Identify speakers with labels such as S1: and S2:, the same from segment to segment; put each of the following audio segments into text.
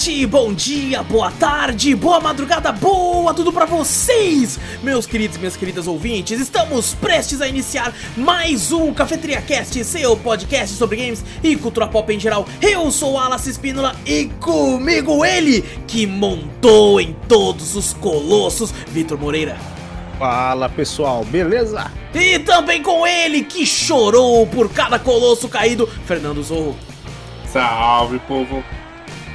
S1: noite, bom dia, boa tarde, boa madrugada, boa tudo pra vocês, meus queridos e minhas queridas ouvintes. Estamos prestes a iniciar mais um Cafeteria Cast, seu podcast sobre games e cultura pop em geral. Eu sou Alas Espínola e comigo ele que montou em todos os colossos, Vitor Moreira.
S2: Fala pessoal, beleza?
S1: E também com ele que chorou por cada colosso caído, Fernando Zorro.
S3: Salve, povo.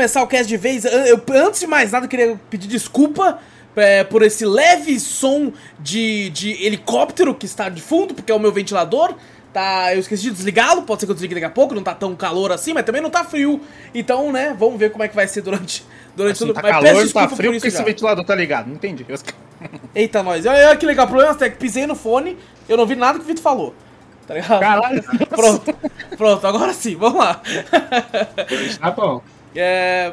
S1: Começar o cast de vez, eu, antes de mais nada, eu queria pedir desculpa é, por esse leve som de, de helicóptero que está de fundo, porque é o meu ventilador. Tá, eu esqueci de desligá-lo, pode ser que eu desligue daqui a pouco, não tá tão calor assim, mas também não tá frio. Então, né, vamos ver como é que vai ser durante, durante
S2: Assim,
S1: tudo.
S2: tá
S1: mas
S2: calor,
S1: peço
S2: tá frio
S1: por
S2: porque
S1: isso
S2: esse
S1: já.
S2: ventilador tá ligado, não entendi. Eu-
S1: Eita, nós. Olha, olha que legal, o problema é que pisei no fone, eu não vi nada que o Vitor falou. Tá ligado?
S2: Caralho.
S1: Pronto, pronto, agora sim, vamos lá.
S3: Tá bom.
S1: É.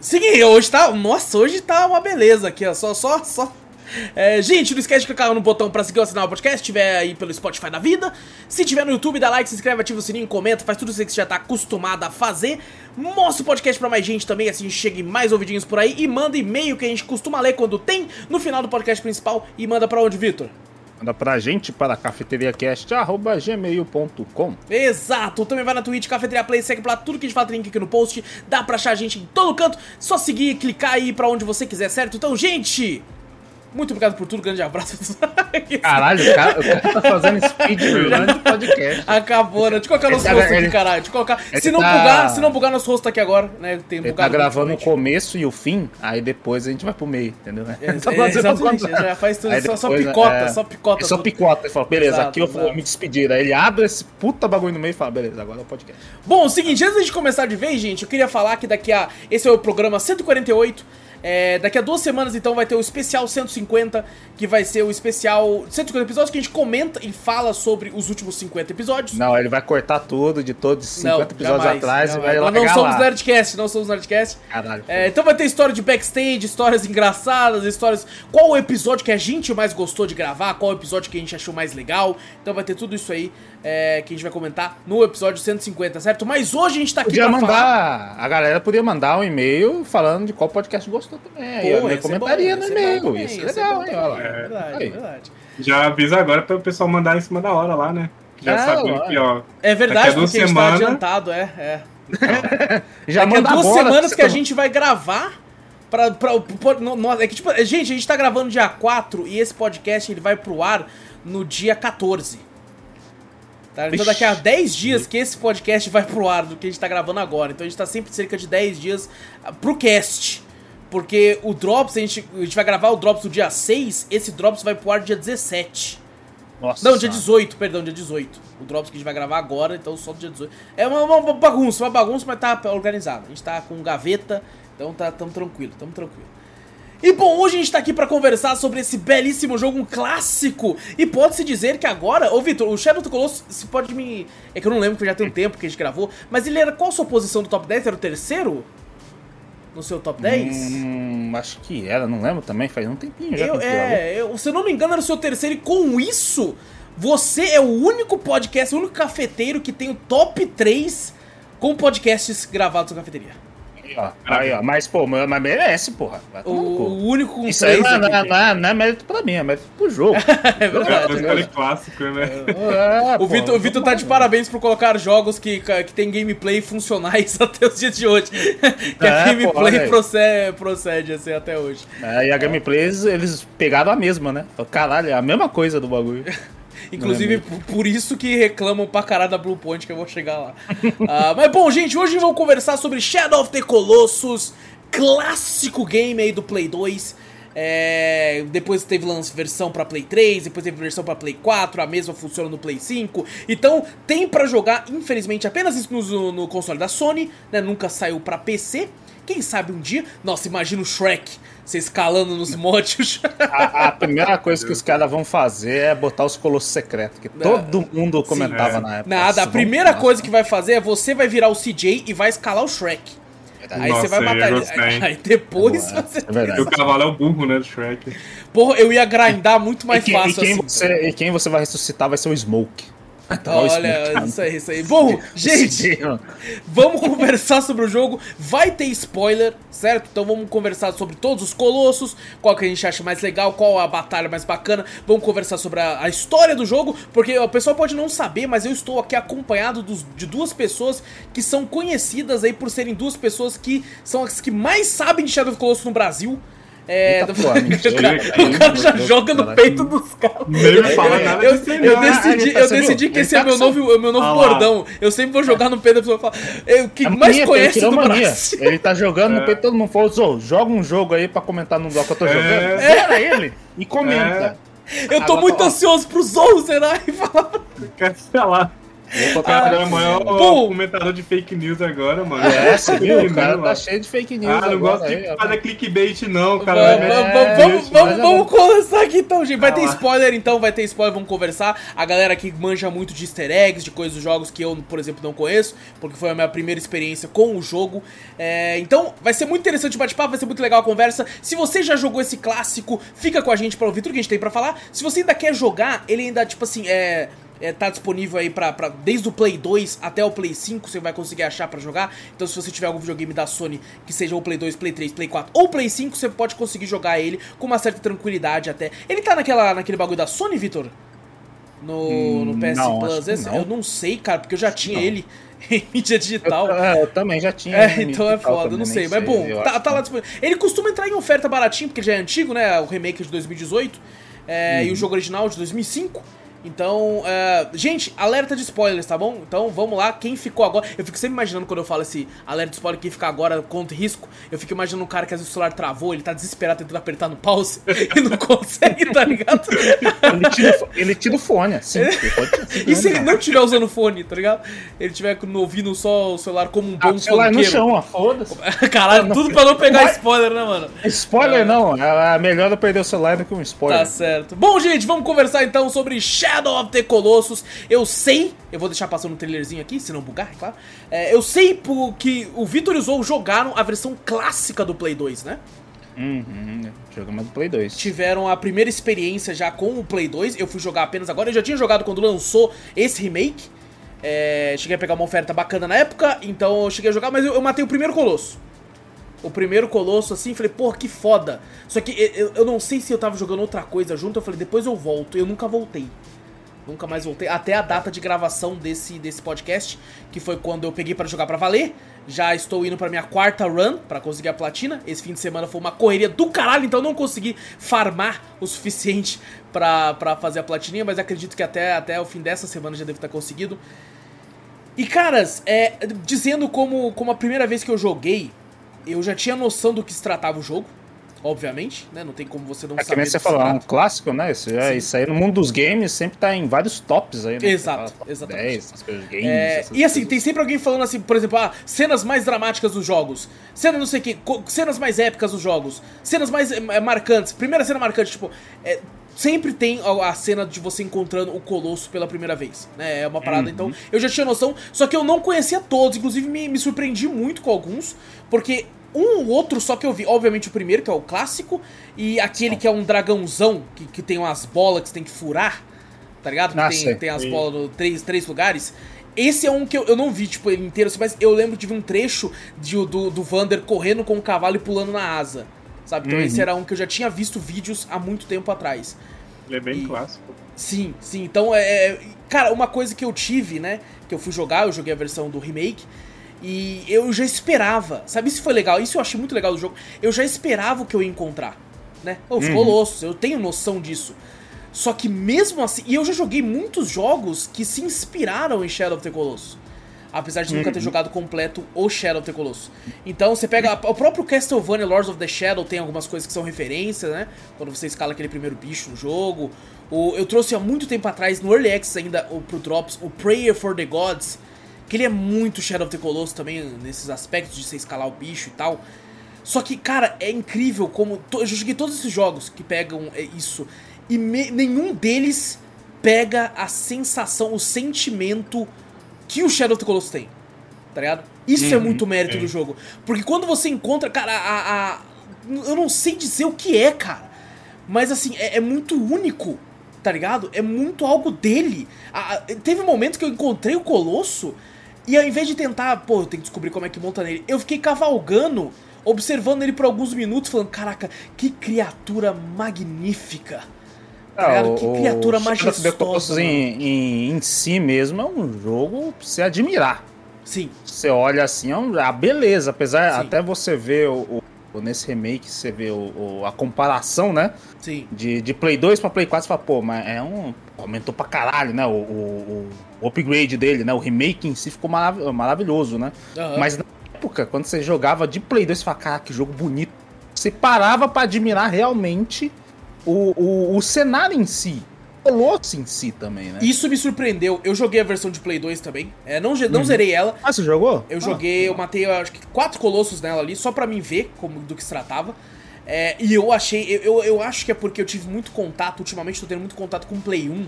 S1: Seguinte, hoje tá. Nossa, hoje tá uma beleza aqui, ó. Só, só, só. É, gente, não esquece de clicar no botão pra seguir ou assinar o podcast, se tiver aí pelo Spotify da vida. Se tiver no YouTube, dá like, se inscreve, ativa o sininho, comenta, faz tudo isso que você já tá acostumado a fazer. Mostra o podcast pra mais gente também, assim chegue mais ouvidinhos por aí. E manda e-mail que a gente costuma ler quando tem no final do podcast principal. E manda pra onde, Vitor?
S2: Manda pra gente para cafeteriacast.gmail.com
S1: Exato, também vai na Twitch, Cafeteria Play, segue pra tudo que a gente fala, link aqui no post, dá pra achar a gente em todo canto, só seguir, clicar aí pra onde você quiser, certo? Então, gente, muito obrigado por tudo, grande abraço.
S2: Caralho, o cara, o cara tá fazendo speed durante o podcast.
S1: Acabou, né? Eu colocar nosso rosto aqui, caralho. Eu colocar. Se não
S2: tá-
S1: bugar, se não bugar nosso rosto aqui agora, né? Tem
S2: Ele tá gravando o começo e o fim, aí depois a gente vai pro meio, entendeu?
S1: É,
S2: Tá
S1: é, exatamente, já faz tudo,
S2: Aí
S1: só, só
S2: depois,
S1: picota,
S2: é,
S1: só picota.
S2: É só
S1: tudo.
S2: picota. Ele fala, beleza,
S1: Exato,
S2: aqui eu vou me despedir. Aí ele abre esse puta bagulho no meio e fala, beleza, agora é o podcast.
S1: Bom, o seguinte, antes de começar de vez, gente, eu queria falar que daqui a. Esse é o programa 148. É, daqui a duas semanas, então, vai ter o especial 150, que vai ser o especial 150 episódios que a gente comenta e fala sobre os últimos 50 episódios.
S2: Não, ele vai cortar tudo de todos os 50
S1: Não,
S2: episódios
S1: jamais,
S2: atrás e vai
S1: Nós não somos
S2: lá.
S1: Nerdcast, não somos Nerdcast.
S2: Caralho.
S1: É, então vai ter história de backstage, histórias engraçadas, histórias. Qual o episódio que a gente mais gostou de gravar, qual o episódio que a gente achou mais legal. Então vai ter tudo isso aí é, que a gente vai comentar no episódio 150, certo? Mas hoje a gente tá aqui
S2: Podia
S1: pra
S2: mandar,
S1: falar.
S2: a galera podia mandar um e-mail falando de qual podcast gostou também. Eu
S1: Pô, ser
S2: comentaria
S1: bom,
S2: no e-mail. Isso é legal, hein?
S1: É verdade, é verdade.
S3: Já avisa agora para o pessoal mandar em cima da hora lá, né? Já
S2: É,
S3: sabe
S2: ué.
S3: que, ó.
S1: É verdade, porque a gente tá adiantado, é. é.
S2: Já
S1: Daqui a
S2: manda
S1: duas
S2: agora,
S1: semanas que a gente vai gravar. Pra, pra, pra- no- no- é que, tipo, gente, a gente tá gravando dia 4 e esse podcast ele vai pro ar no dia 14. Tá? Então daqui a 10 dias que esse podcast vai pro ar do que a gente tá gravando agora. Então a gente tá sempre cerca de 10 dias ah, pro cast. Porque o Drops, a gente, a gente vai gravar o Drops no dia 6, esse Drops vai pro ar dia 17.
S2: Nossa.
S1: Não, dia 18, perdão, dia 18. O Drops que a gente vai gravar agora, então só no dia 18. É uma, uma bagunça, uma bagunça, mas tá organizado. A gente tá com gaveta, então tá tamo tranquilo, tamo tranquilo. E bom, hoje a gente tá aqui pra conversar sobre esse belíssimo jogo, um clássico. E pode-se dizer que agora, ô Vitor, o Shadow the Colossus, se pode me. É que eu não lembro, porque já tem um tempo que a gente gravou. Mas ele era qual a sua posição do top 10? Era o terceiro? No seu top 10?
S2: Hum, acho que era, não lembro também, faz um tempinho já.
S1: Eu,
S2: que
S1: é, eu, se eu não me engano, era o seu terceiro, e com isso, você é o único podcast, o único cafeteiro que tem o top 3 com podcasts gravados na cafeteria.
S2: Aí, ó, aí, ó, mas, pô, mas merece, porra.
S1: O, o único com
S2: Isso aí
S1: 3
S2: não, é- não, é- não, é- não é mérito pra mim, é mérito pro jogo.
S1: É verdade.
S3: Os caras clássicos, né?
S2: É,
S1: O
S2: pô,
S1: Vitor, o Vitor tá de parabéns por colocar jogos que, que tem gameplay funcionais até os dias de hoje. que a
S2: É,
S1: gameplay procede, procede assim até hoje.
S2: É, e a gameplay, eles, pegaram a mesma, né? Caralho, é a mesma coisa do bagulho.
S1: Inclusive, por, por isso que reclamam pra caralho da Blue Point, que eu vou chegar lá. Ah, mas bom, gente, hoje vamos conversar sobre Shadow of the Colossus, clássico game aí do Play 2. É, depois teve lance versão pra Play 3, depois teve versão pra Play 4, a mesma funciona no Play 5. Então tem pra jogar, infelizmente, apenas isso no, no console da Sony, né? Nunca saiu pra PC. Quem sabe um dia, nossa, imagina o Shrek, você escalando nos montes.
S2: A, a primeira coisa que os caras vão fazer é botar os colossos secretos, que todo mundo comentava
S3: é.
S2: na época.
S1: Nada, a
S2: Vão-
S1: primeira
S2: Nossa,
S1: coisa que vai fazer é você vai virar o CJ e vai escalar o Shrek. Aí
S3: Nossa,
S1: você vai matar ele. Aí, depois
S2: É,
S1: você.
S2: é
S3: o cavalo é o burro, né, do Shrek.
S1: Porra, eu ia grindar muito mais
S2: e, quem,
S1: fácil
S2: e, quem
S1: assim.
S2: você, e quem você vai ressuscitar vai ser o Smoke.
S1: Olha, isso aí, isso aí. Bom, gente, vamos conversar sobre o jogo. Vai ter spoiler, certo? Então vamos conversar sobre todos os colossos, qual que a gente acha mais legal, qual a batalha mais bacana. Vamos conversar sobre a, a história do jogo, porque o pessoal pode não saber, mas eu estou aqui acompanhado dos- de duas pessoas que são conhecidas aí por serem duas pessoas que são as que mais sabem de Shadow of the Colossus no Brasil. É,
S2: Eita, mentira.
S1: o cara, o cara já joga no peito dos caras.
S3: Nem fala nada
S1: Eu,
S3: aí,
S1: eu decidi,
S2: tá
S1: eu decidi que esse é
S2: tá
S1: meu novo, o meu novo
S3: Ah
S1: bordão. Eu sempre vou jogar no peito da pessoa e falar. Eu, que
S2: É
S1: mais
S2: mania,
S1: conhece do. Brasil.
S2: Ele tá jogando no
S3: É.
S2: peito, todo mundo falou, Zô, joga um jogo aí pra comentar no bloco que eu tô
S3: É.
S2: jogando. Espera ele e comenta.
S1: Eu tô
S2: Agora,
S1: muito
S2: ó.
S1: ansioso pro Zou zerar e falar.
S3: O cara
S2: colocar
S3: é o comentador de fake news agora, mano.
S2: É, você viu? O cara tá cheio de fake news
S3: Ah, não
S2: agora
S3: gosto de fazer clickbait, não,
S1: Vamos,
S3: cara.
S1: vamos,
S3: É,
S1: vamos, vamos,
S2: é
S1: vamos começar aqui então, gente. Vai
S3: Ah
S1: ter spoiler então, vai ter spoiler, vamos conversar. A galera que manja muito de easter eggs, de coisas dos jogos que eu, por exemplo, não conheço, porque foi a minha primeira experiência com o jogo. É, então, vai ser muito interessante o bate-papo, vai ser muito legal a conversa. Se você já jogou esse clássico, fica com a gente pra ouvir tudo que a gente tem pra falar. Se você ainda quer jogar, ele ainda, tipo assim, é. É, tá disponível aí pra, pra- desde o Play 2 até o Play 5, você vai conseguir achar pra jogar. Então se você tiver algum videogame da Sony que seja o Play 2, Play 3, Play 4 ou Play 5, você pode conseguir jogar ele com uma certa tranquilidade até. Ele tá naquela, naquele bagulho da Sony, Vitor? No, no
S2: Hum,
S1: PS
S2: não,
S1: Plus? Esse?
S2: não.
S1: Eu não sei, cara, porque eu já tinha
S2: Não.
S1: ele em mídia digital.
S2: Eu, é, eu também já tinha.
S1: É, então é foda, não sei. Mas bom, tá, tá lá disponível. Ele costuma entrar em oferta baratinho, porque já é antigo, né? O remake de 2018. é,
S2: Uhum.
S1: E o jogo original de 2005. Então, é, gente, alerta de spoilers, tá bom? Então vamos lá, quem ficou agora. Eu fico sempre imaginando quando eu falo esse alerta de spoiler, quem ficar agora contra risco. Eu fico imaginando um cara que às vezes o celular travou, ele tá desesperado tentando apertar no pause e não consegue, tá ligado?
S2: Ele tira, o ele tira o fone, assim. pode-
S1: E se ele não estiver usando fone, tá ligado? Ele tiver no- ouvindo só o celular como um
S2: Ah,
S1: bom
S2: o celular no
S1: funkeiro.
S2: chão, ó, foda-se.
S1: Caralho, tudo pra não pegar spoiler, né, mano?
S2: Spoiler não, é é melhor eu perder o celular do que um spoiler.
S1: Tá certo. Bom, gente, vamos conversar então sobre Shadow of the Colossus. Eu sei, eu vou deixar passando um trailerzinho aqui, se não bugar, é claro. É, eu sei por- que o Vitor e o Zou jogaram a versão clássica do Play 2, né?
S2: Uhum, jogamos do Play 2.
S1: Tiveram a primeira experiência já com o Play 2. Eu fui jogar apenas agora. Eu já tinha jogado quando lançou esse remake. É, cheguei a pegar uma oferta bacana na época, então eu cheguei a jogar, mas eu, eu matei o primeiro colosso. O primeiro colosso, assim, falei, porra, que foda. Só que eu, eu não sei se eu tava jogando outra coisa junto, eu falei, depois eu volto. Eu nunca voltei. Nunca mais voltei. Até a data de gravação desse, desse podcast, que foi quando eu peguei pra jogar pra valer. Já estou indo pra minha quarta run pra conseguir a platina. Esse fim de semana foi uma correria do caralho, então não consegui farmar o suficiente pra fazer a platininha, mas acredito que até, até o fim dessa semana já devo ter conseguido. E caras, é, dizendo como, como a primeira vez que eu joguei, eu já tinha noção do que se tratava o jogo. Obviamente, né? Não tem como você não
S2: É que
S1: saber
S2: você
S1: que se
S2: falou, é um clássico, né? Isso, é, isso aí no mundo dos games sempre tá em vários tops aí, né?
S1: Exato,
S2: Você
S1: exatamente.
S2: 10, essas coisas games.
S1: É, e assim,
S2: coisas.
S1: tem sempre alguém falando assim, por exemplo, ah, cenas mais dramáticas dos jogos, cenas não sei o que, cenas mais épicas dos jogos, cenas mais eh, marcantes, primeira cena marcante, tipo, é, sempre tem a, a cena de você encontrando o Colosso pela primeira vez, né? É uma parada,
S2: Uhum.
S1: então eu já tinha noção, só que eu não conhecia todos, inclusive me, me surpreendi muito com alguns, porque um ou outro só que eu vi, obviamente o primeiro, que é o clássico, e aquele que é um dragãozão, que, que tem umas bolas que você tem que furar, tá ligado? Que
S2: Ah,
S1: tem, tem as
S3: Sim.
S1: bolas no três, três lugares. Esse é um que eu, eu não vi, tipo, ele inteiro, assim, mas eu lembro de ver um trecho de, do, do Vander correndo com o cavalo e pulando na asa. Sabe? Então
S2: Uhum.
S1: esse era um que eu já tinha visto vídeos há muito tempo atrás.
S3: Ele é bem
S1: E-
S3: clássico.
S1: Sim, sim. Então, é, é- Cara, uma coisa que eu tive, né? Que eu fui jogar, eu joguei a versão do remake. E eu já esperava. Sabe, isso foi legal. Isso eu achei muito legal do jogo. Eu já esperava o que eu ia encontrar. Né? Os
S2: Uhum.
S1: colossos, eu tenho noção disso. Só que mesmo assim, e eu já joguei muitos jogos que se inspiraram em Shadow of the Colossus. Apesar de nunca ter jogado completo o Shadow of the Colossus. Então você pega. O próprio Castlevania Lords of the Shadow tem algumas coisas que são referências, né? Quando você escala aquele primeiro bicho no jogo. O, eu trouxe há muito tempo atrás, no Early Access ainda, o, pro Drops, o Prayer for the Gods. Que ele é muito Shadow of the Colossus também, nesses aspectos de você escalar o bicho e tal. Só que, cara, é incrível como. to- Eu joguei todos esses jogos que pegam é, isso. E me- nenhum deles pega a sensação, o sentimento que o Shadow of the Colossus tem. Tá ligado? Isso é muito mérito do jogo. Porque quando você encontra, cara, a, a- Eu não sei dizer o que é, cara. Mas assim, é, é muito único. Tá ligado? É muito algo dele. A- a- teve um momento que eu encontrei o Colosso. E ao invés de tentar, pô, eu tenho que descobrir como é que monta nele, eu fiquei cavalgando, observando ele por alguns minutos, falando: caraca, que criatura magnífica. Tá ligado? que criatura
S2: the
S1: majestosa.
S2: Em, em, em si mesmo é um jogo pra você admirar.
S1: Sim,
S2: Você olha assim, é um- a beleza, apesar
S1: Sim.
S2: até você ver o, o- nesse remake, você vê o, o- a comparação, né?
S1: sim.
S2: De, de Play 2 pra Play 4, você fala, pô, mas é um. Aumentou pra caralho, né? O, o, o upgrade dele, né? O remake em si ficou marav- maravilhoso, né?
S1: Aham.
S2: Mas na época, quando você jogava de Play 2, você fala, cara, que jogo bonito. Você parava pra admirar realmente o, o, o cenário em si. O Colosso em si também, né?
S1: Isso me surpreendeu. Eu joguei a versão de Play 2 também. É, não ge-
S2: Uhum.
S1: não zerei ela.
S2: Ah, você jogou?
S1: Eu
S2: Ah,
S1: joguei, eu matei eu acho que quatro colossos nela ali, só pra mim ver como, do que se tratava. É, e eu achei, eu, eu, acho que é porque eu tive muito contato, ultimamente tô tendo muito contato com Play 1,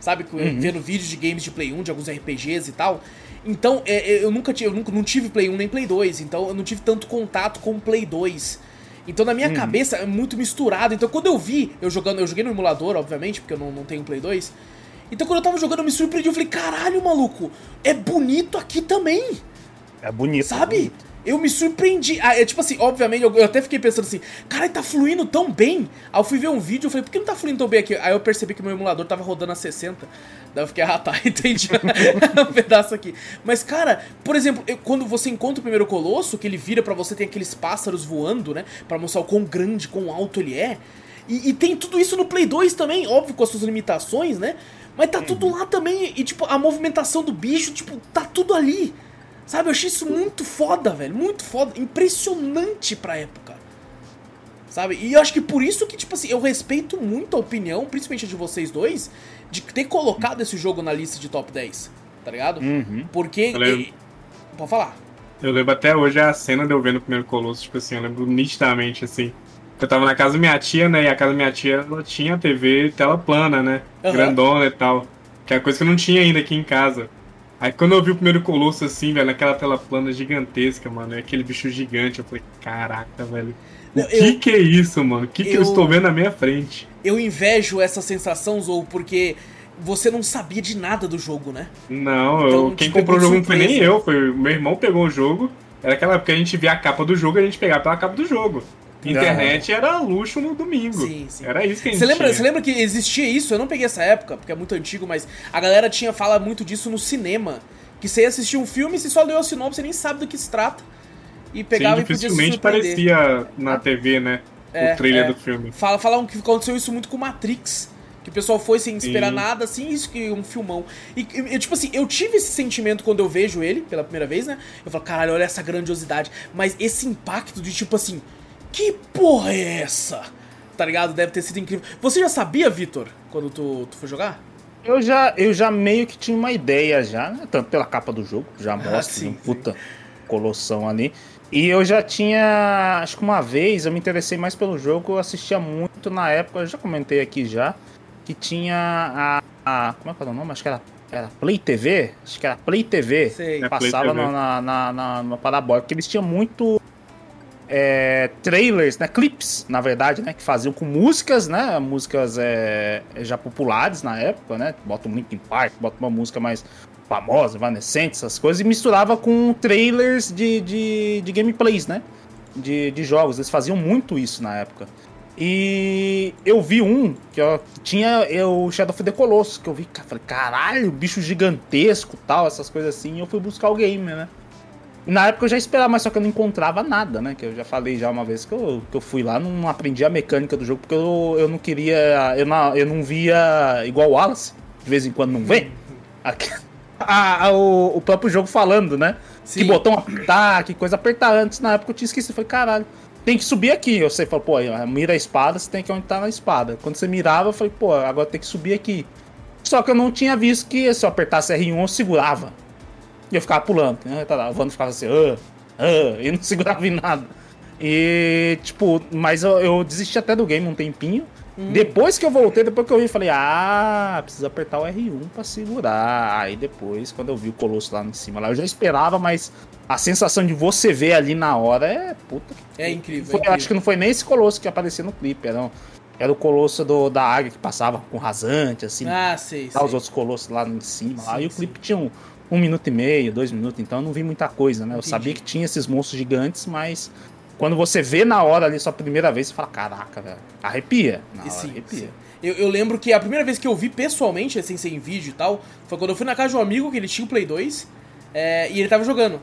S1: sabe? Com- Vendo vídeos de games de Play 1, de alguns RPGs e tal. Então, é, é, eu nunca tive, eu nunca, não tive Play 1 nem Play 2, então eu não tive tanto contato com o Play 2. Então na minha cabeça é muito misturado. Então quando eu vi, eu jogando, eu joguei no emulador, obviamente, porque eu não, não tenho Play 2. Então quando eu tava jogando, eu me surpreendi, eu falei, caralho, maluco, é bonito aqui também.
S2: É bonito.
S1: Sabe? Eu me surpreendi. Ah, é tipo assim, obviamente, eu, eu até fiquei pensando assim, cara, tá fluindo tão bem. Aí eu fui ver um vídeo, eu falei, por que não tá fluindo tão bem aqui? Aí eu percebi que meu emulador tava rodando a 60. Daí eu fiquei, ah tá, entendi um pedaço aqui. Mas, cara, por exemplo, eu- quando você encontra o primeiro colosso, que ele vira pra você, tem aqueles pássaros voando, né? Pra mostrar o quão grande, quão alto ele é. E, e tem tudo isso no Play 2 também, óbvio, com as suas limitações, né? Mas tá tudo lá também. E, tipo, a movimentação do bicho, tipo, tá tudo ali. Sabe, eu achei isso muito foda, velho. Muito foda. Impressionante pra época. Sabe? E eu acho que por isso que, tipo assim, eu respeito muito a opinião, principalmente a de vocês dois, de ter colocado esse jogo na lista de top 10. Tá ligado?
S2: Uhum.
S1: Porque. E- Pode falar.
S3: Eu lembro até hoje a cena de eu vendo o primeiro Colosso, tipo assim, eu lembro nitidamente, assim. Eu tava na casa da minha tia, né? E a casa da minha tia, ela tinha TV tela plana, né?
S1: Aham.
S3: Grandona e tal. Que é a coisa que eu não tinha ainda aqui em casa. Aí quando eu vi o primeiro Colosso, assim, velho, naquela tela plana gigantesca, mano, é aquele bicho gigante, eu falei, caraca, velho. O
S1: Não,
S3: que
S1: eu-
S3: que é isso, mano? O que que eu
S1: eu-
S3: estou vendo na minha frente?
S1: Eu invejo essa sensação, Zou, porque você não sabia de nada do jogo, né?
S3: Não,
S1: Então,
S3: eu, quem
S1: te
S3: comprou o jogo não foi nem eu, foi meu irmão pegou o jogo. Era aquela época que a gente via a capa do jogo e a gente pegava pela capa do jogo. Internet era luxo no domingo.
S1: Sim, sim.
S3: Era isso que a gente
S1: Você lembra,
S3: tinha.
S1: você lembra que existia isso? Eu não peguei essa época, porque é muito antigo, mas a galera tinha fala muito disso no cinema. Que você ia assistir um filme e você só leu a sinopse, você nem sabe do que se trata. E pegava
S3: Sim,
S1: e podia se
S3: dificilmente parecia na TV, né?
S1: É,
S3: o trailer
S1: é.
S3: do filme.
S1: Fala, falavam que aconteceu isso muito com Matrix. Que o pessoal foi sem esperar
S3: Sim.
S1: nada, assim, isso que um filmão. E, e, tipo assim, eu tive esse sentimento quando eu vejo ele pela primeira vez, né? Eu falo, caralho, olha essa grandiosidade. Mas esse impacto de tipo assim, que porra é essa? Tá ligado? Deve ter sido incrível. Você já sabia, Vitor, quando tu, tu foi jogar?
S2: Eu já, eu já meio que tinha uma ideia já, né? Tanto pela capa do jogo, já mostra
S1: Ah, sim,
S2: um puta colossão ali. E eu já tinha, acho que uma vez eu me interessei mais pelo jogo, eu assistia muito na época, eu já comentei aqui já, que tinha a, a- como é que era o nome? Acho que era, era Play TV, acho que era Play TV,
S1: Sei.
S3: É, Play
S2: passava
S3: TV.
S2: no- na, na, na, na parabólica, porque eles tinham muito é, trailers, né, clips, na verdade, né, que faziam com músicas, né, músicas é, já populares na época, né, bota um Linkin Park, bota uma música mais famosa, evanescente, essas coisas, e misturava com trailers de, de, de gameplays, né, de, de jogos, eles faziam muito isso na época. E eu vi um que ó, tinha o Shadow of the Colossus, que eu vi, falei, caralho, bicho gigantesco tal, essas coisas assim, e eu fui buscar o game, né. Na época eu já esperava, mas só que eu não encontrava nada, né? Que eu já falei já uma vez que eu, que eu fui lá, não aprendi a mecânica do jogo, porque eu, eu não queria. Eu não, eu não via igual o Wallace, de vez em quando não vê. Aqui, a, a, o, o próprio jogo falando, né?
S1: Sim.
S2: Que botão apertar, que coisa apertar antes. Na época eu tinha esquecido. Falei, caralho, tem que subir aqui. Eu sei, falei, pô, mira a espada, você tem que onde tá na espada. Quando você mirava, eu falei, pô, agora tem que subir aqui. Só que eu não tinha visto que se eu apertasse R1 eu segurava. E eu ficava pulando. Né? Tá lá, O Wanda ficava assim, ah, ah, e não segurava em nada. E, tipo, mas eu, eu desisti até do game um tempinho. Depois que eu voltei, depois que eu vi, falei, ah, precisa apertar o R1 pra segurar. Aí depois, quando eu vi o Colosso lá em cima, lá eu já esperava, mas a sensação de você ver ali na hora é puta.
S1: É incrível.
S2: Foi-
S1: é incrível.
S2: acho que não foi nem esse Colosso que aparecia no clipe, era, um- era o Colosso do, da águia que passava com rasante, assim.
S1: Ah, sei,
S2: os outros colossos lá em cima. lá,
S1: Sim,
S2: e o clipe tinha um, um minuto e meio, dois minutos, então eu não vi muita coisa, né? Eu
S1: Entendi.
S2: sabia que tinha esses monstros gigantes, mas quando você vê na hora ali sua primeira vez, você fala, caraca, velho. Arrepia. Na hora,
S1: Sim,
S2: arrepia.
S1: sim. Eu, eu lembro que a primeira vez que eu vi pessoalmente, assim, sem vídeo e tal, foi quando eu fui na casa de um amigo que ele tinha o Play 2 é, e ele tava jogando.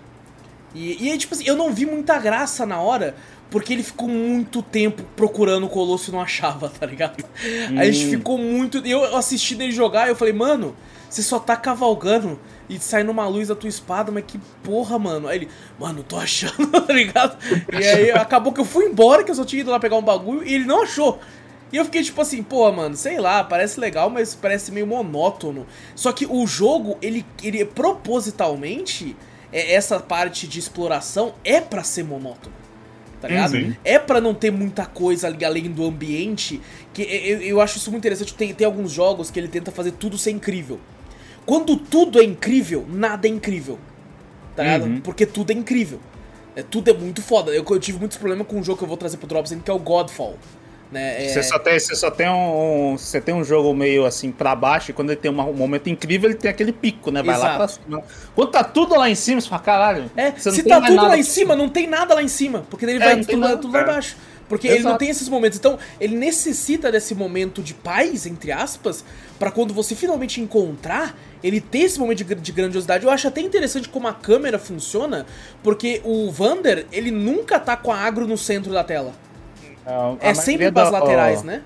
S1: E, e aí, tipo assim, eu não vi muita graça na hora, porque ele ficou muito tempo procurando o Colosso e não achava, tá ligado? Aí a gente
S2: Hum.
S1: ficou muito. Eu assistindo ele jogar, eu falei, mano, você só tá cavalgando e sai numa luz da tua espada, mas que porra, mano. Aí ele, mano, tô achando, tá ligado? E aí acabou que eu fui embora, que eu só tinha ido lá pegar um bagulho, e ele não achou. E eu fiquei tipo assim, pô, mano, sei lá, parece legal, mas parece meio monótono. Só que o jogo, ele, ele propositalmente, é, essa parte de exploração é pra ser monótono. Tá ligado?
S3: Sim.
S1: É pra não ter muita coisa ali além do ambiente. Que eu, eu acho isso muito interessante. Tem, tem alguns jogos que ele tenta fazer tudo ser incrível. Quando tudo é incrível, nada é incrível. Tá ligado?
S2: Uhum.
S1: Porque tudo é incrível. É, tudo é muito foda. Eu, eu tive muitos problemas com um jogo que eu vou trazer pro Drops, que é o Godfall. Né? É-
S2: Você só tem, você só tem um, um- Você tem um jogo meio assim pra baixo, e quando ele tem uma- um momento incrível, ele tem aquele pico, né? Vai lá pra
S1: Exato.
S2: cima. Quando tá tudo lá em cima, você fala, caralho.
S1: É, se
S2: tem
S1: tá tudo lá em cima, não tem nada lá em cima. Porque ele
S2: É,
S1: vai tudo,
S2: nada,
S1: tudo lá
S3: é.
S1: embaixo. Porque ele não
S2: Exato.
S1: tem esses momentos. Então, ele necessita desse momento de paz, entre aspas, pra quando você finalmente encontrar, ele ter esse momento de, de grandiosidade. Eu acho até interessante como a câmera funciona, porque o Vander, ele nunca tá com a agro no centro da tela.
S2: A-
S1: É
S2: a
S1: sempre
S2: maioria
S1: pras
S2: da-
S1: laterais,
S2: ó,
S1: né?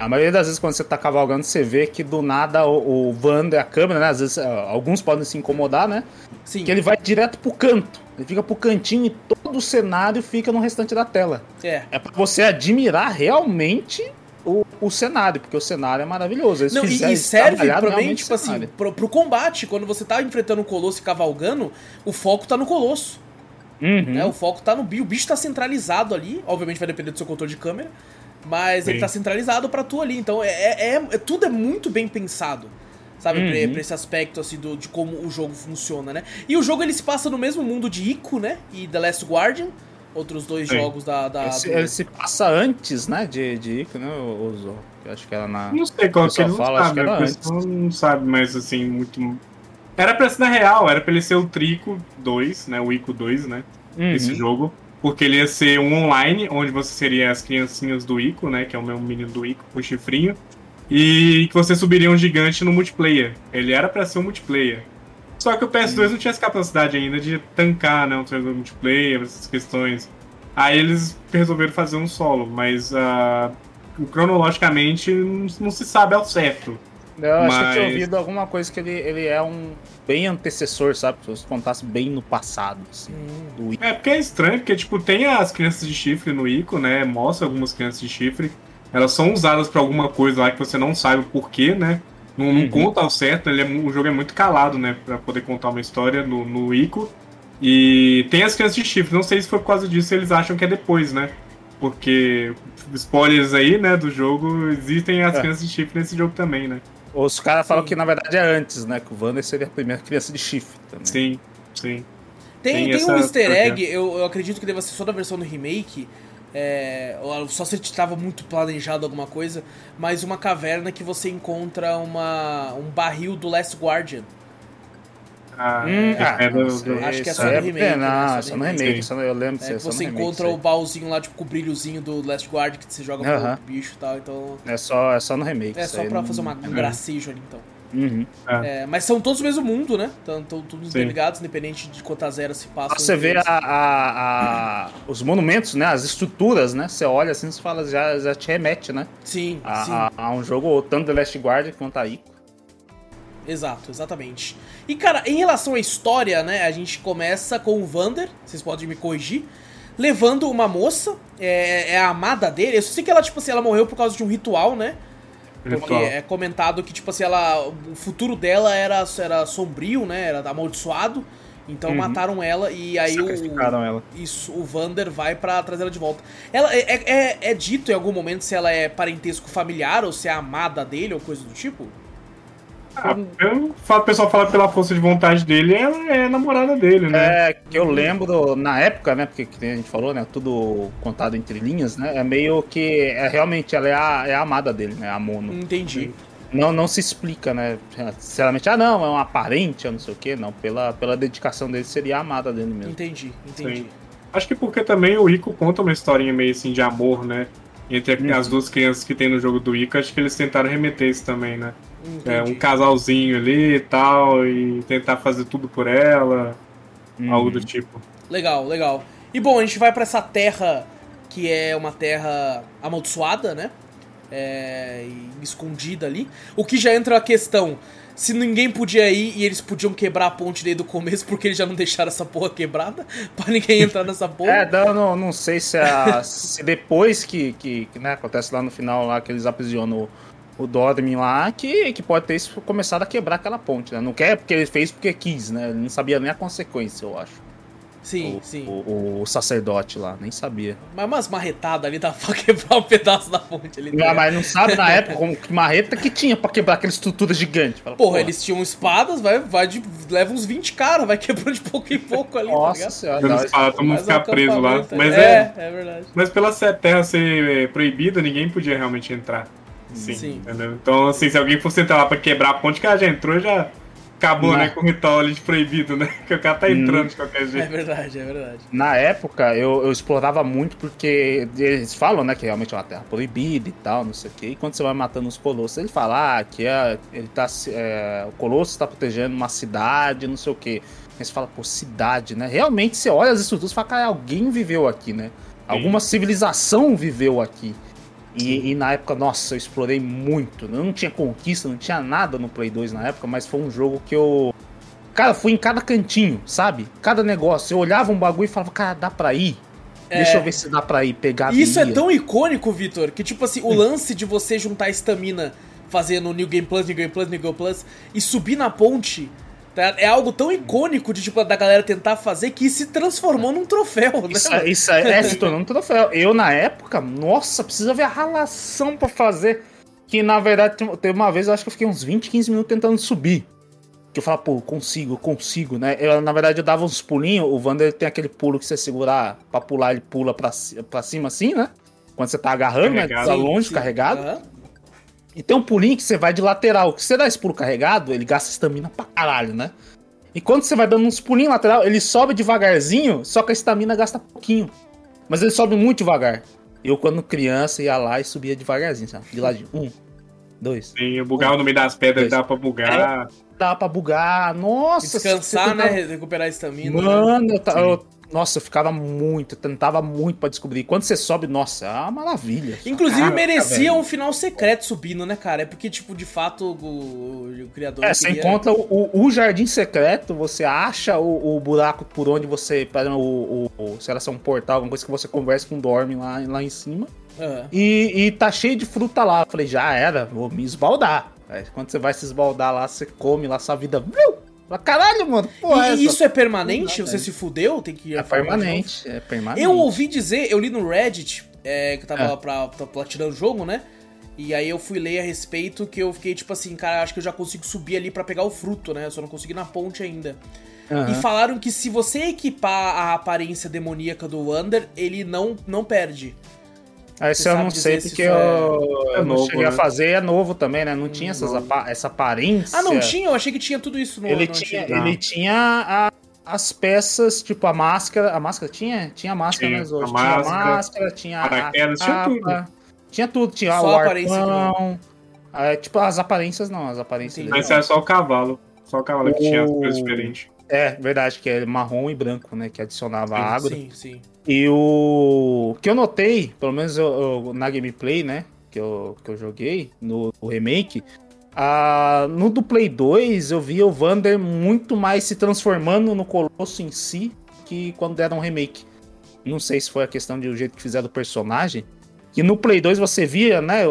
S2: A maioria das vezes quando você tá cavalgando, você vê que do nada o, o Wander, a câmera, né? Às vezes ó, alguns podem se incomodar, né?
S1: Sim.
S2: Que ele vai direto pro canto. Ele fica pro cantinho e todo o cenário fica no restante da tela.
S1: É.
S2: É pra você admirar realmente o, o cenário, porque o cenário é maravilhoso. Eles
S1: Não, e,
S2: fizeram-
S1: e serve pra mim,
S2: realmente
S1: tipo
S2: o
S1: assim, pro, pro combate, quando você tá enfrentando o Colosso e cavalgando, o foco tá no Colosso.
S2: Uhum.
S1: né? O foco tá no bicho, o bicho tá centralizado ali, obviamente vai depender do seu controle de câmera, mas ele
S3: Sim.
S1: tá centralizado pra tu ali, então é, é, é- é- tudo é muito bem pensado. Sabe, pra-
S2: Uhum.
S1: pra, esse aspecto assim do, de como o jogo funciona, né? E o jogo ele se passa no mesmo mundo de Ico, né? E The Last Guardian, outros dois
S3: Sim.
S1: jogos da. da
S2: Esse-
S1: do-
S2: ele se passa antes, né, de, de Ico, né, o, o Zorro? Eu acho que era na...
S3: Não sei qual
S2: O
S3: que ele não
S2: fala, acho
S3: sabe,
S2: que
S3: né?
S2: era
S3: O pessoal não sabe, mas assim, muito. Era pra ser na real, era pra ele ser o Trico 2, né? O Ico 2, né?
S2: Uhum.
S3: Esse jogo. Porque ele ia ser um online, onde você seria as criancinhas do Ico, né? Que é o meu menino do Ico, com o chifrinho. E que você subiria um gigante no multiplayer. Ele era pra ser um multiplayer. Só que o PS2 não tinha essa capacidade ainda de tancar, né? Um servidor multiplayer, essas questões. Aí eles resolveram fazer um solo, mas ah, cronologicamente não, se sabe ao certo.
S2: Eu acho que eu tinha
S3: Mas-
S2: ouvido alguma coisa que ele, ele é um bem antecessor, sabe? Se você contasse bem no passado, assim,
S1: Hum.
S3: É, porque é estranho, porque, tipo, tem as crianças de chifre no Ico, né? Mostra algumas crianças de chifre. Elas são usadas pra alguma coisa lá que você não sabe o porquê, né? Não, não
S2: Uhum.
S3: conta ao certo, ele é o jogo é muito calado, né? Pra poder contar uma história no, no Ico. E tem as crianças de chifre, não sei se foi por causa disso eles acham que é depois, né? Porque, spoilers aí, né, do jogo, existem as
S2: É.
S3: crianças de chifre nesse jogo também, né?
S2: Os caras falam que na verdade é antes, né? Que o Wander seria a primeira criança de chifre também.
S3: Sim, sim.
S1: Tem,
S3: Tem
S1: tem um easter egg, eu, eu acredito que deva ser só da versão do remake. É, só se estava muito planejado alguma coisa, mas uma caverna que você encontra uma, um barril do Last Guardian.
S3: Ah,
S2: Hum,
S3: é,
S2: ah,
S3: é do- do-
S1: Acho que é
S2: isso
S1: só no remake, né?
S2: Não,
S1: Só
S2: é
S1: no
S2: só no
S1: remake.
S2: remake, só no- eu lembro
S1: É,
S2: é
S1: que
S2: só no
S1: você
S2: remake,
S1: encontra
S2: isso
S1: o baúzinho lá, tipo, com o brilhozinho do Last Guard que você joga
S2: Aham.
S1: pro bicho e tal, então.
S2: É só, é só no remake.
S1: É só pra
S2: não-
S1: fazer uma, um
S3: é.
S1: gracejo ali, então.
S2: Uhum.
S1: É, mas são todos o mesmo mundo, né? Estão todos interligados, independente de quantas eras se passam.
S2: Você
S1: entre
S2: vê a, a- a- os monumentos, né? As estruturas, né? Você olha assim e fala, já, já te remete, né?
S1: Sim,
S2: A,
S1: sim.
S2: a- a um jogo tanto The Last Guard quanto a Ico.
S1: Exato, exatamente. E cara, em relação à história, né, a gente começa com o Vander, vocês podem me corrigir, levando uma moça, é, é a amada dele. Eu sei que ela, tipo assim, ela morreu por causa de um ritual, né? Porque é comentado que, tipo assim, ela. O futuro dela era, era sombrio, né? Era amaldiçoado. Então
S2: Uhum.
S1: mataram ela e aí o.
S2: Ela.
S1: Isso, o Vander vai pra trazer ela de volta. Ela é, é- é dito em algum momento se ela é parentesco familiar ou se é amada dele ou coisa do tipo?
S3: Ah, eu o pessoal fala pela força de vontade dele, ela é namorada dele, né?
S2: É, que eu lembro, na época, né? Porque que a gente falou, né? Tudo contado entre linhas, né? É meio que. É, realmente, ela é a, é a amada dele, né? A Mono.
S1: Entendi.
S2: Não, não se explica, né? Sinceramente, ah, não, é uma parente, eu não sei o quê. Não, pela, pela dedicação dele, seria a amada dele mesmo.
S1: Entendi, entendi.
S3: Sim. Acho que porque também o Ico conta uma historinha meio assim de amor, né? Entre
S2: Uhum.
S3: as duas crianças que tem no jogo do Ico, acho que eles tentaram remeter isso também, né? É, um casalzinho ali e tal, e tentar fazer tudo por ela,
S2: Uhum.
S3: algo do tipo.
S1: Legal, legal. E bom, a gente vai pra essa terra que é uma terra amaldiçoada, né? É, e escondida ali. O que já entra a questão: se ninguém podia ir e eles podiam quebrar a ponte desde o começo, porque eles já não deixaram essa porra quebrada pra ninguém entrar nessa porra.
S2: É, não, não, não sei se, a- se depois que, que, que, né, acontece lá no final lá que eles aprisionam o, Dormin lá, que, que pode ter começado a quebrar aquela ponte, né? Não quer porque ele fez porque quis, né? Ele não sabia nem a consequência, eu acho.
S1: sim,
S2: o,
S1: sim.
S2: O, o sacerdote lá, nem sabia.
S1: Mas umas marretadas ali dá pra quebrar um pedaço da ponte ali. tá
S2: Não,
S1: ligado?
S2: mas não sabe na época como, que marreta que tinha pra quebrar aquela estrutura gigante. Fala,
S1: Porra,
S2: pô,
S1: eles tinham espadas, vai, vai de, leva uns 20 caras, vai quebrando de pouco em pouco ali, tá
S2: Nossa
S1: ligado?
S2: senhora. Não,
S3: espada, todo mundo
S1: é
S3: ficar
S1: um
S3: preso lá. Mas é.
S1: é, é verdade.
S3: Mas pela terra ser é, proibida, ninguém podia realmente entrar. Sim,
S1: Sim.
S3: entendeu? Então, assim, se alguém fosse entrar lá pra quebrar a ponte, que ela já entrou, já acabou,
S2: Não.
S3: né, com o ritual ali de proibido, né? Que o cara tá entrando de qualquer
S1: É
S3: jeito.
S1: verdade, é verdade.
S2: Na época, eu, eu explorava muito porque eles falam, né, que realmente é uma terra proibida e tal, não sei o quê. E quando você vai matando os colossos, ele fala ah, que é, ele tá, é, o colosso está protegendo uma cidade, não sei o quê. Aí você fala, pô, cidade, né? Realmente você olha as estruturas e fala, cara, alguém viveu aqui, né? Alguma civilização viveu aqui. E, e na época, nossa, eu explorei muito. Eu não tinha conquista, não tinha nada no Play 2 na época, mas foi um jogo que eu. Cara, fui em cada cantinho, sabe? Cada negócio. Eu olhava um bagulho e falava, cara, dá pra ir? Deixa eu ver se dá pra ir pegar
S1: E Isso é tão icônico, Vitor, que tipo assim, o lance de você juntar estamina fazendo New Game Plus, New Game Plus, New Game Plus e subir na ponte? É algo tão icônico de tipo da galera tentar fazer que se transformou num troféu, né?
S2: Isso, é- isso é, é se tornando um troféu. Eu, na época, nossa, precisa ver a ralação pra fazer. Que na verdade, tem- teve uma vez, eu acho que eu fiquei uns 20, 15 minutos tentando subir. Que eu falava, pô, consigo, eu consigo, né? Eu, na verdade, eu dava uns pulinhos. O Wander tem aquele pulo que você segurar pra pular, ele pula pra, pra cima assim, né? Quando você tá agarrando, né?
S3: Carregado.
S2: Tá
S1: Sim,
S2: longe,
S1: sim.
S2: carregado.
S1: Aham.
S2: E tem um pulinho que você vai de lateral. Que você dá esse pulo carregado, ele gasta estamina pra caralho, né? E quando você vai dando uns pulinhos lateral, ele sobe devagarzinho, só que a estamina gasta pouquinho. Mas ele sobe muito devagar. Eu, quando criança, ia lá e subia devagarzinho, sabe? De ladinho. Um, dois.
S3: Sim, eu bugava no meio das pedras,
S2: Dois.
S3: dá pra bugar.
S2: Dá pra bugar. Nossa,
S1: Descansar,
S2: você
S1: né? Recuperar a estamina. né?
S2: Mano, eu, ta- eu- nossa, eu ficava muito, tentava muito pra descobrir. Quando você sobe, nossa, é uma maravilha.
S1: Inclusive
S2: Caraca,
S1: merecia
S2: velho.
S1: um final secreto subindo, né, cara? É porque, tipo, de fato, o, o criador.
S2: É, você
S1: queria-
S2: encontra o, o- o jardim secreto, você acha o, o buraco por onde você. para O, o, o, sei lá, se é um portal, alguma coisa que você conversa com o Dorme lá, lá em cima.
S1: Aham.
S2: E, e tá cheio de fruta lá. Eu falei, já era, vou me esbaldar. Aí, quando você vai se esbaldar lá, você come lá, sua vida. Viu? Caralho, mano. Porra,
S1: E,
S2: essa-
S1: e isso é permanente?
S2: Não
S1: Você se fudeu? Tem que
S2: é permanente. É permanente.
S1: Eu ouvi dizer, eu li no Reddit, é, que eu tava
S2: Ah.
S1: pra, pra platinando o jogo, né? E aí eu fui ler a respeito que eu fiquei tipo assim, cara, acho que eu já consigo subir ali pra pegar o fruto, né? Eu só não consegui na ponte ainda.
S2: Aham.
S1: E falaram que se você equipar a aparência demoníaca do Wander, ele não, não perde.
S2: Esse eu não sei
S1: se
S2: porque
S1: isso
S2: eu,
S3: é- é
S2: eu não
S3: novo,
S2: cheguei a
S3: né?
S2: fazer, é novo também, né? Não tinha essas apa- essa aparência.
S1: Ah, não tinha? Eu achei que tinha tudo isso no
S2: Ele tinha, ele tinha a- as peças, tipo a máscara. A máscara tinha? Tinha máscara,
S3: Tinha,
S2: né,
S3: a
S2: Tinha a
S3: máscara,
S2: máscara, tinha a
S3: paraquedas, tinha
S2: capa,
S3: tudo.
S2: Tinha tudo, tinha
S1: Só
S2: o
S1: a
S2: arpão, É, tipo, as aparências não, as aparências
S3: Mas era só o cavalo. Só o cavalo que tinha as
S2: O-
S3: coisas diferentes.
S2: É, verdade, que é marrom e branco, né? Que adicionava
S3: Sim,
S2: água.
S1: Sim, sim.
S2: E o que eu notei, pelo menos eu- eu- na gameplay, né? Que eu, que eu joguei no, no remake. no do Play 2, eu vi o Vander muito mais se transformando no Colosso em si que quando deram um remake. Não sei se foi a questão de o jeito que fizeram o personagem. Que no Play 2 você via, né?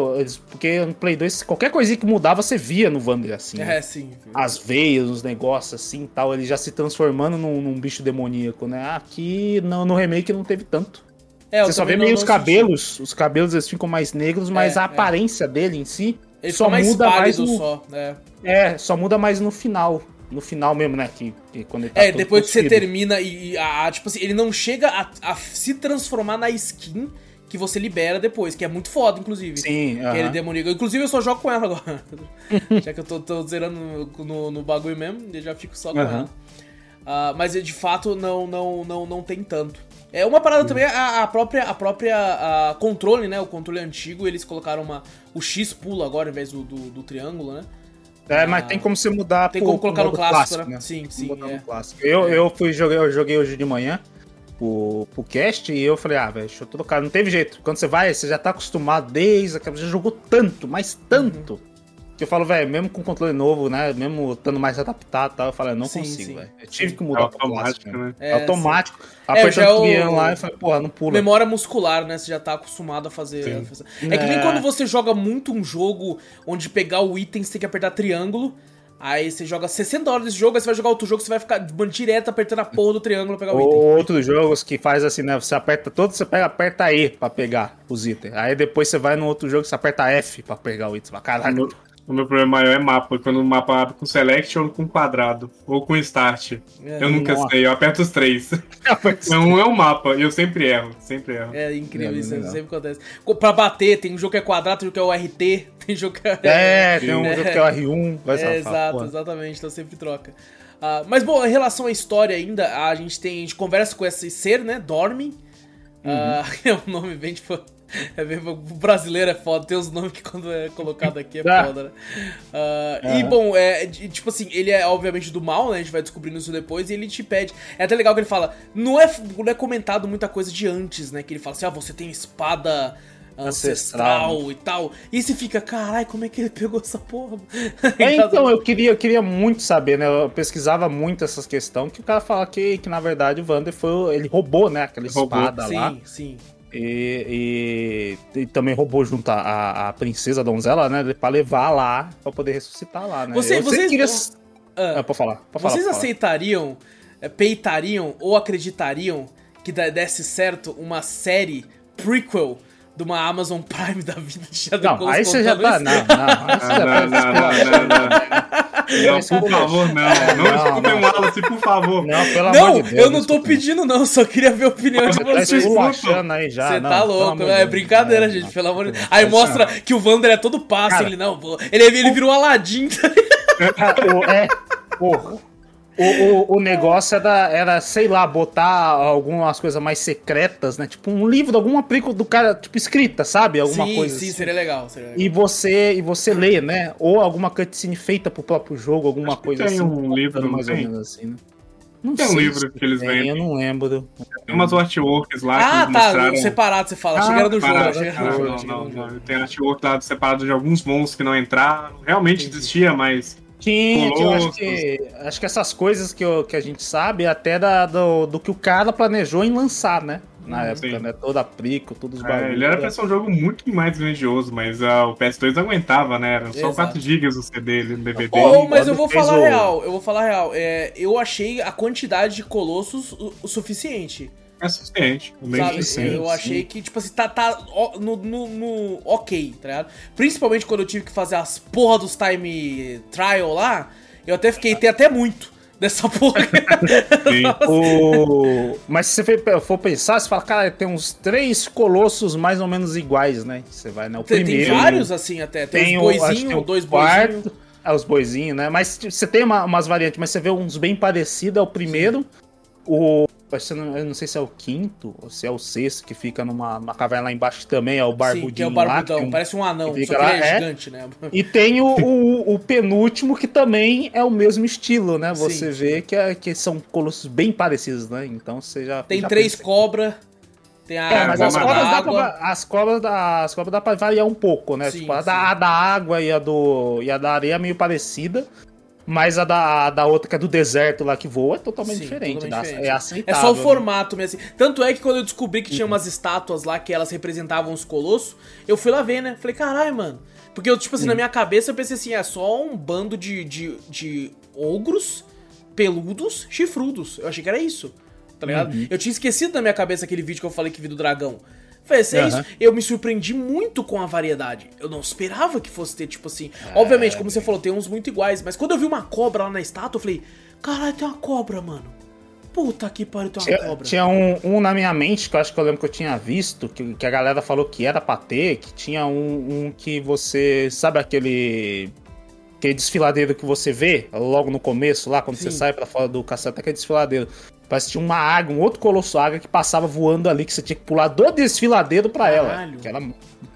S2: Porque no Play 2, qualquer coisinha que mudava, você via no Vander, assim.
S1: É, sim.
S2: as veias, os negócios assim tal, ele já se transformando num, num bicho demoníaco, né? Aqui no, no remake não teve tanto.
S1: É,
S2: Você só vê
S1: não-
S2: meio
S1: não
S2: os
S1: senti.
S2: cabelos, os cabelos eles ficam mais negros, mas
S1: É,
S2: a
S1: é.
S2: aparência dele em si
S1: Ele
S2: só
S1: mais
S2: muda mais no,
S1: só, né?
S2: é, só muda mais no final, no final mesmo, né? Que, que quando ele tá
S1: É, depois que você termina e, e a, a- tipo assim, ele não chega a, a se transformar na skin que você libera depois, que é muito foda, inclusive.
S2: Sim,
S1: Aquele
S2: aham.
S1: demoníaco. Inclusive, eu só jogo com ela agora. já que eu tô, tô zerando no, no, no bagulho mesmo, eu já fico só com
S2: Aham.
S1: ela. Ah, mas de fato não, não, não, não tem tanto. É uma parada também, a, a própria, a própria a controle, né? O controle antigo, eles colocaram uma, o X pula agora ao invés do, do, do triângulo, né?
S2: É, mas tem como você mudar
S1: Tem
S2: pro-
S1: como colocar
S2: pro
S1: no
S2: modo
S1: clássico, né? Sim, sim,
S2: Botar
S1: é.
S2: no clássico. Eu, eu fui joguei, eu joguei hoje de manhã pro, pro cast e eu falei, ah, velho, deixa eu trocar. Não teve jeito. Quando você vai, você já tá acostumado desde aquela. Já jogou tanto, mas tanto. Que eu falo, velho, mesmo com controle novo, né? Mesmo estando mais adaptado e tal, eu falei, não
S1: Sim,
S2: consigo, velho. Eu tive que
S3: É
S2: mudar
S3: automático,
S2: clássico.
S3: né?
S1: É,
S2: É automático.
S1: É, já
S2: Apertando
S1: é
S2: o
S1: o-
S2: triângulo lá e falei, porra, não pula.
S1: Memória muscular, né? Você já tá acostumado a fazer. A fazer- É que nem
S2: É.
S1: quando você joga muito um jogo onde pegar o item você tem que apertar triângulo. Aí você joga 60 horas desse jogo, aí você vai jogar outro jogo, você vai ficar direto apertando a porra do triângulo pra pegar o item.
S2: Ou outros jogos que faz assim, né? Você aperta todo, você pega, aperta E pra pegar os itens. Aí depois você vai no outro jogo, você aperta F pra pegar o item. Caralho,
S3: o meu problema maior é mapa. Quando o mapa abre com select ou com quadrado. Ou com start.
S1: É,
S3: eu nunca
S2: nossa.
S3: sei, eu aperto os três. Então um é o mapa e eu sempre erro. Sempre erro.
S1: É incrível
S2: Não,
S1: isso,
S2: não, não.
S1: sempre acontece. Co- Pra bater, tem um jogo que é quadrado, tem um jogo que é o RT, tem jogo que é.
S2: É, tem um
S1: É.
S2: jogo que é o R1, vai
S1: É,
S2: falar,
S1: exato,
S2: porra.
S1: exatamente, então sempre troca. Ah, mas bom, em relação à história ainda, a gente tem. A gente conversa com esse ser, né? Dorme. Ah, é um nome bem tipo. É bem, o brasileiro é foda, tem os nomes que quando é colocado aqui é
S2: Ah.
S1: foda, né? Ah, E
S2: Aham.
S1: bom, é, tipo assim, ele é obviamente do mal, né? A gente vai descobrindo isso depois e ele te pede. É até legal que ele fala, não é, não é comentado muita coisa de antes, né? Que ele fala assim, ah, você tem espada ancestral,
S2: Ancestral,
S1: e tal. E você fica, caralho, como é que ele pegou essa porra?
S2: É, então, eu queria, eu queria muito saber, né? Eu pesquisava muito essas questões, que o cara fala que, que na verdade o Vander foi. Ele roubou, né? Aquela
S3: Roubou.
S2: espada lá.
S1: Sim, sim.
S2: E, e- e também roubou junto a, a, princesa donzela, né? Pra levar lá, pra poder ressuscitar lá, né?
S1: Você-
S2: eu
S1: vocês-
S2: queria.
S1: Ah.
S2: Ah, pode falar. Pode falar,
S1: Vocês
S2: pode falar.
S1: aceitariam, eh, peitariam ou acreditariam que desse certo uma série prequel de uma Amazon Prime da vida de Shadow
S2: Não, aí você já tá. Não, não.
S3: Ah,
S2: já
S3: não, não,
S2: tá.
S3: não, não, não. Não, por favor, não. Não
S2: Não,
S3: escutem
S2: não.
S3: o Wallace, por favor.
S2: Não, pelo
S1: Não,
S2: amor de Deus.
S1: eu não tô pedindo não, só queria ver a opinião de
S2: Tá
S1: vocês.
S2: esculachando aí já.
S1: Você
S2: não,
S1: tá louco, é brincadeira,
S2: Não,
S1: gente,
S2: não.
S1: pelo amor de Deus. Aí mostra que o Vander é todo passe,
S2: Cara,
S1: ele não, ele, ele virou Aladdin, tá
S2: o- é, porra. O, o, o negócio era, era, sei lá, botar algumas coisas mais secretas, né? Tipo um livro, alguma película do cara, tipo, escrita, sabe? Alguma
S1: sim,
S2: coisa
S1: sim,
S2: assim.
S1: seria legal, seria legal.
S2: E você, e você lê, né? Ou alguma cutscene feita pro próprio jogo, alguma
S3: Acho que
S2: coisa
S3: tem
S2: assim.
S3: um livro,
S2: mais ou
S3: tem?
S2: menos assim, né? Não
S3: Tem um livro que eles
S2: tem,
S3: vendem.
S2: Eu não lembro.
S3: Tem umas artworks lá
S1: Ah,
S3: que
S1: tá,
S3: mostraram...
S1: separado você fala,
S2: Ah,
S1: chega no jogo,
S3: não,
S1: jogo,
S3: não, não, não. Tem artwork lá separado de alguns monstros que não entraram. Realmente
S1: Entendi.
S3: existia, mas
S2: Tinha, tinha, eu acho que, acho que essas coisas que, eu- que a gente sabe é até da, do, do que o cara planejou em lançar, né? Na
S1: Uhum.
S2: época,
S3: Sim.
S2: né? Toda a prico, todos os
S3: é,
S2: bagulhos.
S3: ele era pra ser um jogo muito mais grandioso, mas ah, o PS2 não aguentava, né? Eram só
S1: Exato.
S3: 4 GB o CD no DVD.
S1: Oh, mas eu vou falar
S2: o-
S1: real, eu vou falar real. É, eu achei a quantidade de colossos o, o suficiente.
S3: É suficiente. Bem
S1: Sabe?
S3: suficiente.
S1: eu
S2: sim.
S1: achei que, tipo assim, tá, tá no, no, no ok, tá ligado? Principalmente quando eu tive que fazer as porra dos time trial lá, eu até fiquei, tem até muito dessa porra.
S2: O... Mas se você for- pensar, você fala, cara, tem uns três colossos mais ou menos iguais, né? Você vai, né? O
S1: tem, tem
S2: primeiro.
S1: vários assim até, tem,
S2: Tem
S1: os
S2: tem
S1: boizinhos,
S2: o
S1: dois
S2: quarto,
S1: boizinhos.
S2: É, os boizinhos, né? Mas tipo, você tem uma- umas variantes, mas você vê uns bem parecidos. É o primeiro, o, eu não, eu não sei se é o quinto ou se é o sexto, que fica numa, numa caverna lá embaixo também é o barbudinho.
S1: Sim, que é o
S2: lá,
S1: barbudão,
S2: tem um-
S1: parece um anão, só
S2: lá,
S1: é,
S2: é.
S1: gigante, né?
S2: E tem o, o, o penúltimo, que também é o mesmo estilo, né?
S1: Sim,
S2: Você vê que, é, que são colossos bem parecidos, né? Então você já.
S1: Tem
S2: já
S1: três cobras, tem a
S2: É, mas as cobras, dá pra, as, cobras da, as cobras dá pra variar um pouco, né?
S1: Sim,
S2: tipo, a,
S1: sim.
S2: da, a da água e a, do, e a da areia é meio parecida. Mas a da, a da outra, que é do deserto lá que voa, é totalmente
S1: Sim,
S2: diferente.
S1: totalmente
S2: dá-
S1: diferente.
S2: É
S1: É
S2: aceitável.
S1: só o
S2: né?
S1: formato mesmo. assim. Tanto é que quando eu descobri que tinha umas estátuas lá que elas representavam os colossos, eu fui lá ver, né? Falei, caralho, mano. Porque eu, tipo assim, na minha cabeça eu pensei assim, é só um bando de, de, de ogros peludos, chifrudos. Eu achei que era isso, tá ligado?
S2: Uhum.
S1: Eu tinha esquecido na minha cabeça aquele vídeo que eu falei que vi do dragão. Se é
S2: Aham.
S1: isso, eu me surpreendi muito com a variedade. Eu não esperava que fosse ter, tipo assim. Obviamente, como você falou, tem uns muito iguais, mas quando eu vi uma cobra lá na estátua, eu falei, caralho, tem uma cobra, mano. Puta que pariu, tem uma
S2: Tinha,
S1: cobra.
S2: tinha um, um na minha mente que eu acho que eu lembro que eu tinha visto, que, que a galera falou que era pra ter, que tinha um, um que você. Sabe aquele. Aquele desfiladeiro que você vê logo no começo, lá, quando você
S1: Sim.
S2: sai pra fora do castelo, até aquele desfiladeiro. Parece que tinha uma águia, um outro colosso águia que passava voando ali, que você tinha que pular do desfiladeiro pra ela. Que, era,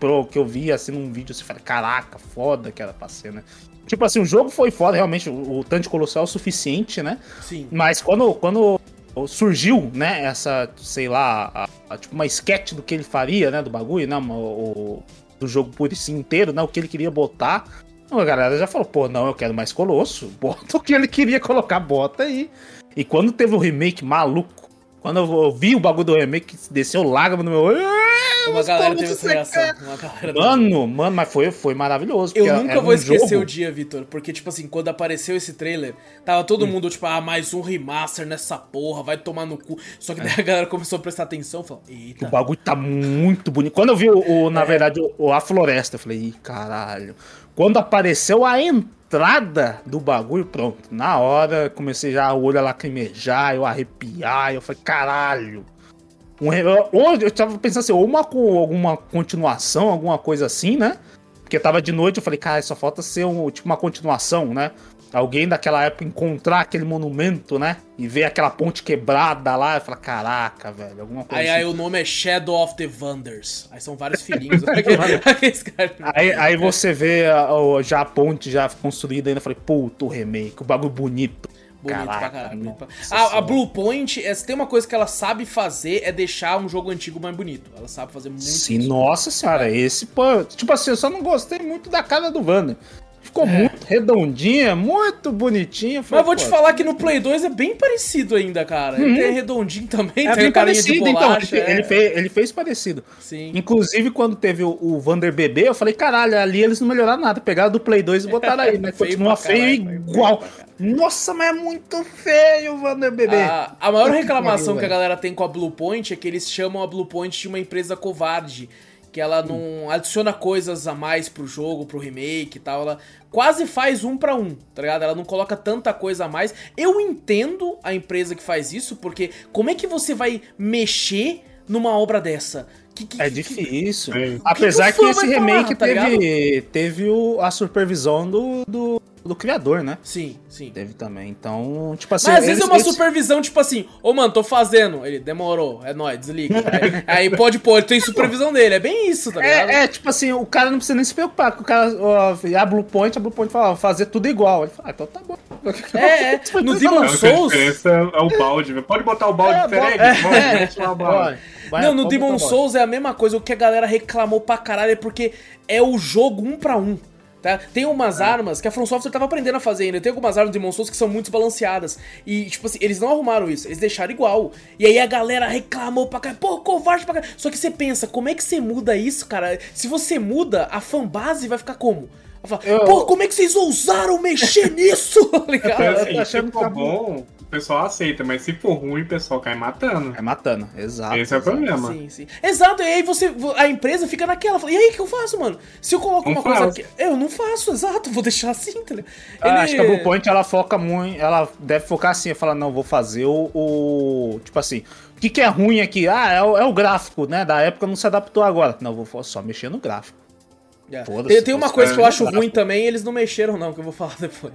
S2: pro, que eu vi assim num vídeo, assim, falei, caraca, foda que era pra ser, né? Tipo assim, o jogo foi foda, realmente, o, o tanto de colossal é o suficiente, né?
S1: Sim.
S2: Mas quando, quando surgiu, né, essa, sei lá, a- a- tipo uma sketch do que ele faria, né, do bagulho, né, uma- o, do jogo por si inteiro, né, o que ele queria botar, a galera já falou, pô, não, eu quero mais Colosso, bota o que ele queria colocar, bota aí. E quando teve o remake maluco, quando eu vi o bagulho do remake, desceu lágrima no meu... "Ah,
S1: Uma galera teve essa reação.
S2: quer?"
S1: Uma galera teve.
S2: Mano, mano, mas foi, foi maravilhoso.
S1: Eu nunca vou
S2: um
S1: esquecer
S2: jogo-
S1: o dia, Vitor, porque, tipo assim, quando apareceu esse trailer, tava todo mundo, tipo, ah, mais um remaster nessa porra, vai tomar no cu. Só que daí a galera começou a prestar atenção e falou,
S2: O
S1: eita.
S2: bagulho tá muito bonito. Quando eu vi, o, o-
S1: É.
S2: na verdade, o, a floresta, eu falei, ih, caralho. Quando apareceu a entrada do bagulho, pronto. Na hora, comecei já o olho a lacrimejar, eu arrepiar, eu falei, caralho. Um ou eu tava pensando assim, ou uma, alguma continuação, alguma coisa assim, né? Porque tava de noite, eu falei, cara, só falta ser um, tipo uma continuação, né? Alguém daquela época encontrar aquele monumento, né? E ver aquela ponte quebrada lá, eu falei, caraca, velho, alguma coisa
S1: Aí,
S2: assim.
S1: aí o nome é Shadow of the Wonders. Aí são vários filhinhos.
S2: Aí, aí você vê a- já a ponte já construída ainda, falei, puta, o remake, o bagulho bonito.
S1: Bonito pra
S2: Caraca,
S1: caralho. bonito pra-
S2: nossa
S1: A, a
S2: senhora.
S1: Blue Point, é, se tem uma coisa que ela sabe fazer, é deixar um jogo antigo mais bonito. Ela sabe fazer muito
S2: Sim,
S1: isso.
S2: nossa senhora, esse, pô, tipo assim, eu só não gostei muito da cara do Wander. Ficou muito redondinha, muito bonitinha.
S1: Mas vou te falar que no Play 2 é bem parecido ainda, cara. Ele é redondinho também,
S2: Uhum. É
S1: tem
S2: bem parecido, então.
S1: bolacha.
S2: Ele,
S1: é.
S2: ele fez, ele fez parecido.
S1: Sim.
S2: Inclusive, quando teve o, o Vander bebê, eu falei, caralho, ali eles não melhoraram nada. Pegaram do Play 2 e botaram aí, né?
S1: Feio
S2: Continua
S1: caralho,
S2: feio
S1: feio
S2: igual.
S1: caralho.
S2: Nossa, mas é muito feio o Vander bebê.
S1: A, a maior
S2: que
S1: reclamação
S2: pariu,
S1: que a galera tem com a Blue Point é que eles chamam a Blue Point de uma empresa covarde. Que ela não adiciona coisas a mais pro jogo, pro remake e tal. Ela quase faz um pra um, tá ligado? Ela não coloca tanta coisa a mais. Eu entendo a empresa que faz isso, porque como é que você vai mexer numa obra dessa? Que, que-
S2: É
S1: que-
S2: difícil.
S3: É.
S2: Apesar
S1: que
S2: que, esse
S1: vai falar,
S2: remake
S1: tá
S2: teve, teve o- a supervisão do, do, do criador, né?
S1: Sim, sim.
S2: Teve também. Então, tipo assim.
S1: Mas às vezes é uma
S2: eles-
S1: supervisão, tipo assim, ô mano, tô fazendo. Ele demorou, é nóis, desliga. aí, aí pode pôr, tem supervisão dele. É bem isso, tá ligado?
S2: É, é, tipo assim, o cara não precisa nem se preocupar, porque o cara, ó, a Blue Point, a Blue Point fala, ó, fazer tudo igual. Ele fala, ah, então tá bom.
S1: É, é. No Demon
S3: A única
S1: Souls.
S3: diferença é o balde, velho. Pode botar o balde
S2: É,
S3: diferente? Pode,
S2: é. Vai,
S1: não, no Demon Souls é a mesma coisa. O que a galera reclamou pra caralho é porque é o jogo um pra um. Tá? Tem umas armas que a From Software tava aprendendo a fazer ainda. Tem algumas armas do Demon Souls que são muito desbalanceadas. E, tipo assim, eles não arrumaram isso, eles deixaram igual. E aí a galera reclamou pra caralho, pô, covarde pra caralho. Só que você pensa, como é que você muda isso, cara? Se você muda, a fanbase vai ficar como? Vai falar,
S2: Eu-
S1: Pô, como é que vocês ousaram mexer nisso? Tá ligado?
S2: Eu tô
S3: se
S2: achando que
S3: for
S2: tá
S3: bom, o pessoal aceita, mas se for ruim, o pessoal cai matando.
S2: É matando, exato.
S3: Esse é o problema.
S1: Sim, sim. Exato, e aí você. A empresa fica naquela. fala, E aí, o que eu faço, mano? Se eu coloco
S3: Não
S1: uma coisa
S3: faz.
S1: aqui. Eu não faço, exato, vou deixar assim, tá ligado?
S2: Ah,
S1: Ele-
S2: Acho que a Blue Point ela foca muito, ela deve focar assim, falar, não, vou fazer o, o- tipo assim, o que, que é ruim aqui? Ah, é o, é o gráfico, né? Da época não se adaptou agora. Não, vou só mexer no gráfico.
S1: É.
S2: Foda-se,
S1: Tem, tem uma coisa que eu
S2: caras
S1: acho
S2: não
S1: ruim também, eles não mexeram, não, que eu vou falar depois.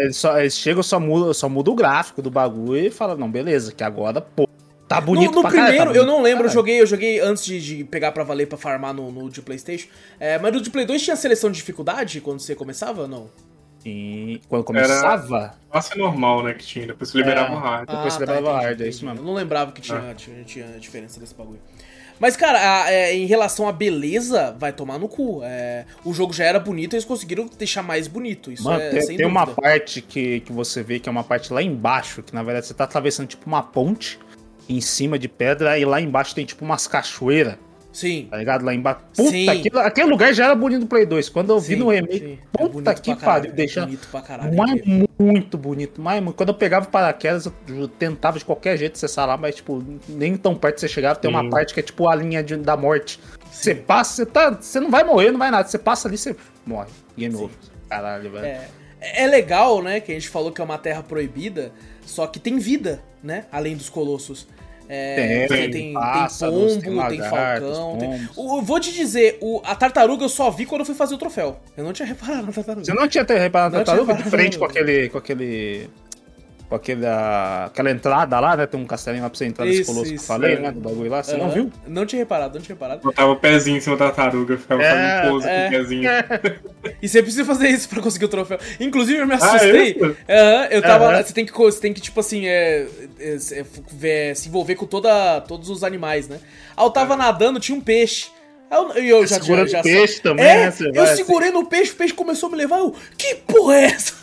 S2: Eles, só, eles chegam, só muda, só muda o gráfico do bagulho e fala, não, beleza, que agora, pô, tá bonito
S1: no no
S2: pra caralho,
S1: primeiro,
S2: tá
S1: eu não lembro, eu joguei, eu joguei antes de, de pegar pra valer pra farmar no, no de Playstation. É, mas no de Play 2 tinha seleção de dificuldade quando você começava ou não?
S2: E quando começava,
S3: Classe normal, né, que tinha. Depois você liberava
S2: É.
S3: o hard.
S2: Depois você levava hard, é isso mesmo.
S1: Eu não lembrava que tinha, tinha, tinha diferença desse bagulho. Mas, cara, a- é, em relação à beleza, vai tomar no cu. É, o jogo já era bonito, eles conseguiram deixar mais bonito. Isso
S2: Mano,
S1: é
S2: tem, tem uma parte que, que você vê que é uma parte lá embaixo, que na verdade você tá atravessando tipo uma ponte em cima de pedra e lá embaixo tem tipo umas cachoeiras,
S1: Sim.
S2: tá ligado? Lá embaixo. Puta,
S1: Sim.
S2: aquilo- aquele lugar já era bonito do Play 2. Quando eu vi
S1: sim,
S2: no remake,
S1: sim. É
S2: puta
S1: bonito
S2: que pariu,
S1: é
S2: deixa
S1: bonito pra caralho.
S2: mas
S1: aquele.
S2: muito bonito. Mas, mano, quando eu pegava o paraquedas, eu, tentava de qualquer jeito acessar lá, mas tipo, nem tão perto você chegava, tem uma parte que é tipo a linha de- da morte. Você passa, você tá. Você não vai morrer, não vai nada. Você passa ali, você morre. Game over. Caralho, velho.
S1: É, é legal, né, que a gente falou que é uma terra proibida, só que tem vida, né, além dos colossos. É,
S2: Tem,
S1: tem,
S2: tem
S1: tem,
S2: pássaros,
S1: pombo,
S2: tem
S1: tem,
S2: lagartos,
S1: falcão. Tem...
S2: pombos.
S1: O- Eu vou te dizer, o, a tartaruga eu só vi quando eu fui fazer o troféu. Eu não tinha reparado na tartaruga.
S2: Você não tinha reparado na tartaruga
S1: tinha
S2: de frente com
S1: reparado.
S2: aquele. com aquele. Com aquele, ah, aquela entrada lá, né? Tem um castelinho lá pra você entrar nesse
S1: Isso,
S2: colosso que eu
S1: isso,
S2: falei,
S3: é.
S2: né? Do bagulho lá. Você não
S1: Aham.
S2: viu?
S1: Não tinha reparado, não tinha reparado.
S3: Botava o pezinho em cima da tartaruga, ficava
S2: É,
S3: fazendo pose
S1: é.
S3: com o pezinho.
S1: E você precisa fazer isso pra conseguir o troféu. Inclusive, eu me
S3: Ah,
S1: assustei.
S3: isso?
S1: Aham, eu tava.
S2: Aham.
S1: Você tem que, você tem que, tipo assim, é, é, é, é, se envolver com toda, todos os animais, né? Aí eu tava nadando, tinha um peixe. Eu, eu já,
S2: Segurando
S1: já, já
S2: peixe também,
S1: é,
S2: né? Você
S1: eu
S2: vai assim.
S1: segurei no peixe, o peixe começou a me levar. Eu, que porra é essa?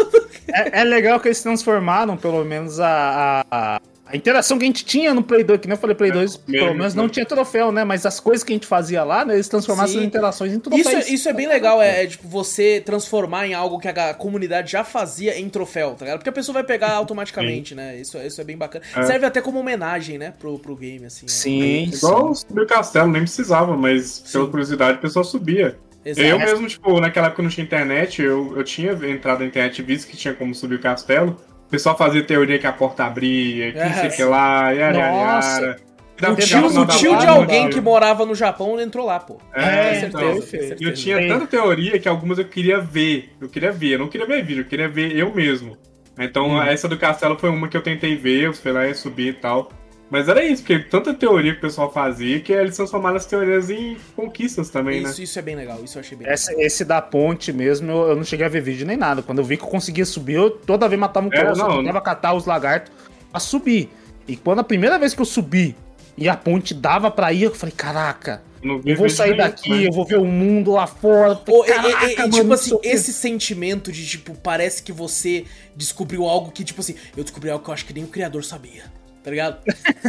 S2: É, é legal que eles transformaram, pelo menos, a, a, a interação que a gente tinha no Play 2, que nem eu falei, Play 2, pelo
S3: mesmo,
S2: menos não
S3: né?
S2: tinha troféu, né? Mas as coisas que a gente fazia lá, né? Eles transformaram
S1: Sim.
S2: essas interações em troféus.
S1: Isso, é- isso é bem legal, é, é, tipo você transformar em algo que a comunidade já fazia em troféu, tá ligado? Porque a pessoa vai pegar automaticamente, né? Isso, isso é bem bacana.
S3: É.
S1: Serve até como homenagem, né, pro, pro game, assim. né?
S2: Sim,
S3: Igual
S2: sim.
S3: subir o castelo, nem precisava, mas pela
S1: Sim.
S3: curiosidade o pessoal subia.
S1: Exato.
S3: Eu mesmo, tipo, naquela época não tinha internet, eu, eu tinha entrado na internet e visto que tinha como subir o castelo. O pessoal fazia teoria que a porta abria, que não sei o que lá, yara,
S2: Nossa.
S3: yara.
S1: O tio, o tio de alguém que morava no Japão entrou lá, pô.
S3: É,
S1: Com
S3: então,
S1: certeza,
S2: perfeito.
S1: com
S3: E eu
S1: certeza.
S3: tinha tanta teoria que algumas eu queria ver. Eu queria ver, eu não queria ver vídeo, eu queria ver eu mesmo. Então
S2: Uhum.
S3: essa do castelo foi uma que eu tentei ver, eu fui lá e subir e tal. Mas era isso, porque tanta teoria que o pessoal fazia que eles transformaram as teorias em conquistas também, né?
S1: Isso, isso é bem legal, isso eu achei bem
S2: Esse, esse da ponte mesmo, eu, eu não cheguei a ver vídeo nem nada. Quando eu vi que eu conseguia subir, eu toda vez matava um
S3: É,
S2: colosso, eu
S3: não,
S2: tentava catar os lagartos pra subir. E quando a primeira vez que eu subi e a ponte dava pra ir, eu falei, caraca, eu vou sair daqui,
S3: né?
S2: eu vou ver o mundo lá fora.
S1: Pô, e-
S2: Caraca,
S1: e- e,
S2: mano,
S1: tipo assim, esse sentimento de, tipo, parece que você descobriu algo que, tipo assim, eu descobri algo que eu acho que nem o criador sabia. Tá ligado?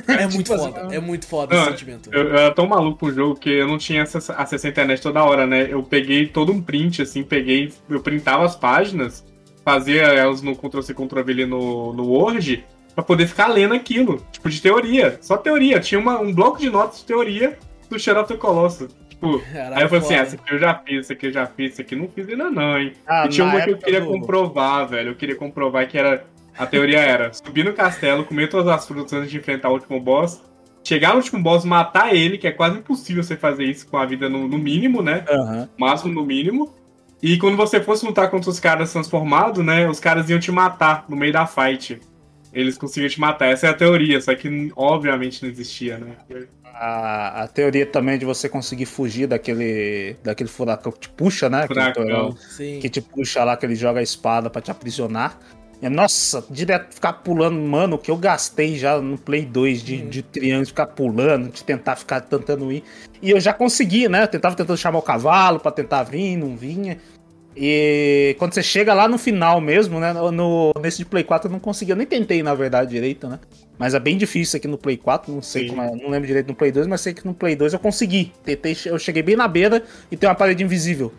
S1: É muito
S2: Tipo assim,
S1: foda, é muito foda
S3: Não,
S1: esse sentimento.
S3: Eu, eu era tão maluco com o jogo que eu não tinha acesso, acesso à internet toda hora, né? Eu peguei todo um print, assim, peguei, eu printava as páginas, fazia elas no Ctrl-C, Ctrl-V ali no, no Word, pra poder ficar lendo aquilo, tipo, de teoria, só teoria. Tinha uma, um bloco de notas de teoria do Shadow of the Colossus. Tipo,
S1: Caralho,
S3: aí eu falei assim, ah, esse aqui eu já fiz, esse aqui eu já fiz, esse aqui eu não fiz ainda não, hein?
S2: Ah,
S3: e tinha uma que eu queria
S2: do-
S3: comprovar, velho, eu queria comprovar que era... A teoria era subir no castelo, comer todas as frutas antes de enfrentar o último boss, chegar no último boss, matar ele, que é quase impossível você fazer isso com a vida no, no mínimo, né?
S2: Aham.
S3: Máximo no mínimo. E quando você fosse lutar contra os caras transformados, né? Os caras iam te matar no meio da fight. Eles conseguiam te matar. Essa é a teoria, só que obviamente não existia, né?
S2: A, a teoria também de você conseguir fugir daquele, daquele furacão que te puxa, né?
S3: Furacão.
S2: torão
S1: Sim.
S2: que te puxa lá, que ele joga a espada pra te aprisionar. É, nossa, direto ficar pulando, mano, o que eu gastei já no Play 2 de, de triângulo, ficar pulando, de tentar ficar tentando ir. E eu já consegui, né? Eu tentava tentando chamar o cavalo pra tentar vir, não vinha. E quando você chega lá no final mesmo, né? No, nesse de Play 4 eu não conseguia, eu nem tentei na verdade direito, né? Mas é bem difícil aqui no Play 4, não sei
S3: Sim.
S2: como é, não lembro direito no Play 2, mas sei que no Play 2 eu consegui. Tentei, eu cheguei bem na beira e tem uma parede invisível.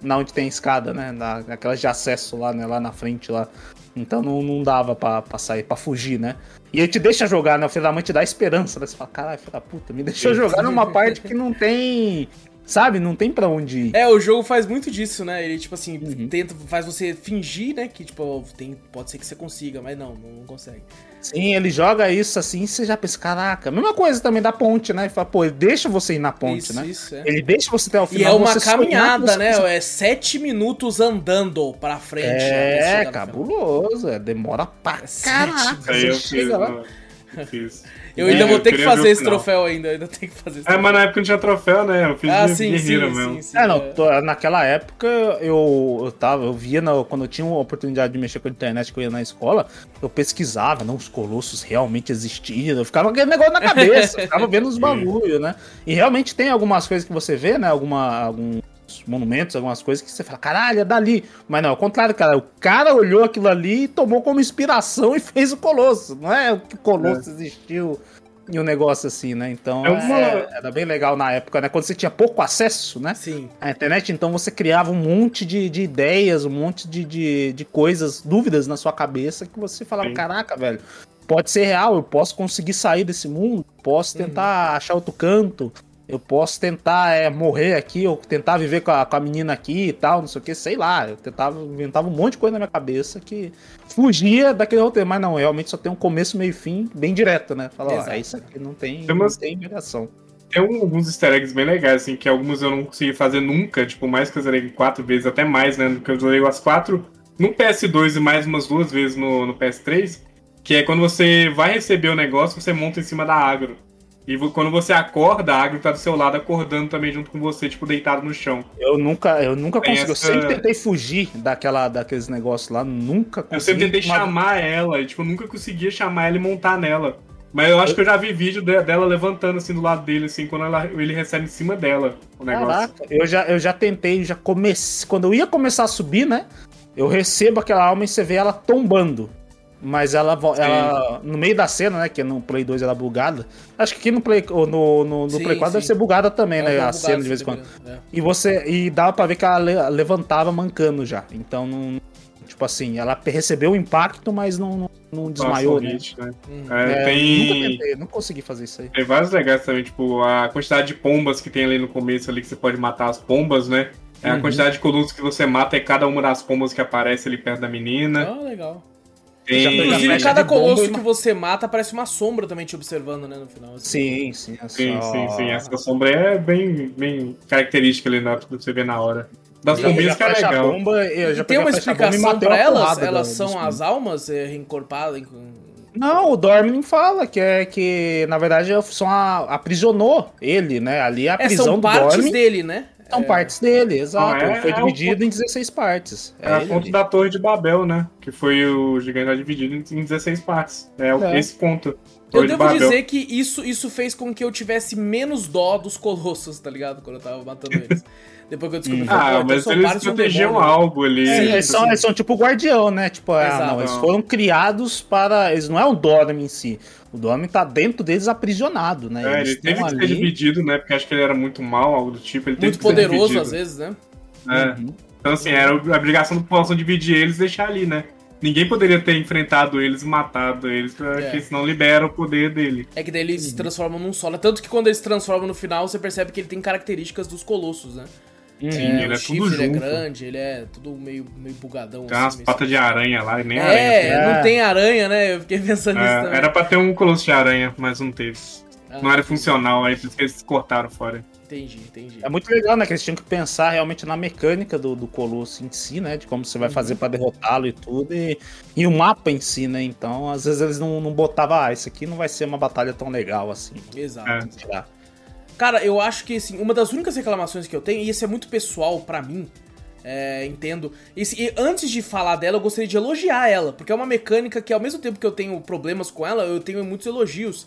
S2: Na onde tem a escada, né? Na, aquelas de acesso lá, né? Lá na frente lá. Então não, não dava pra, pra sair, pra fugir, né? E ele te deixa jogar, né? O filho da mãe te dá esperança, né? Você fala, caralho, filho da puta, me deixou jogar numa parte que não tem. Sabe? Não tem pra onde ir.
S1: É, o jogo faz muito disso, né? Ele, tipo assim,
S2: Uhum.
S1: tenta, faz você fingir, né? Que, tipo, tem, pode ser que você consiga, mas não, não consegue.
S2: Sim, ele joga isso assim, você já pensa, caraca. Mesma coisa também da ponte, né? Ele fala, pô, ele deixa você ir na ponte,
S1: isso,
S2: né?
S1: isso, é.
S2: Ele deixa você até o
S1: E
S2: final.
S1: é uma caminhada, né? É sete minutos andando pra frente. chegar
S2: É,
S1: final.
S2: cabuloso. É, demora pra
S1: sete
S2: caraca.
S3: Isso aí eu
S2: Você
S3: fiz,
S2: chega lá.
S3: Eu fiz.
S1: Eu ainda
S3: É,
S1: vou ter que fazer esse troféu ainda, ainda tenho que fazer esse
S3: É, mas na época não tinha troféu, né? Eu fiz
S1: Ah,
S3: de
S1: sim, sim,
S3: guerreiro
S1: sim,
S3: mesmo.
S1: sim.
S2: É, não,
S1: é.
S2: tô- naquela época eu, eu tava, eu via na- quando eu tinha uma oportunidade de mexer com a internet que eu ia na escola, eu pesquisava, não, os colossos realmente existiam, eu ficava com aquele negócio na cabeça, eu ficava vendo os bagulho, né? E realmente tem algumas coisas que você vê, né? Alguma, alguns monumentos, algumas coisas que você fala, caralho, é dali. Mas não, ao contrário, cara, o cara olhou aquilo ali e tomou como inspiração e fez o colosso. Não é que o colosso existiu e um negócio assim, né? Então
S3: É uma-
S2: é- era bem legal na época, né? Quando você tinha pouco acesso, né?
S1: Sim.
S2: A internet, então você criava um monte de, de ideias, um monte de, de, de coisas, dúvidas na sua cabeça que você falava,
S3: Sim.
S2: caraca, velho, pode ser real, eu posso conseguir sair desse mundo, posso tentar achar outro canto, eu posso tentar é, morrer aqui, ou tentar viver com a, com a menina aqui e tal, não sei o que, sei lá. Eu tentava, inventava um monte de coisa na minha cabeça que fugia daquele roteiro, mas não, realmente só tem um começo, meio e fim, bem direto, né? Fala, ó,
S1: Exato.
S2: é isso aqui, não tem,
S3: Tem umas-
S2: não tem variação.
S3: Tem um- alguns easter eggs bem legais, assim, que alguns eu não consegui fazer nunca, tipo, mais que eu zerei quatro vezes, até mais, né? Porque eu zerei as quatro no PS2 e mais umas duas vezes no, no PS3, que é quando você vai receber o negócio, você monta em cima da agro. E quando você acorda, a agro tá do seu lado acordando também junto com você, tipo, deitado no chão.
S2: Eu nunca, eu nunca
S3: Tem
S2: consegui.
S3: essa-
S2: Eu sempre tentei fugir daquela, daqueles negócios lá, nunca consegui.
S3: Eu sempre tentei
S2: mas-
S3: chamar ela, e, tipo, nunca conseguia chamar ela e montar nela. Mas eu acho que eu já vi vídeo de- dela levantando assim do lado dele, assim, quando ela- ele recebe em cima dela o negócio.
S2: Caraca, eu já, eu já tentei, já comecei. Quando eu ia começar a subir, né? Eu recebo aquela alma e você vê ela tombando. Mas ela, ela no meio da cena, né? Que no Play 2 ela é bugada. Acho que aqui no Play, ou no, no, no
S1: Sim,
S2: Play 4 deve
S1: sim.
S2: ser bugada também,
S1: É um
S2: né? A cena de vez em quando.
S1: é.
S2: E você. E dava pra ver que ela le- levantava mancando já. Então não. Tipo assim, ela recebeu o impacto, mas não, não, não desmaiou,
S3: Nossa,
S2: né?
S3: hit, né?
S1: Hum.
S3: É,
S2: É,
S3: tem,
S2: Nunca tentei, não consegui fazer isso aí.
S3: tem vários legais também, tipo, a quantidade de pombas que tem ali no começo ali, que você pode matar as pombas, né? É a
S2: Uhum.
S3: quantidade de colossos que você mata é cada uma das pombas que aparece ali perto da menina.
S1: Ah, legal. Inclusive, cada colosso que você mata parece uma sombra também te observando, né, no final. assim.
S2: Sim, sim. é
S3: Sim, sim, sim. Essa sombra é bem, bem característica ali na hora que você vê na hora. Das
S2: Já
S3: que é legal.
S2: bomba, eu já
S1: E tem uma explicação pra elas? Elas
S2: da-
S1: são
S2: dos
S1: as almas é, reencorpadas? em-
S2: Não, o Dormin fala que é que, na verdade, só a- aprisionou ele, né? Ali a
S1: É,
S2: prisão
S1: são
S2: do
S1: partes
S2: Dormin
S1: dele, né?
S2: São
S1: É,
S2: partes dele, exato.
S3: Não, é-
S2: Foi
S3: é
S2: dividido em 16 partes.
S3: É a
S2: ele
S3: conta
S2: ali.
S3: da Torre de Babel, né? Que foi o gigante dividido em em 16 partes. É, o
S2: É.
S3: esse conto.
S1: Eu devo
S3: Babel.
S1: dizer que isso, isso fez com que eu tivesse menos dó dos colossos, tá ligado? Quando eu tava matando eles. Depois que eu descobri, falei, pô,
S3: Ah, mas
S1: são
S3: eles
S1: um
S3: protegiam
S1: demônio.
S3: algo ali.
S2: É,
S1: Sim,
S2: eles, são, eles são tipo o guardião, né? Tipo, ah,
S1: Exato.
S2: não, eles foram criados para. Eles não é o Dormin em si. O Dormin tá dentro deles aprisionado, né?
S3: É,
S2: Eles
S3: ele teve que ser dividido, né? Porque acho que ele era muito mal, algo do tipo. Ele
S1: Muito
S3: que
S1: poderoso às vezes, né?
S3: É.
S2: Uhum.
S3: Então, assim, era a obrigação do população dividir eles e deixar ali, né? Ninguém poderia ter enfrentado eles e matado eles, porque
S1: É.
S3: senão libera o poder dele.
S1: É que daí eles se transformam num solo. Tanto que quando eles se transformam no final, você percebe que ele tem características dos colossos, né?
S3: Sim,
S1: É,
S3: ele
S1: o
S3: é
S1: chifre
S3: tudo
S1: ele é grande, ele é tudo meio, meio bugadão.
S3: Tem umas
S1: assim, meio
S3: patas de aranha lá e nem
S1: É,
S3: aranha.
S1: não
S2: É.
S1: tem aranha, né? Eu fiquei pensando nisso
S3: É,
S1: também.
S3: era pra ter um colosso de aranha, mas não teve.
S1: Ah,
S3: Não era funcional, aí por isso que eles cortaram fora.
S1: Entendi, entendi.
S2: É muito legal, né? Que eles tinham que pensar realmente na mecânica do, do Colosso em si, né? De como você vai
S1: Uhum.
S2: fazer pra derrotá-lo e tudo. E, e o mapa em si, né? Então, às vezes eles não, não botavam, ah, isso aqui não vai ser uma batalha tão legal assim.
S1: Exato.
S3: É.
S1: Cara, eu acho que assim, uma das únicas reclamações que eu tenho, e isso é muito pessoal pra mim, é, entendo. E, se- e antes de falar dela, eu gostaria de elogiar ela, porque é uma mecânica que ao mesmo tempo que eu tenho problemas com ela, eu tenho muitos elogios,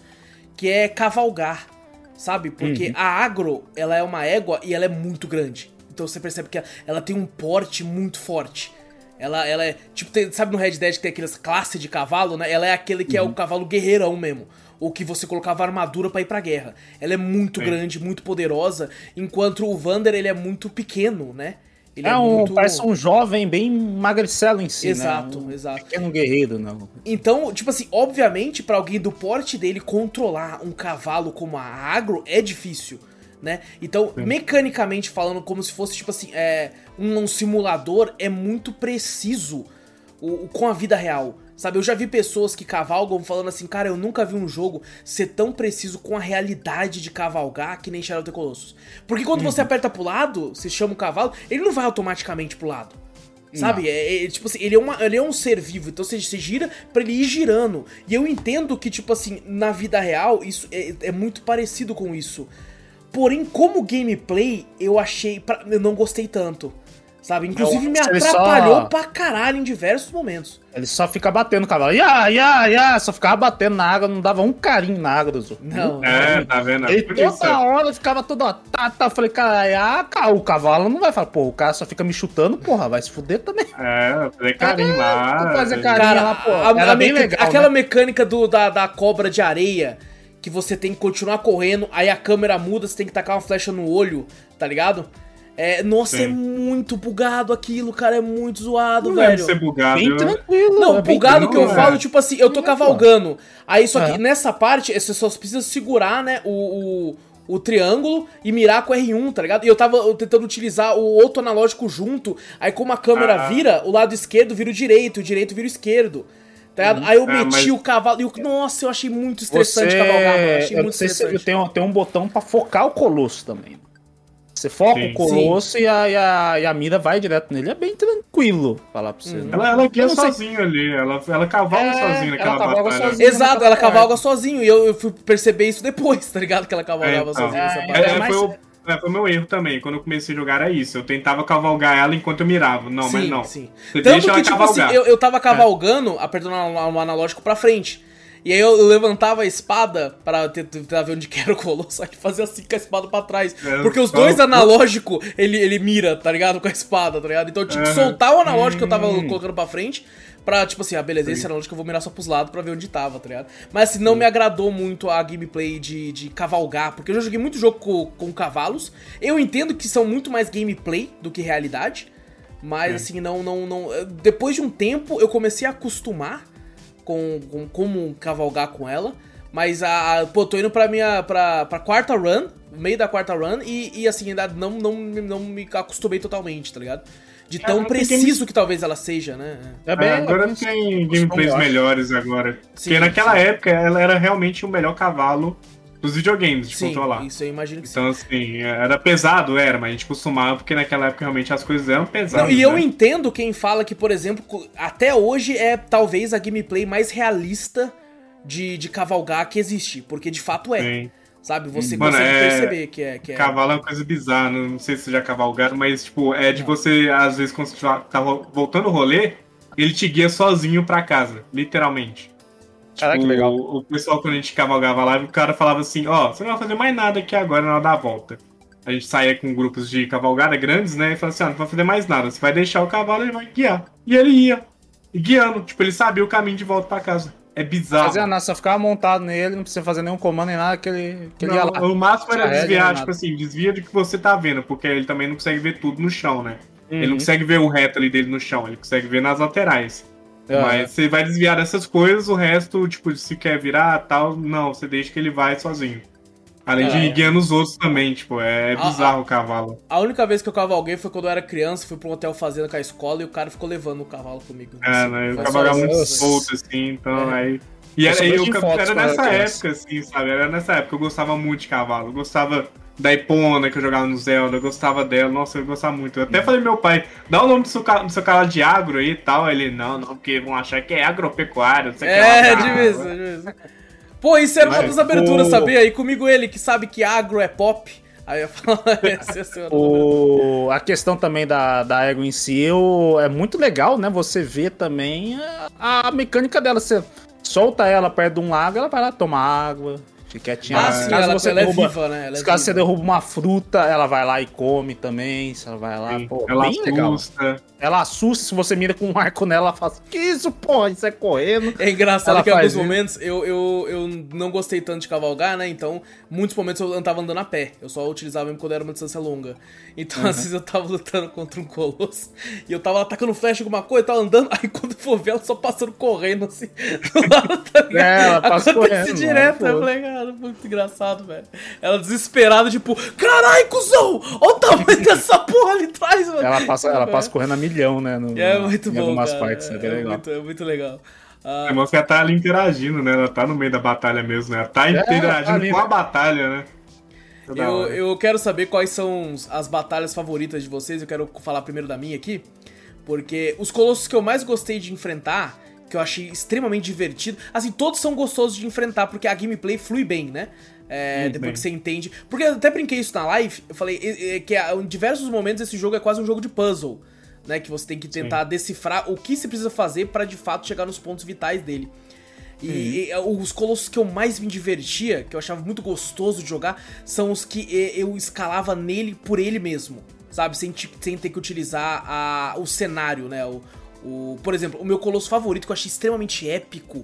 S1: que é cavalgar, sabe? Porque a agro, ela é uma égua e ela é muito grande. Então você percebe que ela, tem um porte muito forte. Ela, ela é. Tipo, tem- sabe no Red Dead que tem aquelas classes de cavalo, né? Ela é aquele que é o cavalo guerreirão mesmo. Ou que você colocava armadura pra ir pra guerra. Ela é muito grande, muito poderosa. Enquanto o Vander, ele é muito pequeno, né? Ele
S2: É, um,
S1: muito.
S2: parece um jovem bem magricelo em si,
S1: Exato,
S2: né? Um
S1: exato.
S2: pequeno guerreiro, não.
S1: Então, tipo assim, obviamente, pra alguém do porte dele controlar um cavalo como a agro é difícil. né? Então, mecanicamente falando, como se fosse, tipo assim, é, um, um simulador, é muito preciso o, o- com a vida real. Sabe, eu já vi pessoas que cavalgam falando assim, cara, eu nunca vi um jogo ser tão preciso com a realidade de cavalgar que nem Shadow of the Colossus. Porque quando você aperta pro lado, você chama o cavalo, ele não vai automaticamente pro lado. Sabe? É, é, tipo assim, ele é, uma, ele é um ser vivo, então você, você gira pra ele ir girando. E eu entendo que, tipo assim, na vida real, isso é, é muito parecido com isso. Porém, como gameplay, eu achei. pra- eu não gostei tanto. Sabe? Inclusive me
S2: ele só-
S1: atrapalhou pra caralho em diversos momentos.
S2: Ele só fica batendo o cavalo. Ia, ia, ia. Só ficava batendo na água, não dava um carinho na água do Zorro.
S1: Não.
S3: É, tá vendo? Por isso,
S2: toda hora ficava toda. Tá, tá. Eu falei, cara, ah, ca- o cavalo não vai falar, pô, o cara só fica me chutando, porra, vai se fuder também.
S3: É, fazer carinho lá.
S2: Fazer
S3: é,
S2: carinho.
S1: Cara,
S2: lá, pô,
S1: a-
S2: era
S1: a
S2: bem
S1: meca-
S2: legal,
S1: aquela
S2: né?
S1: mecânica do, da, da cobra de areia, que você tem que continuar correndo, aí a câmera muda, você tem que tacar uma flecha no olho, tá ligado? É, nossa,
S3: Sim.
S1: é muito bugado aquilo, cara, é muito zoado,
S3: Não deve
S1: velho.
S3: ser bugado.
S2: Bem
S3: eu-
S2: tranquilo.
S1: Não,
S2: é bem
S1: bugado que eu
S3: é.
S1: falo, tipo assim, eu tô cavalgando. Aí só que
S2: É.
S1: nessa parte, você só precisa segurar, né, o, o, o triângulo e mirar com R1, tá ligado? E eu tava tentando utilizar o outro analógico junto. Aí como a câmera
S3: Ah.
S1: vira, o lado esquerdo vira o direito, o direito vira o esquerdo. Tá ligado? Aí eu
S3: Ah,
S1: meti
S3: mas-
S1: o cavalo e o... Nossa, eu achei muito estressante
S2: Você,
S1: cavalgar, mano. Achei
S2: eu
S1: muito
S2: sei
S1: estressante.
S2: tem, um- tem um botão pra focar o colosso também. Você foca
S3: Sim.
S2: o colosso e a, e, a, e a mira vai direto nele. É bem tranquilo falar pra você. né?
S3: Ela, ela guia
S2: sei-
S3: sozinho ali, ela, ela cavalga
S2: É,
S3: sozinha naquela
S2: ela cavalga
S3: batalha.
S2: sozinha.
S1: Exato, ela cavalga sozinho. E eu, eu fui perceber isso depois, tá ligado? Que ela cavalgava
S3: É, então.
S1: sozinha nessa
S2: É,
S1: parte.
S3: É, é,
S2: mas-
S3: foi, o, é, foi o meu erro também. Quando eu comecei a jogar era isso. Eu tentava cavalgar ela enquanto eu mirava. Não, mas não.
S1: Sim.
S3: Você
S1: Tanto
S3: deixa
S1: que,
S3: ela
S1: tipo
S3: cavalgar.
S1: assim, eu, eu tava cavalgando, apertando o o analógico pra frente. E aí eu, levantava a espada pra te- tentar ver onde que era o colosso, só que fazia assim com a espada pra trás.
S3: É,
S1: Porque os dois analógicos, ele, ele mira, tá ligado? Com a espada, tá ligado? Então eu tinha que soltar o analógico que eu tava
S2: Hum.
S1: colocando pra frente. Pra, tipo assim, ah, beleza, esse analógico eu vou mirar só pros lados pra ver onde tava, tá ligado? Mas assim, não me agradou muito a gameplay de, de cavalgar, porque eu já joguei muito jogo com, com cavalos. Eu entendo que são muito mais gameplay do que realidade. Mas
S3: É.
S1: assim, não, não, não. Depois de um tempo eu comecei a acostumar com, com como cavalgar com ela. Mas a. a- Pô, tô indo pra minha. pra, pra quarta run, meio da quarta run, e, e assim, ainda não, não, não me acostumei totalmente, tá ligado? De tão
S3: tem
S1: preciso que talvez ela seja, né?
S2: É bem,
S3: É, agora tem gameplays melhores agora.
S1: Sim,
S3: Porque naquela
S1: sim.
S3: época ela era realmente o melhor cavalo dos videogames de
S1: Sim,
S3: controlar.
S1: isso eu imagino que sim.
S3: Então, assim, era pesado, era, mas a gente costumava, porque naquela época realmente as coisas eram pesadas.
S1: Não, e eu
S3: né?
S1: entendo quem fala que, por exemplo, até hoje é talvez a gameplay mais realista de, de cavalgar que existe. Porque de fato é.
S3: Sim.
S1: Sabe? Você
S3: Mano,
S1: consegue
S3: é-
S1: perceber que é. Que é...
S3: Cavalo é uma coisa bizarra, não sei se já cavalgaram, mas, tipo, é de você, às vezes, quando você tá- vo- voltando o rolê, ele te guia sozinho pra casa, literalmente.
S2: Caraca, que
S3: Tipo,
S2: legal.
S3: O, o pessoal, quando a gente cavalgava lá, o cara falava assim, ó, você não vai fazer mais nada aqui agora na hora da volta. A gente saía com grupos de cavalgada grandes, né, e falava assim, ó, não vai fazer mais nada, você vai deixar o cavalo e ele vai guiar. E ele ia, e guiando, tipo, ele sabia o caminho de volta pra casa. É bizarro.
S2: Fazia nada, só ficava montado nele, não precisa fazer nenhum comando nem nada, que ele, que ele ia
S3: Não,
S2: lá.
S3: o máximo era desviar,
S2: nada.
S3: tipo assim, desvia do que você tá vendo, porque ele também não consegue ver tudo no chão, né? Ele não
S2: Uhum.
S3: consegue ver o reto ali dele no chão, ele consegue ver nas laterais.
S2: É.
S3: Mas você vai desviar dessas coisas, o resto, tipo, se quer virar tal, não, você deixa que ele vai sozinho. Além de
S2: É.
S3: ir guiando os outros também, tipo, é bizarro o cavalo.
S1: A única vez que eu cavalguei foi quando eu era criança, fui pra um hotel fazenda com a escola e o cara ficou levando o cavalo comigo.
S3: É,
S1: Assim,
S3: né? O
S1: foi
S3: cavalo
S1: só
S3: era muito solto, assim, então
S1: É.
S3: aí. E
S2: Eu
S3: era, e
S2: fotos
S3: era nessa época, assim, sabe? Era nessa época. Eu gostava muito de cavalo. Eu gostava da Epona que eu jogava no Zelda, eu gostava dela. Nossa, eu gostava muito. Eu até falei pro meu pai, dá o nome do seu, do seu canal de agro aí e tal. Ele, não, não, porque vão achar que é agropecuário, não sei o que
S1: É, de vez, de vez. Pô, isso era uma das aberturas, sabia? E comigo ele, que sabe que agro é pop. Aí eu falo, esse é o seu
S2: O, a questão também da, da Ego em si eu- é muito legal, né? Você vê também a, a mecânica dela. Você solta ela perto de um lago, ela vai lá tomar água, quietinha.
S1: Ah,
S2: Se
S1: sim,
S2: caso
S1: ela,
S2: você
S1: ela é
S2: derruba,
S1: viva, né? Ela é
S2: se caso você derruba uma fruta, ela vai lá e come também. Se ela vai lá,
S3: Sim,
S2: pô,
S3: Ela
S2: bem legal.
S3: assusta.
S2: Ela assusta, se você mira com um arco nela, ela fala, que isso, pô, isso é correndo.
S1: É engraçado
S2: Ela
S1: que em alguns
S2: isso.
S1: momentos eu, eu, eu não gostei tanto de cavalgar, né? Então, muitos momentos eu tava andando a pé. Eu só utilizava mesmo quando era uma distância longa. Então,
S2: Uhum.
S1: às vezes eu tava lutando contra um colosso e eu tava atacando flecha alguma coisa, tava andando, aí quando eu for ver ela só passando correndo assim do lado, tá?
S2: É, ela passa correndo,
S1: direto.
S2: mano,
S1: Eu
S2: pô.
S1: falei, cara, Cara, muito engraçado, velho. Ela desesperada, tipo, carai, cuzão! Olha o tamanho dessa porra ali atrás, mano.
S2: Ela passa, ela passa correndo a milhão, né? no-
S1: É muito
S2: em
S1: bom,
S2: algumas
S1: cara.
S2: partes, é bem legal.
S1: muito, é muito legal. Ah,
S3: É que ela tá ali interagindo, né? Ela tá no meio da batalha mesmo, né? Ela tá
S2: É,
S3: interagindo
S2: tá ali,
S3: com a
S2: né?
S3: batalha, né?
S1: Eu, eu quero saber quais são as batalhas favoritas de vocês. Eu quero falar primeiro da minha aqui. Porque os colossos que eu mais gostei de enfrentar, que eu achei extremamente divertido. Assim, todos são gostosos de enfrentar, porque a gameplay flui bem, né? É,
S3: Muito
S1: depois
S3: bem.
S1: que você entende. Porque eu até brinquei isso na live, eu falei é, é, que a- em diversos momentos esse jogo é quase um jogo de puzzle. Né, que você tem que tentar decifrar o que você precisa fazer pra de fato chegar nos pontos vitais dele. E, é, os colossos que eu mais me divertia, que eu achava muito gostoso de jogar, são os que eu escalava nele por ele mesmo. Sabe? Sem, sem ter que utilizar a, o cenário, né? O, o, por exemplo, o meu colosso favorito, que eu achei extremamente épico.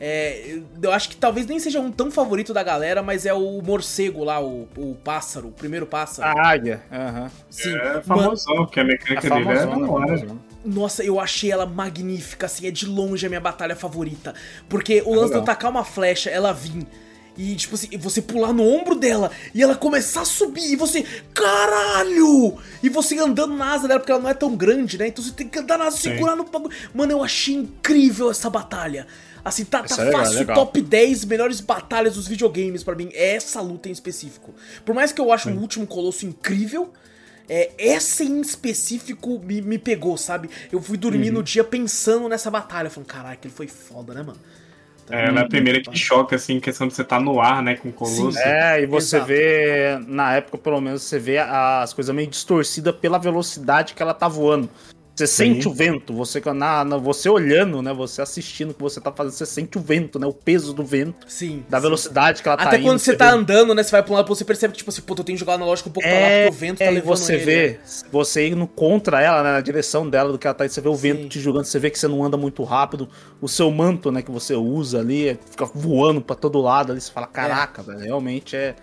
S1: é, eu acho que talvez nem seja um tão favorito da galera, mas é o morcego lá, o, o pássaro, o primeiro pássaro.
S2: A águia. aham.
S1: Sim.
S3: É famosão, porque a
S2: É
S3: mecânica dele é da
S2: famosona,
S3: hora.
S2: famosona.
S1: Nossa, eu achei ela magnífica, assim, é de longe a minha batalha favorita. Porque o lance de eu tacar uma flecha, ela vir. E, tipo assim, você pular no ombro dela e ela começar a subir e você, caralho! E você andando na asa dela, porque ela não é tão grande, né? Então você tem que andar na asa,
S3: Sim.
S1: segurar no bagulho. Mano, eu achei incrível essa batalha. Assim, tá, tá
S2: é legal,
S1: fácil,
S2: legal.
S1: top 10 melhores batalhas dos videogames pra mim. É essa luta em específico. Por mais que eu ache o último colosso incrível, é, essa em específico me, me pegou, sabe? Eu fui dormir
S2: Uhum.
S1: no dia pensando nessa batalha. Falando, caralho, ele foi foda, né, mano?
S3: É, ela é a primeira que choca, assim, em questão de você estar no ar, né, com o Colosso.
S1: Sim.
S2: É, e você
S1: Exato.
S2: vê, na época pelo menos, você vê as coisas meio distorcidas pela velocidade que ela tá voando. Você sente o vento, você na, na- você olhando, né, você assistindo o que você tá fazendo, você sente o vento, né, o peso do vento,
S1: Sim.
S2: da
S1: sim.
S2: velocidade que ela tá
S1: Até
S2: indo.
S1: quando você tá
S2: vê-
S1: andando, né? Você vai pra um lado, você percebe que, tipo assim, pô, eu tenho que jogar analógico um pouco pra lá,
S2: É,
S1: porque o vento tá
S2: é, e
S1: levando
S2: você
S1: ele, né?
S2: vê, você indo contra ela, né, na direção dela, do que ela tá indo, você vê o vento
S1: Sim.
S2: te jogando, você vê que você não anda muito rápido, o seu manto, né, que você usa ali, é- fica voando pra todo lado ali, você fala, caraca, velho, realmente é,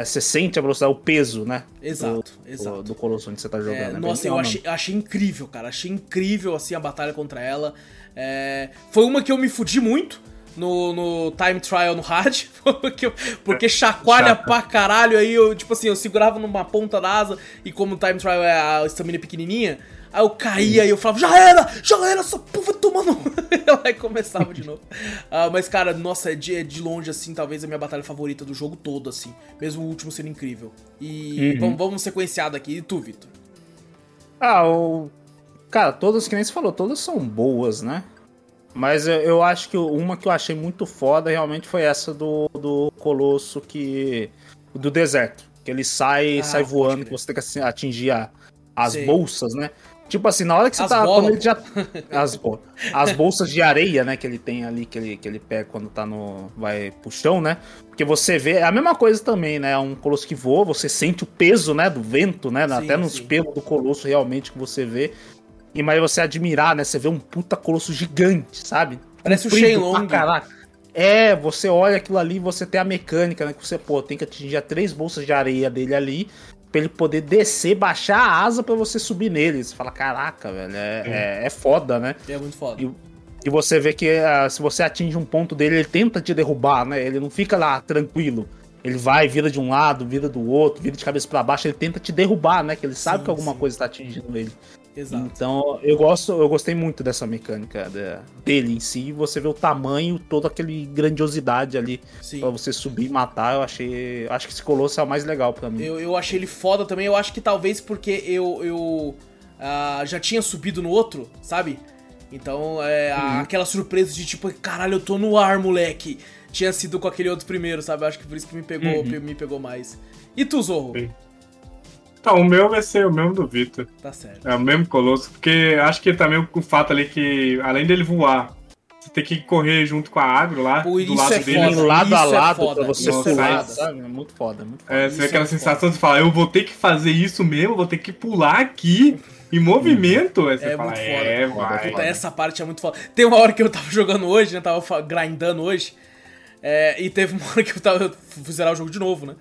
S2: é, Você sente a velocidade, o peso, né?
S1: Exato,
S2: do,
S1: exato.
S2: Do, Colosso onde você tá jogando.
S1: É,
S2: é
S1: nossa, eu achei, achei incrível, cara. Achei incrível, assim, a batalha contra ela. É, foi uma que eu me fudi muito no, no time trial no hard. porque, porque chacoalha
S3: Chato.
S1: pra caralho. Aí eu, tipo assim, eu segurava numa ponta da asa e como o time trial é a estamina pequenininha. Aí eu caía e eu falava, já era! Já era, essa porra tomando. Aí começava de novo. Ah, mas, cara, nossa, é de, é de longe, assim, talvez a minha batalha favorita do jogo todo, assim. Mesmo o último sendo incrível. E
S2: Uhum.
S1: vamos, vamos sequenciado aqui. E tu, Vitor?
S2: Ah, o. Cara, todas, que nem você falou, todas são boas, né? Mas eu, eu acho que uma que eu achei muito foda realmente foi essa do, do Colosso que. Do deserto. Que ele sai,
S1: Ah,
S2: sai voando, que você tem que atingir a- as
S1: Sei.
S2: bolsas, né? Tipo assim, na hora que você
S1: As
S2: tá.
S1: bolas,
S2: Quando ele já, as, bo- as bolsas de areia, né, que ele tem ali, que ele, que ele pega quando tá no. Vai pro chão, né? Porque você vê. É a mesma coisa também, né? É um colosso que voa, você sente o peso, né? Do vento, né?
S1: Sim,
S2: Até nos
S1: sim.
S2: pelos do colosso realmente que você vê. E mas você admirar, né? Você vê um puta colosso gigante, sabe?
S1: Parece o Shenlong.
S2: Caraca. É, você olha aquilo ali, você tem a mecânica, né? Que você, pô, tem que atingir três bolsas de areia dele ali, pra ele poder descer, baixar a asa pra você subir nele. Você fala, caraca, velho, é, é, é foda, né?
S1: É muito foda.
S2: E, e você vê que ah, se você atinge um ponto dele, ele tenta te derrubar, né? Ele não fica lá tranquilo. Ele vai, vira de um lado, vira do outro, vira de cabeça pra baixo, ele tenta te derrubar, né? Que ele sabe
S1: Sim,
S2: que alguma
S1: sim.
S2: coisa tá atingindo ele.
S1: Exato.
S2: Então, eu gosto, eu gostei muito dessa mecânica da- dele em si. Você vê o tamanho, toda aquele grandiosidade ali
S1: Sim.
S2: pra você subir e matar. Eu achei, acho que esse colosso é o mais legal pra mim.
S1: Eu, eu achei ele foda também. Eu acho que talvez porque eu, eu ah, já tinha subido no outro, sabe? Então, é,
S2: Uhum.
S1: aquela surpresa de tipo, caralho, eu tô no ar, moleque. Tinha sido com aquele outro primeiro, sabe? Eu acho que por isso que me pegou,
S2: Uhum.
S1: me pegou mais. E tu, Zorro?
S3: Sim. Então, o meu vai ser o mesmo do Vitor.
S1: Tá certo.
S3: É o mesmo Colosso, porque acho que também o fato ali que, além dele voar, você tem que correr junto com a agro lá,
S1: Pô,
S3: do lado
S1: é
S3: dele.
S1: foda.
S2: Tem lado a
S1: é
S2: lado
S1: foda,
S2: pra você
S3: é
S2: pular,
S1: foda.
S2: sabe? É muito foda, é muito foda.
S3: É, você vê aquela
S1: é foda.
S3: sensação de falar, eu vou ter que fazer isso mesmo, vou ter que pular aqui em movimento. Aí você
S1: É
S3: fala,
S1: muito
S3: é,
S1: foda.
S3: vai.
S1: Puta, essa parte é muito foda. Tem uma hora que eu tava jogando hoje, né? Tava grindando hoje. é, e teve uma hora que eu tava. Eu fui zerar o jogo de novo, né?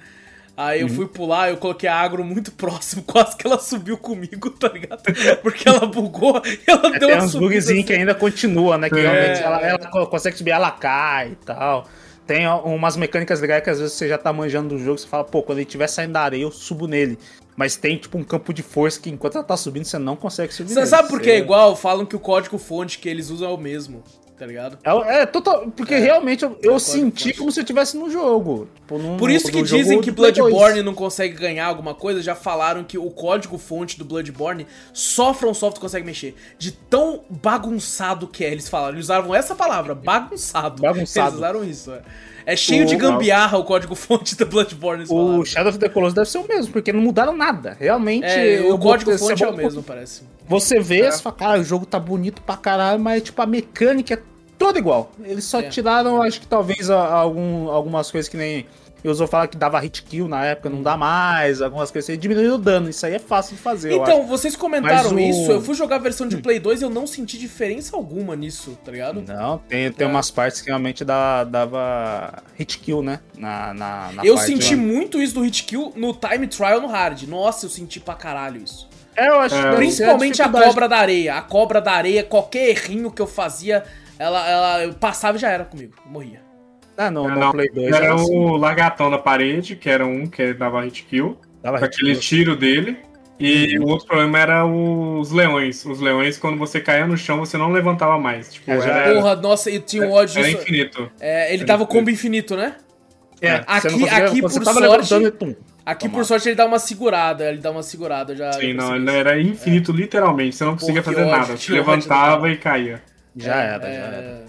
S1: Aí
S2: Uhum.
S1: eu fui pular, eu coloquei a agro muito próximo, quase que ela subiu comigo, tá ligado? Porque ela bugou e ela deu
S2: Tem
S1: uma
S2: uns
S1: subida
S2: bugzinhos
S1: assim.
S2: que ainda continua, né? Que
S3: É.
S2: realmente ela, ela co- consegue subir, ela cai e tal. tem umas mecânicas legais que às vezes você já tá manjando do jogo, você fala, pô, quando ele estiver saindo da areia, eu subo nele. Mas tem, tipo, um campo de força que enquanto ela tá subindo, você não consegue subir
S1: Você
S2: nele.
S1: sabe por que é igual? Falam que o código-fonte que eles usam é o mesmo, tá ligado?
S2: É, é total. Porque
S1: É.
S2: realmente eu, eu
S1: Concordo,
S2: senti como se eu estivesse no jogo. Tipo, num-
S1: Por isso que dizem que Bloodborne
S2: 2.
S1: não consegue ganhar alguma coisa, já falaram que o código-fonte do Bloodborne só From Software consegue mexer. De tão bagunçado que é, eles falaram. Eles usaram essa palavra, bagunçado.
S2: Bagunçado.
S1: Eles usaram isso, é. É cheio
S2: O-
S1: de gambiarra o código-fonte do Bloodborne.
S2: O Shadow of the Colossus deve ser o mesmo, porque não mudaram nada. Realmente.
S1: É, o código-fonte é o mesmo, parece.
S2: Você vê,
S3: É.
S2: você fala, cara, o jogo tá bonito pra caralho, mas tipo, a mecânica é toda igual. Eles só
S1: É.
S2: tiraram, acho que talvez a- algum, algumas coisas que nem. Eu usou falar que dava hit kill na época, não dá mais, algumas coisas assim, diminuiu o dano. Isso aí é fácil de fazer.
S1: Então, vocês comentaram
S2: o-
S1: isso, eu fui jogar a versão de Play 2 e eu não senti diferença alguma nisso, tá ligado?
S2: Não, tem, tem
S1: É.
S2: umas partes que realmente dá, dava hit kill, né? Na, na, na
S1: eu
S2: parte
S1: senti
S2: lá.
S1: muito isso do hit kill no time trial no hard. Nossa, eu senti pra caralho isso.
S2: É, eu acho
S3: É.
S2: ser
S1: Principalmente a
S2: dificuldade.
S1: cobra da areia. A cobra da areia, qualquer errinho que eu fazia, ela, ela eu passava e já era comigo. Eu morria.
S2: Ah, no, no
S3: Não,
S2: Play 2
S3: Era
S2: era assim,
S3: o lagartão na parede, que era um que dava hit kill,
S2: dava hit
S3: aquele
S2: kill.
S3: tiro dele. E o outro problema era os leões. Os leões, quando você caía no chão, você não levantava mais. Tipo,
S2: É, já
S3: era,
S1: Porra, nossa, eu tinha um ódio
S3: era
S1: disso.
S3: infinito.
S1: É, ele
S3: Era
S1: dava
S3: infinito.
S1: combo infinito, né?
S2: É,
S1: Aqui-
S2: você não conseguia-
S1: aqui,
S2: você
S1: por
S2: tava
S1: sorte,
S2: ele, pum.
S1: Aqui,
S2: Toma.
S1: por sorte, ele dá uma segurada. Ele dá uma segurada. Já,
S3: Sim, não, ele era infinito, literalmente. Você não conseguia
S1: que
S3: fazer
S1: ódio,
S3: nada.
S1: ódio,
S3: levantava e caía.
S2: Já
S1: É,
S2: era,
S1: é,
S2: já era.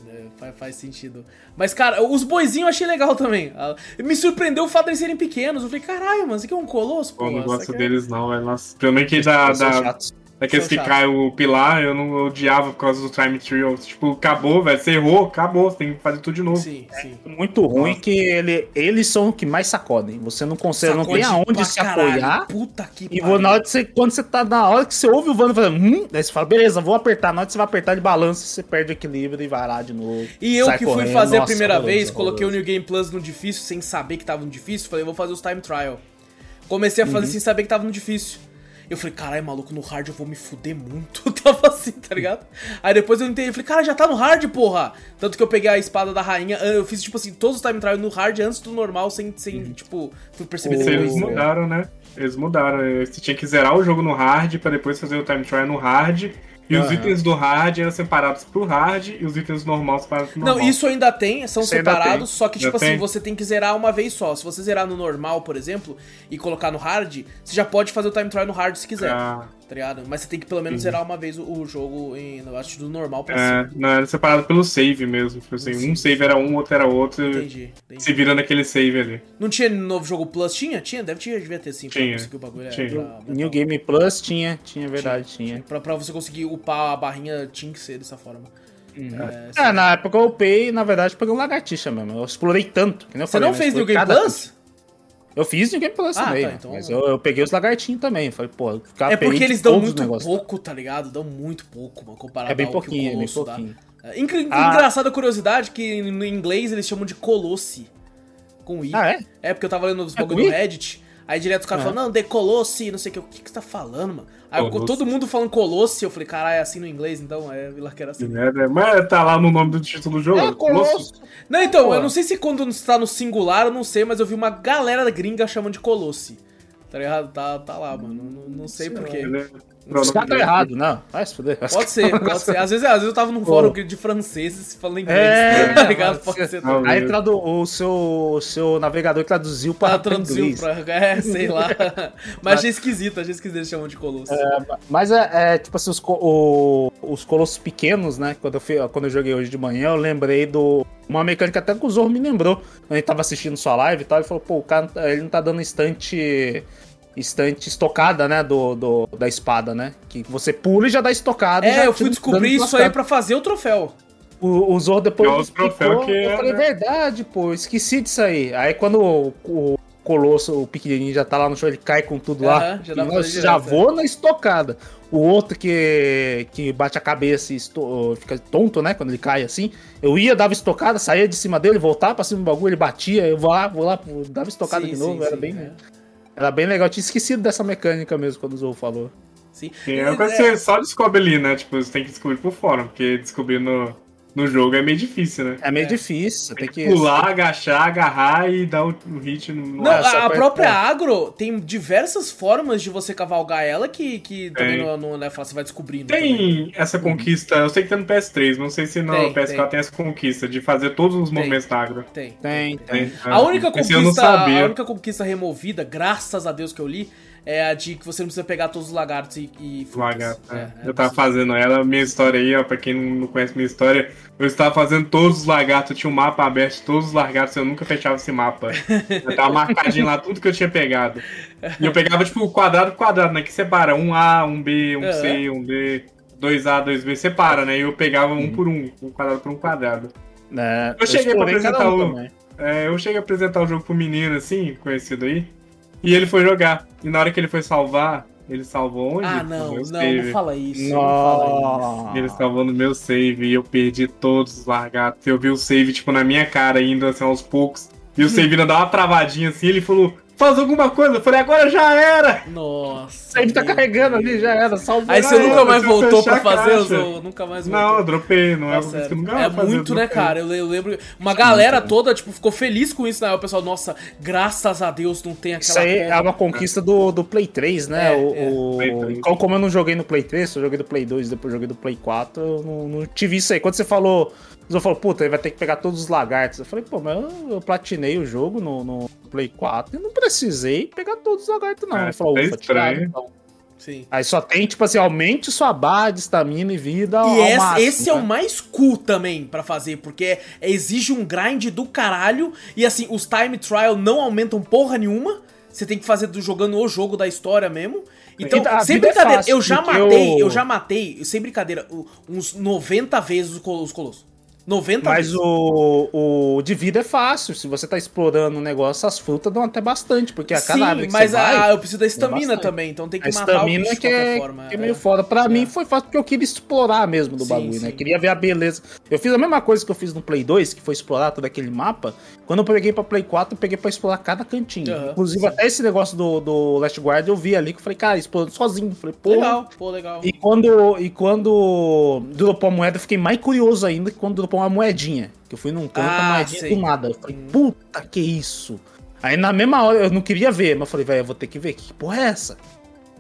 S1: É, faz, faz sentido. Mas, cara, os boizinhos eu achei legal também. Ah, Me surpreendeu o fato de eles serem pequenos. Eu falei, caralho, mano, isso aqui é um colosso,
S3: Pô, eu não gosto
S1: é-
S3: deles, não, velho. Nossa, Principalmente da,
S2: São
S3: da,
S2: chatos.
S3: Daqueles
S1: São
S3: que
S1: chatos.
S3: cai o pilar, eu não odiava por causa do time trial. Tipo, acabou, velho. Você errou, acabou. Você tem que fazer tudo de novo.
S1: Sim, sim.
S2: Muito ruim que ele, eles são o que mais sacodem. Você não consegue, não tem
S1: Sacode
S2: aonde se
S1: caralho.
S2: apoiar.
S1: Puta que
S2: E
S1: pariu.
S2: na hora que você, quando você tá na hora que você ouve o Vando fazendo, hum, daí você fala, beleza, vou apertar. Na hora que você vai apertar de balanço, você perde o equilíbrio e vai lá de novo.
S1: E eu que fui
S2: correndo.
S1: fazer a
S2: Nossa,
S1: primeira
S2: horroroso,
S1: vez, coloquei o
S2: horroroso.
S1: New Game Plus no difícil sem saber que tava no difícil. Falei, vou fazer os time trial. Comecei a fazer
S2: Uhum.
S1: sem saber que tava no difícil. Eu falei, caralho, maluco, no hard eu vou me fuder muito. Eu tava assim, tá ligado? Aí depois eu entendi, eu falei, cara, já tá no hard, porra. Tanto que eu peguei a espada da rainha, eu fiz, tipo assim, todos os time trial no hard antes do normal, sem, sem
S2: Uhum.
S1: tipo, fui perceber depois.
S3: eles mudaram, né? Eles mudaram. Você tinha que zerar o jogo no hard pra depois fazer o time trial no hard. E os itens do hard eram separados pro hard e os itens normais separados pro normal.
S1: Não, isso ainda tem, são
S2: Isso
S1: separados,
S2: tem.
S1: só que,
S3: Já
S1: tipo assim,
S3: tem.
S1: você tem que zerar uma vez só. Se você zerar no normal, por exemplo, e colocar no hard, você já pode fazer o time trial no hard se quiser,
S3: Ah,
S1: tá ligado? Mas você tem que pelo menos zerar uma vez o, o jogo em, eu acho, do normal pra
S3: é,
S1: cima.
S3: não, era separado pelo save mesmo. Tipo assim, um save era um, outro era outro.
S1: Entendi, entendi.
S3: Se vira naquele save ali.
S1: Não tinha novo jogo Plus? Tinha? Tinha? Deve tinha, devia ter sim, pra
S3: Tinha,
S1: conseguir o bagulho. é,
S3: tinha.
S1: pra- pra-
S2: New Game Plus tinha, tinha, verdade, tinha.
S1: Pra, pra você conseguir upar a barrinha, tinha que ser dessa forma. É,
S2: É, na época eu upei, na verdade, peguei um lagartixa mesmo. Eu explorei tanto. Que nem eu
S1: Você
S2: falei,
S1: não fez New Game Plus?
S2: Eu fiz New Game Plus
S1: Ah,
S2: também,
S1: tá,
S2: né?
S1: então-
S2: mas eu, eu peguei os lagartinhos também. Falei, pô, ficar
S1: É porque eles dão muito pouco, tá ligado? Dão muito pouco, mano, comparado
S2: É bem
S1: ao que o
S2: pouquinho, é bem
S1: Colosso dá.
S2: pouquinho.
S1: É,
S2: Ah.
S1: Engraçada curiosidade que no inglês eles chamam de Colosse. Com I.
S2: Ah, é?
S1: É, porque eu tava lendo os
S2: É
S1: bagulho no? Reddit. Aí direto os caras
S2: Ah.
S1: falam, não, decolosse, não sei o que. O que, que você tá falando, mano? Aí eu- todo mundo falando Colosse, eu falei, caralho, é assim no inglês, então é Vila que era assim.
S3: É, Mas tá lá no nome do título do jogo.
S2: É, Colosso.
S1: Não, então,
S2: Pô.
S1: eu não sei se quando está no singular, eu não sei, mas eu vi uma galera gringa chamando de Colosse. Tá ligado? Tá, tá lá, mano. Não, não sei porquê.
S3: É-
S2: Os caras estão errados, não. Vai se fuder.
S1: Pode ser, pode ser. Às vezes, às vezes eu tava num fórum de franceses falando inglês.
S2: É,
S1: tá ligado? Pode ser.
S3: Não,
S2: Aí tradu o seu, o seu navegador traduziu
S1: Pra
S2: para
S1: traduzir
S2: inglês.
S1: pra. É, sei lá. Mas achei esquisito, achei esquisito eles chamam de Colosso.
S2: Mas é, é, tipo assim, os, co- o- os colossos pequenos, né? Quando eu, fui- quando eu joguei hoje de manhã, eu lembrei do. Uma mecânica até que o Zorro me lembrou. Quando ele tava assistindo sua live e tal, ele falou, pô, o cara ele não tá dando instante. Instante estocada, né? Do, do- da espada, né? Que você pula e já dá estocada. e já
S1: É, eu fui descobrir isso aí pra fazer o troféu.
S2: O, o Zorro depois
S3: Que é
S2: me explicou,
S3: que
S2: eu
S3: é,
S2: falei,
S3: né?
S2: verdade, pô, esqueci disso aí. Aí quando o, o Colosso, o pequenininho, já tá lá no chão, ele cai com tudo lá.
S1: Já fazer
S2: já
S1: direto,
S2: vou na estocada. O outro que, que bate a cabeça e esto- fica tonto, né, quando ele cai assim. Eu ia, dava estocada, saía de cima dele, voltava pra cima do bagulho, ele batia, eu vou lá, vou lá, dava estocada
S1: Sim,
S2: de novo,
S1: sim,
S2: era
S1: sim,
S2: bem...
S1: é.
S2: Era bem legal, eu tinha esquecido dessa mecânica mesmo quando o Zou falou.
S1: Sim.
S3: Sim, é uma coisa que você só descobre ali, né? Tipo, você tem que descobrir por fora, porque descobrir no, no jogo é meio difícil, né?
S2: É meio
S1: É.
S2: difícil, você tem que.
S3: Pular, agachar, agarrar e dar o, o hit no.
S1: Não,
S2: Nossa,
S1: a, a própria agro tem diversas formas de você cavalgar ela que, que também
S3: Tem.
S1: não, não né, fala, você vai descobrindo. também.
S3: Tem essa conquista, eu sei que tem no PS3, não sei se no
S1: Tem,
S3: PS4 tem.
S1: tem.
S3: essa conquista de fazer todos os
S1: Tem.
S3: movimentos da agro.
S1: Tem.
S2: Tem, tem.
S1: A única
S3: Esse eu não
S1: conquista, a única conquista removida, graças a Deus que eu li, é a de que você não precisa pegar todos os lagartos e, e.
S3: Lagarto,
S1: É,
S3: é.
S1: é
S3: eu tava fazendo ela, minha história aí, ó, pra quem não conhece minha história, eu estava fazendo todos os lagartos, eu tinha um mapa aberto, todos os lagartos, eu nunca fechava esse mapa. Eu tava marcadinho lá tudo que eu tinha pegado. E eu pegava, tipo, quadrado por quadrado, né? Que separa um A, um B, um
S1: É.
S3: C, um D, 2A, 2B, separa, né? E eu pegava um por um, um quadrado por um quadrado.
S2: É,
S3: Eu cheguei pra
S2: explorei cada
S3: apresentar
S2: um
S3: o-. É, eu cheguei a apresentar o jogo pro menino, assim, conhecido aí, e ele foi jogar. E na hora que ele foi salvar, ele salvou onde?
S1: Ah, não, não,
S3: save.
S1: não fala isso. Não fala isso.
S3: Ele salvou no meu save e eu perdi todos os largatos. Eu vi o save, tipo, na minha cara ainda, assim, aos poucos. E o save ainda dá uma travadinha assim, ele falou, faz alguma coisa. Eu falei, agora já era!
S1: Nossa.
S2: Ele tá
S1: meu
S2: carregando
S1: Deus.
S2: ali, já era, salvou.
S1: Aí você nunca mais voltou pra
S3: a
S1: fazer. Zou? Nunca mais voltou.
S3: Não, eu dropei, não é
S1: Tá
S3: que eu nunca
S1: É
S3: fazer,
S1: muito, né, cara? Eu, eu lembro. Uma galera toda, tipo, ficou feliz com isso, né? O pessoal, nossa, graças a Deus não tem aquela.
S2: Isso aí é uma conquista do, do Play 3, né?
S1: É,
S2: o,
S1: é.
S2: o-
S3: Play 3.
S2: Como, eu não joguei no Play 3, eu joguei no Play 2 depois joguei no Play 4, eu não, não tive isso aí. Quando você falou, você falou, puta, ele vai ter que pegar todos os lagartos. Eu falei, pô, mas eu, eu platinei o jogo no, no Play 4 e não precisei pegar todos os lagartos, não.
S3: É,
S2: ele falou,
S3: tá
S2: ufa,
S3: estranho.
S2: então.
S1: Sim.
S2: Aí só tem, tipo assim, aumente sua barra de estamina e vida ao
S1: E esse,
S2: máximo,
S1: esse é
S2: né?
S1: o mais cool também pra fazer, porque é- exige um grind do caralho. E assim, os time trial não aumentam porra nenhuma. Você tem que fazer do, jogando o jogo da história mesmo. Então,
S2: E a
S1: sem
S2: é
S1: brincadeira,
S2: fácil,
S1: eu já matei,
S2: eu-
S1: eu já matei, sem brincadeira, uns 90 vezes os colossos. 90
S2: Mas
S1: vezes.
S2: o, o de vida é fácil. Se você tá explorando o negócio, as frutas dão até bastante. Porque a cada árvore que
S1: mas
S2: você
S1: a-
S2: vai,
S1: eu preciso da estamina também, então tem que
S2: a
S1: matar o
S2: estamina
S1: de
S2: que é,
S1: forma.
S2: que é meio foda. Pra mim foi fácil porque eu queria explorar mesmo do
S1: Sim,
S2: bagulho,
S1: sim.
S2: né? Queria ver a beleza. Eu fiz a mesma coisa que eu fiz no Play 2, que foi explorar todo aquele mapa. Quando eu peguei pra Play 4, eu peguei pra explorar cada cantinho.
S1: Aham,
S2: Inclusive,
S1: sim.
S2: até esse negócio do, do Last Guard eu vi ali que eu falei, cara, explorando sozinho. Eu Falei, pô.
S1: Legal, pô, legal.
S2: E quando, e quando dropou a moeda, eu fiquei mais curioso ainda que quando dropou uma moedinha. Que eu fui num canto,
S1: Ah, sei.
S2: do nada. Eu falei, puta, que isso? Aí na mesma hora eu não queria ver, mas eu falei, velho, eu vou ter que ver. Que porra é essa?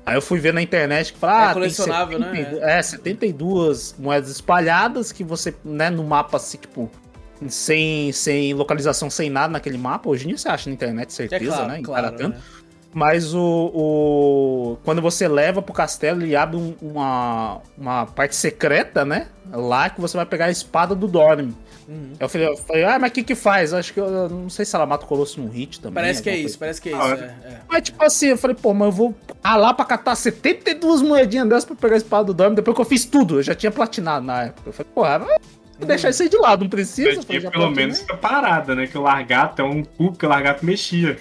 S2: Aí eu fui ver na internet que fala,
S1: É
S2: ah,
S1: colecionável, né?
S2: 72, é, 72 moedas espalhadas que você, né, no mapa assim, tipo, sem, sem localização, sem nada naquele mapa. Hoje em dia você acha na internet,
S1: É
S2: certeza,
S1: claro,
S2: né?
S1: Claro. né?
S2: Mas o, o- Quando você leva pro castelo, ele abre um- uma, uma parte secreta, né? Lá que você vai pegar a espada do Dorme.
S1: Uhum.
S2: Eu falei, eu falei, ah, mas o que que faz? Acho que eu, não sei se ela mata o Colosso num hit também.
S1: Parece que é
S2: alguma
S1: isso,
S2: coisa.
S1: parece que é
S3: Ah,
S1: isso.
S3: olha.
S1: é, é.
S2: Mas tipo assim, eu falei, pô, mas eu vou lá pra catar 72 moedinhas dessas pra pegar a espada do Dorme. Depois que eu fiz tudo, eu já tinha platinado na época. Eu falei, porra,
S1: Uhum.
S2: deixar isso aí de lado, não precisa. Já
S3: pelo menos essa parada, né? Que o largato é um cu que o largato mexia.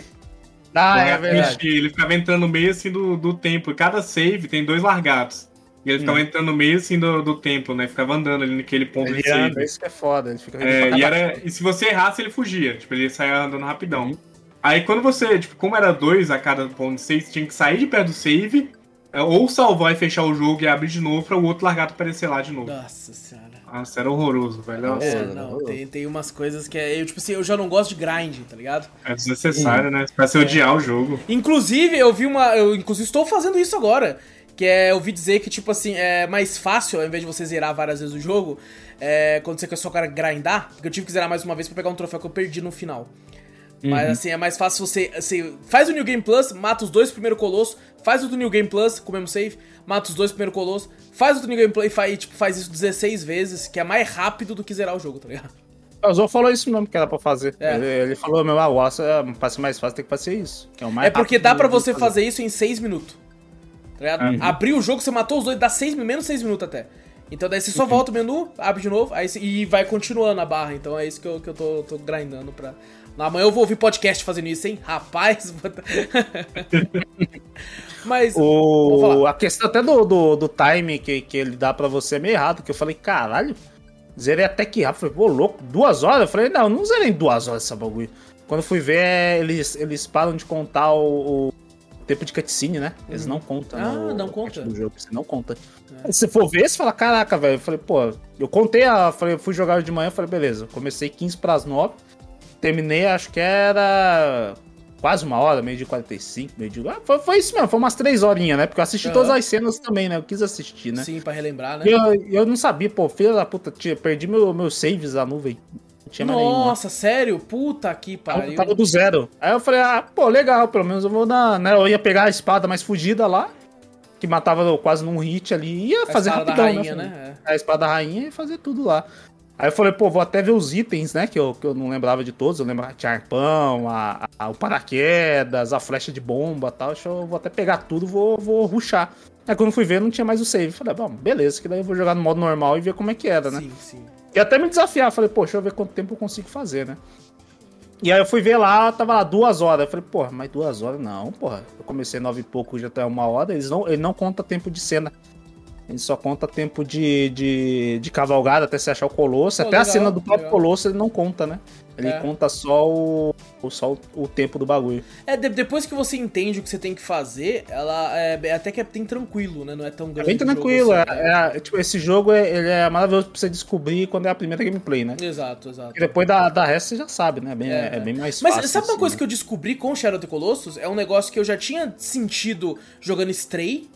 S2: Ah, é
S3: largato
S2: verdade.
S3: mexia, ele ficava entrando no meio assim do, do templo. Cada save tem dois largatos. E ele ficava entrando no meio assim do, do templo, né? Ficava andando ali naquele ponto
S2: Ele
S3: de
S2: anda,
S3: save.
S2: isso que é foda. Ele fica
S3: É, e, era, e se você errasse, ele fugia. Tipo, ele saia andando rapidão. Aí quando você, tipo, como era dois a cada ponto de save, você tinha que sair de perto do save, é, ou salvar e fechar o jogo e abrir de novo pra o outro largato aparecer lá de novo.
S1: Nossa senhora.
S3: Nossa, era horroroso, velho. Nossa,
S1: É, não,
S2: horroroso.
S1: tem, tem umas coisas que é. Eu, tipo assim, eu já não gosto de grind, tá ligado?
S3: é desnecessário, né? Pra você odiar o jogo.
S1: Inclusive, eu vi uma. Eu inclusive estou fazendo isso agora. Que é, eu ouvi dizer que, tipo assim, é mais fácil, ao invés de você zerar várias vezes o jogo, é, quando você quer só cara grindar, porque eu tive que zerar mais uma vez pra pegar um troféu que eu perdi no final. Mas assim, é mais fácil você, você faz o New Game Plus, mata os dois primeiros colossos, faz o do New Game Plus com o mesmo save, mata os dois primeiros colossos, faz o do New Game Plus e faz, tipo, faz isso 16 vezes, que é mais rápido do que zerar o jogo, tá ligado?
S2: O Zol falou isso mesmo que era pra fazer.
S1: É.
S2: Ele, ele falou mesmo, ah, o Aço é mais fácil, tem que fazer isso. É, o mais
S1: É porque dá pra
S2: de
S1: você fazer isso em 6 minutos. Tá ligado?
S3: Uhum.
S1: Abrir o jogo, você matou os dois, dá 6, menos 6 minutos até. Então daí você
S2: Uhum.
S1: só volta o menu, abre de novo, aí, você- e vai continuando a barra. Então é isso que eu, que eu tô, tô grindando pra. Amanhã eu vou ouvir podcast fazendo isso, hein? Rapaz. vou- Mas.
S2: O, a questão até do, do, do time que, que ele dá pra você é meio errado, que eu falei, caralho, zerei até que rápido. Falei, pô, louco, duas horas? Eu falei, não, não zerei em duas horas essa bagulho. Quando fui ver, eles, eles param de contar o, o, tempo de cutscene, né? Eles não contam.
S1: Ah,
S2: no-
S1: não conta.
S2: Do jogo, você não conta.
S1: É.
S2: Se você for ver, você fala, caraca, velho. Eu falei, pô, eu contei, a, falei, fui jogar de manhã, falei, beleza. Comecei 15 pras 9. Terminei, acho que era quase uma hora, meio de 45, meio de. Ah, foi, foi isso mesmo, foi umas três horinhas, né? Porque eu assisti
S1: Aham.
S2: todas as cenas também, né? Eu quis assistir, né?
S1: Sim, pra relembrar, né?
S2: E eu, eu não sabia, pô, filha da puta, tinha, perdi meu, meus saves na nuvem. Não tinha mais nenhum. né?
S1: Nossa, sério? Puta que pariu.
S2: tava do zero. Aí eu falei, ah, pô, legal, pelo menos eu vou dar, né? Eu ia pegar a espada mais fugida lá, que matava quase num hit ali, ia
S1: A
S2: fazer
S1: espada da
S2: rapidão,
S1: rainha,
S2: né?
S1: né?
S2: A espada da rainha e fazer tudo lá. Aí eu falei, pô, vou até ver os itens, né? Que eu, que eu não lembrava de todos. Eu lembrava tinha arpão, a, a- o paraquedas, a flecha de bomba e tal. Deixa eu vou até pegar tudo, vou, vou ruxar. Aí quando fui ver, não tinha mais o save. Falei, bom, beleza, que daí eu vou jogar no modo normal e ver como é que era, né?
S1: Sim, sim.
S2: E até me desafiar, falei, pô, deixa eu ver quanto tempo eu consigo fazer, né? E aí eu fui ver lá, tava lá duas horas. Eu falei, porra, mas duas horas não, porra. Eu comecei nove e pouco, já tá uma hora. Eles não, ele não conta tempo de cena. Ele só conta tempo de, de, de cavalgada até você achar o Colosso. Até a
S1: legal,
S2: cena do próprio
S1: legal.
S2: Colosso ele não conta, né? Ele
S1: É.
S2: conta só o, só o, tempo do bagulho.
S1: É, de- depois que você entende o que você tem que fazer, ela é é até que é bem tranquilo, né? Não é tão
S2: É
S1: grande.
S2: bem
S1: o jogo
S2: tranquilo.
S1: assim,
S2: é,
S1: né?
S2: é- tipo, esse jogo é, ele é maravilhoso pra você descobrir quando é a primeira gameplay, né?
S1: Exato, exato.
S2: E depois da, da resto você já sabe, né? Bem,
S1: É.
S2: é, bem mais
S1: Mas
S2: fácil.
S1: sabe uma
S2: assim,
S1: coisa
S2: né?
S1: que eu descobri com Shadow of the Colossus? É um negócio que eu já tinha sentido jogando Stray.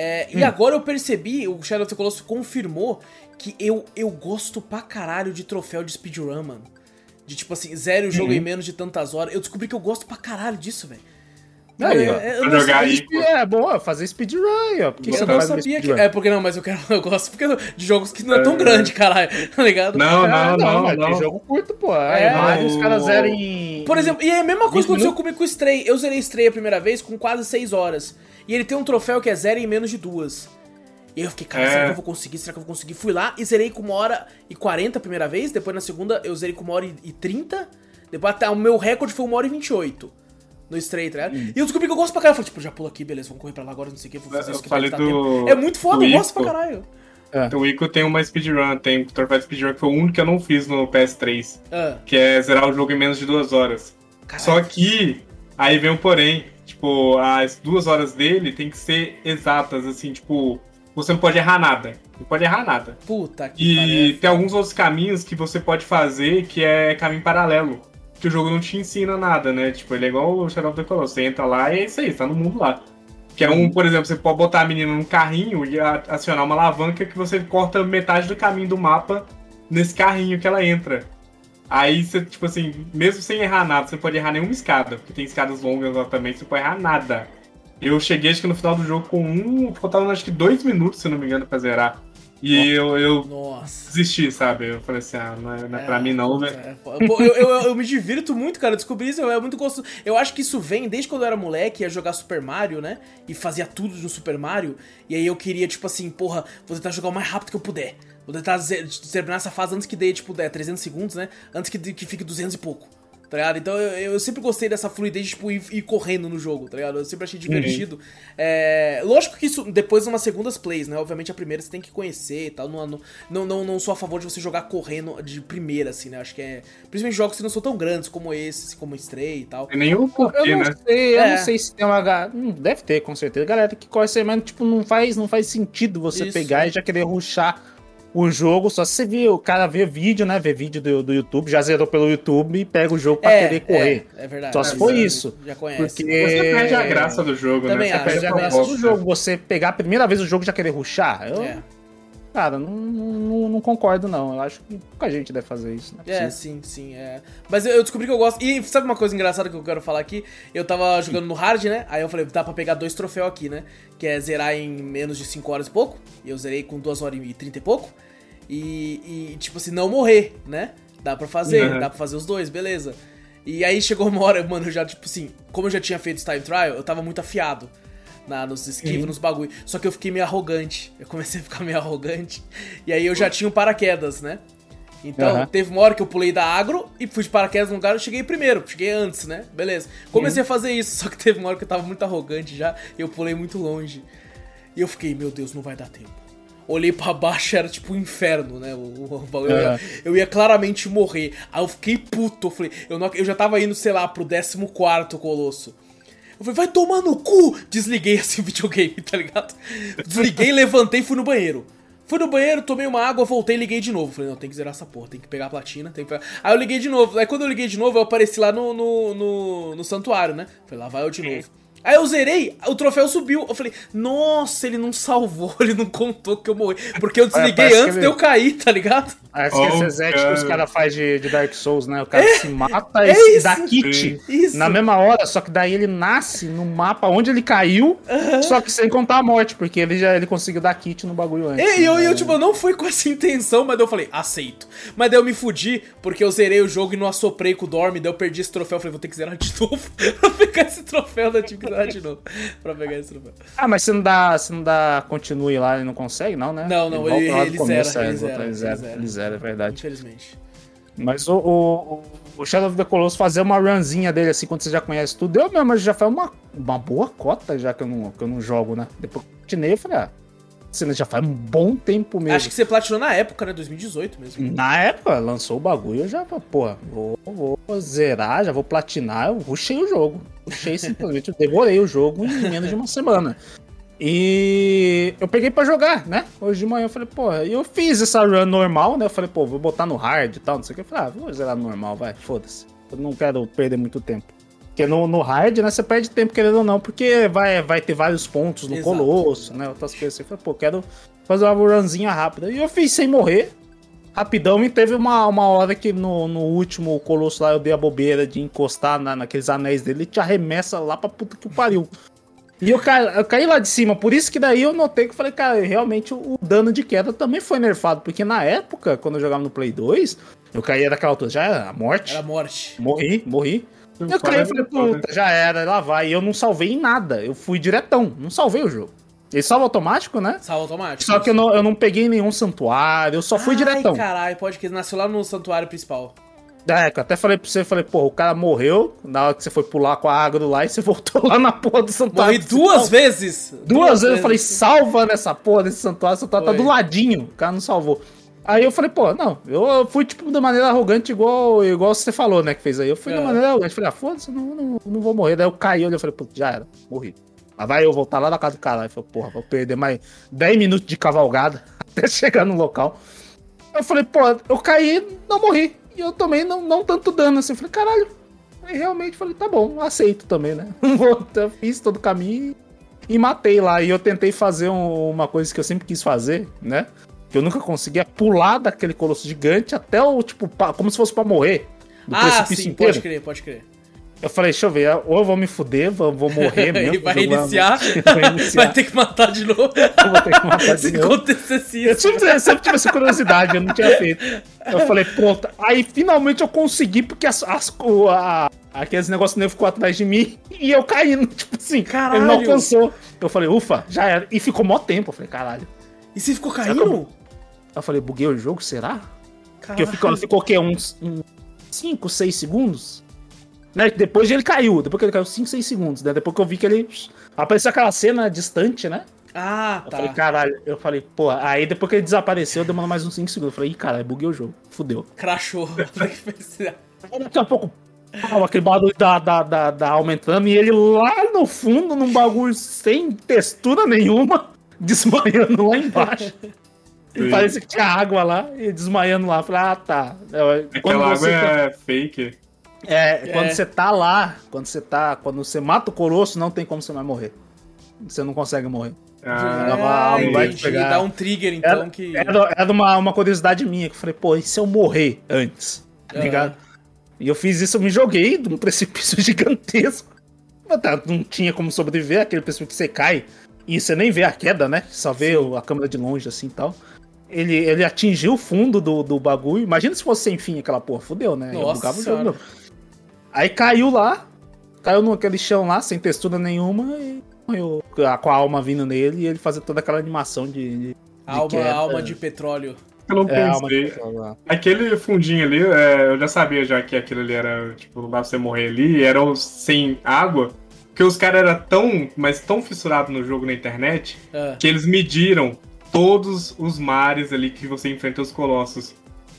S1: É,
S2: Hum.
S1: E agora eu percebi, o Shadow of the Colossus confirmou que eu, eu gosto pra caralho de troféu de speedrun, mano. De tipo assim, zero o
S2: Uhum.
S1: jogo em menos de tantas horas. Eu descobri que eu gosto pra caralho disso, velho.
S2: Aí, ó.
S1: É, eu
S3: Pra
S1: não
S3: jogar aí, pô.
S2: É, bom, é fazer speedrun, ó. Por que
S3: Eu
S2: você
S1: Eu
S2: não
S1: não sabia que. É, porque não, mas eu quero. Eu gosto porque de jogos que não é tão grande, caralho. Tá ligado?
S3: Não,
S2: Ah,
S3: não, não,
S2: mas
S3: não.
S2: Tem jogo curto, pô.
S1: É,
S2: É, vários
S3: o-
S2: caras zeram em.
S1: Por exemplo, e é a mesma coisa que
S2: 20
S1: aconteceu comigo com o Stray. Eu zerei Stray a primeira vez com quase 6 horas. E ele tem um troféu que é zero em menos de duas. E aí eu fiquei, cara,
S3: É.
S1: será que eu vou conseguir? Será que eu vou conseguir? Fui lá e zerei com uma hora e 40 a primeira vez. Depois na segunda eu zerei com uma hora e- e 30. Depois até o meu recorde foi uma hora e 28. No Stray, tá ligado? E eu descobri que eu gosto pra caralho. Eu falei, tipo, já pulo aqui, beleza, vamos correr pra lá agora, não sei o que, vou fazer
S3: Eu
S1: isso que
S3: falei
S1: vai
S3: do-.
S1: É muito foda,
S3: do
S1: eu gosto pra caralho.
S3: O Ico tem uma speedrun, tem um troféu de speedrun que foi o único que eu não fiz no PS3,
S1: Ah,
S3: que é zerar o jogo em menos de duas horas.
S1: caralho.
S3: Só que, aí vem um porém, tipo, as duas horas dele tem que ser exatas, assim, tipo, você não pode errar nada. Não pode errar nada.
S1: Puta que
S3: E
S1: pariu.
S3: tem alguns outros caminhos que você pode fazer que é caminho paralelo. Que o jogo não te ensina nada, né? Tipo, ele é igual o Shadow of the Colossus. Você entra lá e é isso aí, você tá no mundo lá. Que é um, por exemplo, você pode botar a menina num carrinho e acionar uma alavanca que você corta metade do caminho do mapa nesse carrinho que ela entra. Aí você, tipo assim, mesmo sem errar nada, você pode errar nenhuma escada, porque tem escadas longas lá também, você pode errar nada. Eu cheguei, acho que no final do jogo com um. Faltava acho que dois minutos, se não me engano, pra zerar. E eu, eu
S1: Nossa.
S3: desisti, sabe? Eu falei assim, ah, não é, não é pra mim não, velho.
S1: É, pô, pô, eu, eu, eu me divirto muito, cara. Descobri isso, é muito gostoso. Eu acho que isso vem desde quando eu era moleque, ia jogar Super Mario, né? E fazia tudo no Super Mario. E aí eu queria, tipo assim, porra, vou tentar jogar o mais rápido que eu puder. Vou tentar terminar essa fase antes que dê, tipo, é, 300 segundos, né? Antes que, que fique 200 e pouco. Tá ligado? Então eu, eu sempre gostei dessa fluidez de, tipo, ir, ir correndo no jogo, tá ligado? Eu sempre achei divertido. É, lógico que isso depois umas segundas plays, né? Obviamente a primeira você tem que conhecer e tal. Não, não, não, não, não sou a favor de você jogar correndo de primeira, assim, né? Acho que é. Principalmente jogos que não são tão grandes como esse, como Stray e tal.
S3: Tem nenhum
S2: Eu
S3: porquê,
S2: não
S3: né?
S2: sei, eu
S1: É.
S2: não sei se tem uma. hum, Deve ter, com certeza. Galera que corre isso aí, mas tipo, não faz, não faz sentido você
S1: Isso.
S2: pegar e já querer ruxar o jogo. Só se você viu, o cara vê vídeo, né? Vê vídeo do, do YouTube, já zerou pelo YouTube e pega o jogo pra querer correr.
S1: É, é verdade.
S2: Só se
S1: É,
S2: for isso.
S1: Já conhece.
S2: Porque-
S3: Você perde a graça do jogo,
S1: Também
S3: né?
S1: acho,
S3: Você
S2: Perde
S3: perde
S2: a graça
S1: acho.
S2: do jogo. Você pegar a primeira vez o jogo e já querer ruxar, eu,
S1: É.
S2: cara, não, não, não concordo, não. Eu acho que pouca gente deve fazer isso. Né?
S1: É, sim, sim, é. Mas eu eu descobri que eu gosto. E sabe uma coisa engraçada que eu quero falar aqui? Eu tava jogando no hard, né? Aí eu falei, dá pra pegar dois troféus aqui, né? Que é zerar em menos de 5 horas e pouco. E eu zerei com 2 horas e 30 e pouco. E, e, tipo assim, não morrer, né? Dá pra fazer,
S3: Uhum.
S1: dá pra fazer os dois, beleza. E aí chegou uma hora, mano, eu já, tipo assim, como eu já tinha feito time trial, eu tava muito afiado. Na, nos esquivos,
S3: Uhum.
S1: nos bagulho. Só que eu fiquei meio arrogante. Eu comecei a ficar meio arrogante. E aí eu já tinha um paraquedas, né? Então,
S2: Aham.
S1: teve uma hora que eu pulei da agro e fui de paraquedas no lugar e cheguei primeiro. Cheguei antes, né? Beleza. Comecei a fazer isso, só que teve uma hora que eu tava muito arrogante já e eu pulei muito longe. E eu fiquei, meu Deus, não vai dar tempo. Olhei pra baixo, era tipo um inferno, né? O, o- eu,
S2: É.
S1: ia, eu ia claramente morrer. Aí eu fiquei puto. Eu falei, eu, não- eu já tava indo, sei lá, pro 14 colosso. Eu falei, vai tomar no cu! Desliguei assim o videogame, tá ligado? Desliguei, levantei e fui no banheiro. Fui no banheiro, tomei uma água, voltei e liguei de novo. Falei, não, tem que zerar essa porra, tem que pegar a platina, tem que pegar... Aí eu liguei de novo. Aí quando eu liguei de novo, eu apareci lá no, no, no, no santuário, né? Falei, lá vai eu de novo. Aí eu zerei, o troféu subiu. Eu falei, nossa, ele não salvou, ele não contou que eu morri. Porque eu desliguei
S2: que
S1: antes
S2: ele-
S1: de eu cair, tá ligado?
S2: Parece que
S3: Oh,
S2: esse reset que os
S3: cara.
S2: caras fazem de, de Dark Souls, né? O cara se mata
S1: é
S2: e
S1: isso.
S2: dá kit
S1: Isso.
S2: na mesma hora, só que daí ele nasce no mapa onde ele caiu, só que sem contar a morte, porque ele já ele conseguiu dar kit no bagulho antes.
S1: E eu,
S2: né?
S1: eu, tipo, eu não fui com essa intenção, mas daí eu falei, aceito. Mas daí eu me fudi, porque eu zerei o jogo e não assoprei com o Dorme, daí eu perdi esse troféu. Eu falei, vou ter que zerar de novo pra pegar esse troféu, daí eu zerar de novo pra pegar esse troféu.
S2: Ah, mas se não dá, se não dá continue lá, ele não consegue, não, né?
S1: Não, não, ele-
S2: lá do
S1: ele
S2: começo,
S1: zera,
S2: é,
S1: ele zera,
S2: ele
S1: ele
S2: zera,
S1: zera.
S2: ele zera, é verdade.
S1: Infelizmente.
S2: Mas o, o, o Shadow of the Colossus fazer uma runzinha dele assim, quando você já conhece tudo, eu mesmo já faz uma, uma boa cota já que eu não, que eu não jogo, né? Depois que eu continuei, eu falei, ah, você já faz um bom tempo mesmo.
S1: Acho que você platinou na época, né? 2018 mesmo.
S2: Na época, lançou o bagulho, eu já, pô, vou, vou zerar, já vou platinar, eu rushei o jogo. Rushei simplesmente, eu devorei o jogo em menos de uma semana. E eu peguei pra jogar, né? Hoje de manhã eu falei, pô, e eu fiz essa run normal, né? Eu falei, pô, vou botar no hard e tal, não sei o que. Eu falei, ah, vou zerar no normal, vai, foda-se. Eu não quero perder muito tempo. Porque no, no hard, né, você perde tempo querendo ou não, porque vai, vai ter vários pontos no
S1: Exato,
S2: colosso, né? Outras coisas assim. Eu falei, pô, quero fazer uma runzinha rápida. E eu fiz sem morrer, rapidão e teve uma, uma hora que no, no último colosso lá eu dei a bobeira de encostar na, naqueles anéis dele e te arremessa lá pra puta que o pariu. E eu, ca, eu caí lá de cima, por isso que daí eu notei que eu falei, cara, realmente o, o dano de queda também foi nerfado, porque na época, quando eu jogava no Play 2, eu caía daquela altura, já era a morte.
S1: Era morte.
S2: Morri, morri. Eu e falei, puta, já era, lá vai. E eu não salvei em nada, eu fui diretão, não salvei o jogo. Ele salva automático, né?
S1: Salvo automático.
S2: Só que eu não, eu não peguei nenhum santuário, eu só fui
S1: Ai,
S2: diretão.
S1: caralho, pode que nasceu lá no santuário principal.
S2: É, que eu até falei pra você, falei, porra, o cara morreu na hora que você foi pular com a agro lá e você voltou lá na porra do santuário.
S1: Morri duas vezes.
S2: Duas, vezes eu falei, salva nessa porra desse santuário, o santuário tá
S1: Foi.
S2: do ladinho, o cara não salvou. Aí eu falei, pô, não, eu fui, tipo, de maneira arrogante, igual, igual você falou, né, que fez aí. Eu fui
S1: É.
S2: maneira arrogante, falei, ah, foda-se, não, não, não vou morrer. Daí eu caí, eu falei, pô, já era, morri. Mas vai eu voltar lá na casa do caralho. Falei, porra, vou perder mais 10 minutos de cavalgada até chegar no local. Eu falei, pô, eu caí, não morri. E eu tomei não, não tanto dano assim. Eu falei, caralho. Aí realmente falei, tá bom, aceito também, né? Eu fiz todo o caminho e, e matei lá. E eu tentei fazer um- uma coisa que eu sempre quis fazer, né? Que eu nunca conseguia pular daquele colosso gigante até o, tipo, pa- como se fosse pra morrer. Do
S1: Ah,
S2: precipício
S1: sim,
S2: inteiro.
S1: pode crer, pode crer.
S2: Eu falei, deixa eu ver, ou eu vou me fuder, vou, vou morrer mesmo.
S1: Ele vai
S2: vou jogar-
S1: iniciar,
S2: Vai iniciar.
S1: vai ter que matar de novo.
S2: Eu vou ter que matar de
S1: Se
S2: novo.
S1: acontecesse
S2: Eu
S1: isso.
S2: sempre, eu sempre tive essa curiosidade, eu não tinha feito. Eu falei, pronto. Aí finalmente eu consegui, porque as, as, a- aqueles negócios negros ficou atrás de mim e eu caindo. Tipo assim,
S1: Caralho.
S2: ele não alcançou. Eu falei, ufa, já era. E ficou mó tempo. Eu falei, caralho.
S1: E você ficou caindo?
S2: Eu- falei, buguei o jogo, será? Porque eu
S1: Caralho.
S2: ficou, ficou o quê? Uns 5, 6 segundos? Né? Depois ele caiu. Depois que ele caiu, 5, 6 segundos. Né? Depois que eu vi que ele. Apareceu aquela cena distante, né?
S1: Ah,
S2: Eu
S1: tá.
S2: falei, caralho, eu falei, pô, aí depois que ele desapareceu, demorou mais uns 5 segundos. Eu falei, ih, caralho, buguei o jogo, fudeu.
S1: Crashou.
S2: Aí daqui a pouco, pau, aquele barulho da, da, da, da aumentando, e ele lá no fundo, num bagulho sem textura nenhuma, desmaiando lá embaixo. E
S3: Sim.
S2: parecia que tinha água lá, e desmaiando lá. Falei, ah, tá. É, Quando
S3: Aquela água
S2: tá,
S3: é fake.
S2: é, quando
S1: É.
S2: você tá lá, quando você tá. Quando você mata o colosso, não tem como você mais morrer. Você não consegue morrer.
S3: Ah,
S2: Ela vai-
S1: Ah, entendi.
S2: pegar-
S1: Dá um trigger, então,
S2: Era,
S1: que...
S2: era, era uma, uma curiosidade minha, que eu falei, pô, e se eu morrer antes? Tá ligado? E eu fiz isso, eu me joguei de um precipício gigantesco. Mas tá, não tinha como sobreviver, aquele precipício que você cai e você nem vê a queda, né? Só vê o- a câmera de longe assim e tal. Ele, ele atingiu o fundo do, do bagulho. Imagina se fosse sem fim aquela porra, fudeu, né?
S1: Nossa
S2: jogo. Aí caiu lá, caiu naquele chão lá, sem textura nenhuma, e morreu com a alma vindo nele e ele fazer toda aquela animação de. de
S1: Alma,
S2: queda.
S1: alma de petróleo.
S3: eu não
S2: é, alma
S3: pensei.
S2: de.
S3: Aquele fundinho ali, é, eu já sabia já que aquilo ali era, tipo, não dava pra você morrer ali, era sem água, porque os caras eram tão, mas tão fissurados no jogo na internet,
S1: Ah.
S3: que eles mediram todos os mares ali que você enfrenta os colossos.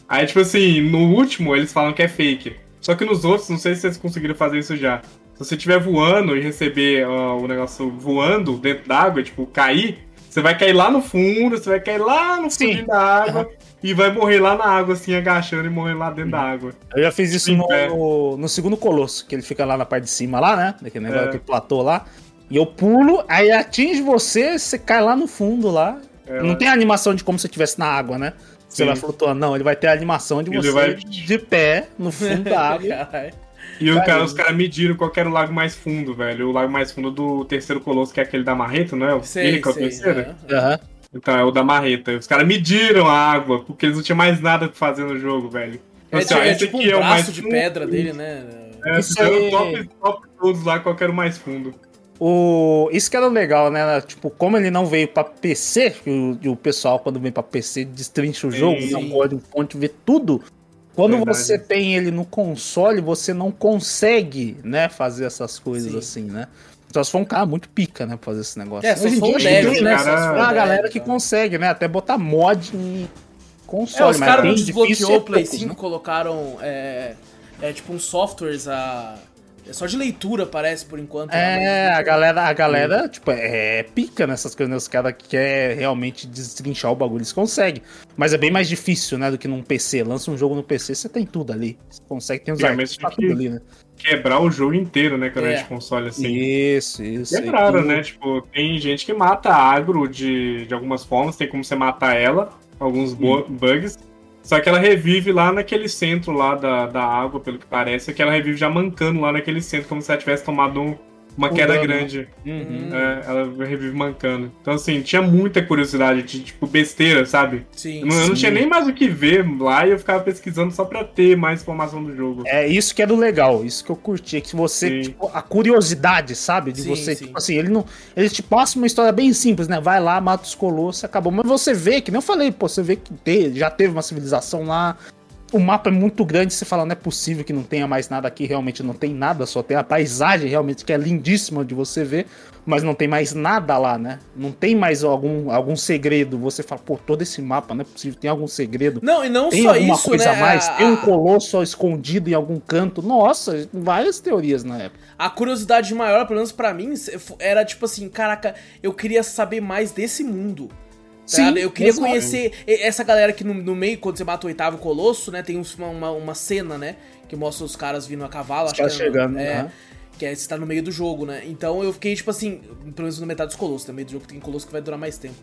S3: Aí, tipo assim, no último eles falam que é fake. Só que nos outros, não sei se vocês conseguiram fazer isso já. Se você estiver voando e receber o negócio voando dentro d'água, tipo, cair, você vai cair lá no fundo, você vai cair lá no fundo da água e vai morrer lá na água, assim, agachando e morrer lá dentro da água.
S2: Eu já fiz isso
S3: Sim,
S2: no,
S3: é.
S2: no, no segundo colosso, que ele fica lá na parte de cima, lá, né? Daquele negócio,
S3: É.
S2: aquele platô lá. E eu pulo, aí atinge você, você cai lá no fundo lá.
S3: É,
S2: não tem a animação de como se você estivesse na água, né? Você vai flutuando. Não, ele vai ter a animação de
S3: Ele
S2: você
S3: vai-
S2: de pé no fundo da água.
S1: Caralho.
S3: E o cara, os caras mediram qual era o lago mais fundo, velho. O lago mais fundo do terceiro colosso, que é aquele da Marreta, não é? O
S1: Sei,
S3: ele que é o
S1: sei,
S3: terceiro?
S1: aham.
S2: Aham.
S3: Então, é o da Marreta. Os caras mediram a água, porque eles não tinham mais nada pra fazer no jogo, velho.
S1: É,
S3: Assim,
S1: tipo-
S3: ó,
S1: é
S3: esse
S1: tipo um
S3: aqui é o mais
S1: braço de
S3: fundo.
S1: pedra dele, né?
S3: É,
S2: Isso aí-
S3: o top, top todos lá, qual que era o mais fundo.
S2: O... Isso que era legal, né? Tipo, como ele não veio pra PC, que o, o pessoal, quando vem pra PC, destrincha o
S3: Sim.
S2: jogo, não pode um fonte ver tudo. Quando
S3: Verdade.
S2: você tem ele no console, você não consegue, né, fazer essas coisas
S1: Sim.
S2: assim, né? Só se for um cara muito pica, né, pra fazer esse negócio.
S1: É, só
S2: Hoje
S1: se
S2: em
S1: for um
S2: dia, tem,
S1: né?
S3: cara-
S1: Só se for
S2: Tem uma
S1: um
S2: galera que
S1: então.
S2: consegue, né? Até botar mod em console.
S1: É, os caras não
S2: difícil
S1: desbloqueou
S2: é
S1: o Play
S2: poucos,
S1: 5
S2: né?
S1: colocaram é, é tipo uns softwares a. É só de leitura, parece, por enquanto.
S2: É, a galera, a galera, tipo, é pica nessas coisas, né? Os caras que querem realmente destrinchar o bagulho, eles conseguem. Mas é bem mais difícil, né, do que num PC. Lança um jogo no PC, você tem tudo ali. Você consegue, tem os pra
S3: tem que-
S2: tudo ali, né?
S3: Quebrar o jogo inteiro, né, quando
S1: É.
S3: é de console, assim.
S2: Isso, isso.
S3: Quebraram,
S2: E-
S3: né? Tipo, tem gente que mata agro de, de algumas formas, tem como você matar ela, alguns bugs. Só que ela revive lá naquele centro lá da, da água, pelo que parece, que ela revive já mancando lá naquele centro, como se ela tivesse tomado um- uma
S2: Um
S3: queda
S2: dano.
S3: grande.
S2: Uhum.
S3: É, ela revive mancando. Então, assim, tinha muita curiosidade de, tipo, besteira, sabe?
S1: Sim.
S3: Eu não, eu não
S2: Sim.
S3: tinha nem mais o que ver lá e eu ficava pesquisando só pra ter mais informação do jogo.
S2: É isso que é do legal, isso que eu curti, é que você,
S3: Sim.
S2: tipo, a curiosidade, sabe? De
S1: Sim,
S2: você,
S1: sim.
S2: tipo assim, ele não. Ele te passa uma história bem simples, né? Vai lá, mata os colossos, acabou. Mas você vê, que nem eu falei, pô, você vê que te- já teve uma civilização lá. O mapa é muito grande, você fala, não é possível que não tenha mais nada aqui, realmente não tem nada, só tem a paisagem realmente que é lindíssima de você ver, mas não tem mais nada lá, né? Não tem mais algum, algum segredo. Você fala, pô, todo esse mapa, não é possível, tem algum segredo.
S1: Não, e não
S2: Tem
S1: só
S2: alguma
S1: isso,
S2: coisa
S1: né?
S2: a mais?
S1: A-
S2: Tem um colosso escondido em algum canto? Nossa, várias teorias na época.
S1: A curiosidade maior, pelo menos pra mim, era tipo assim, caraca, eu queria saber mais desse mundo. Tá
S2: Sim,
S1: eu queria conhecer essa galera que no, no meio, quando você mata o oitavo colosso, né? Tem uns- uma, uma, cena, né? Que mostra os caras vindo a cavalo.
S2: Os
S1: acho
S2: caras
S1: que é-
S2: chegando,
S1: É,
S2: aham.
S1: que é, você tá no meio do jogo, né? Então eu fiquei, tipo assim, pelo menos no metade dos colossos, né? No meio do jogo tem colosso que vai durar mais tempo.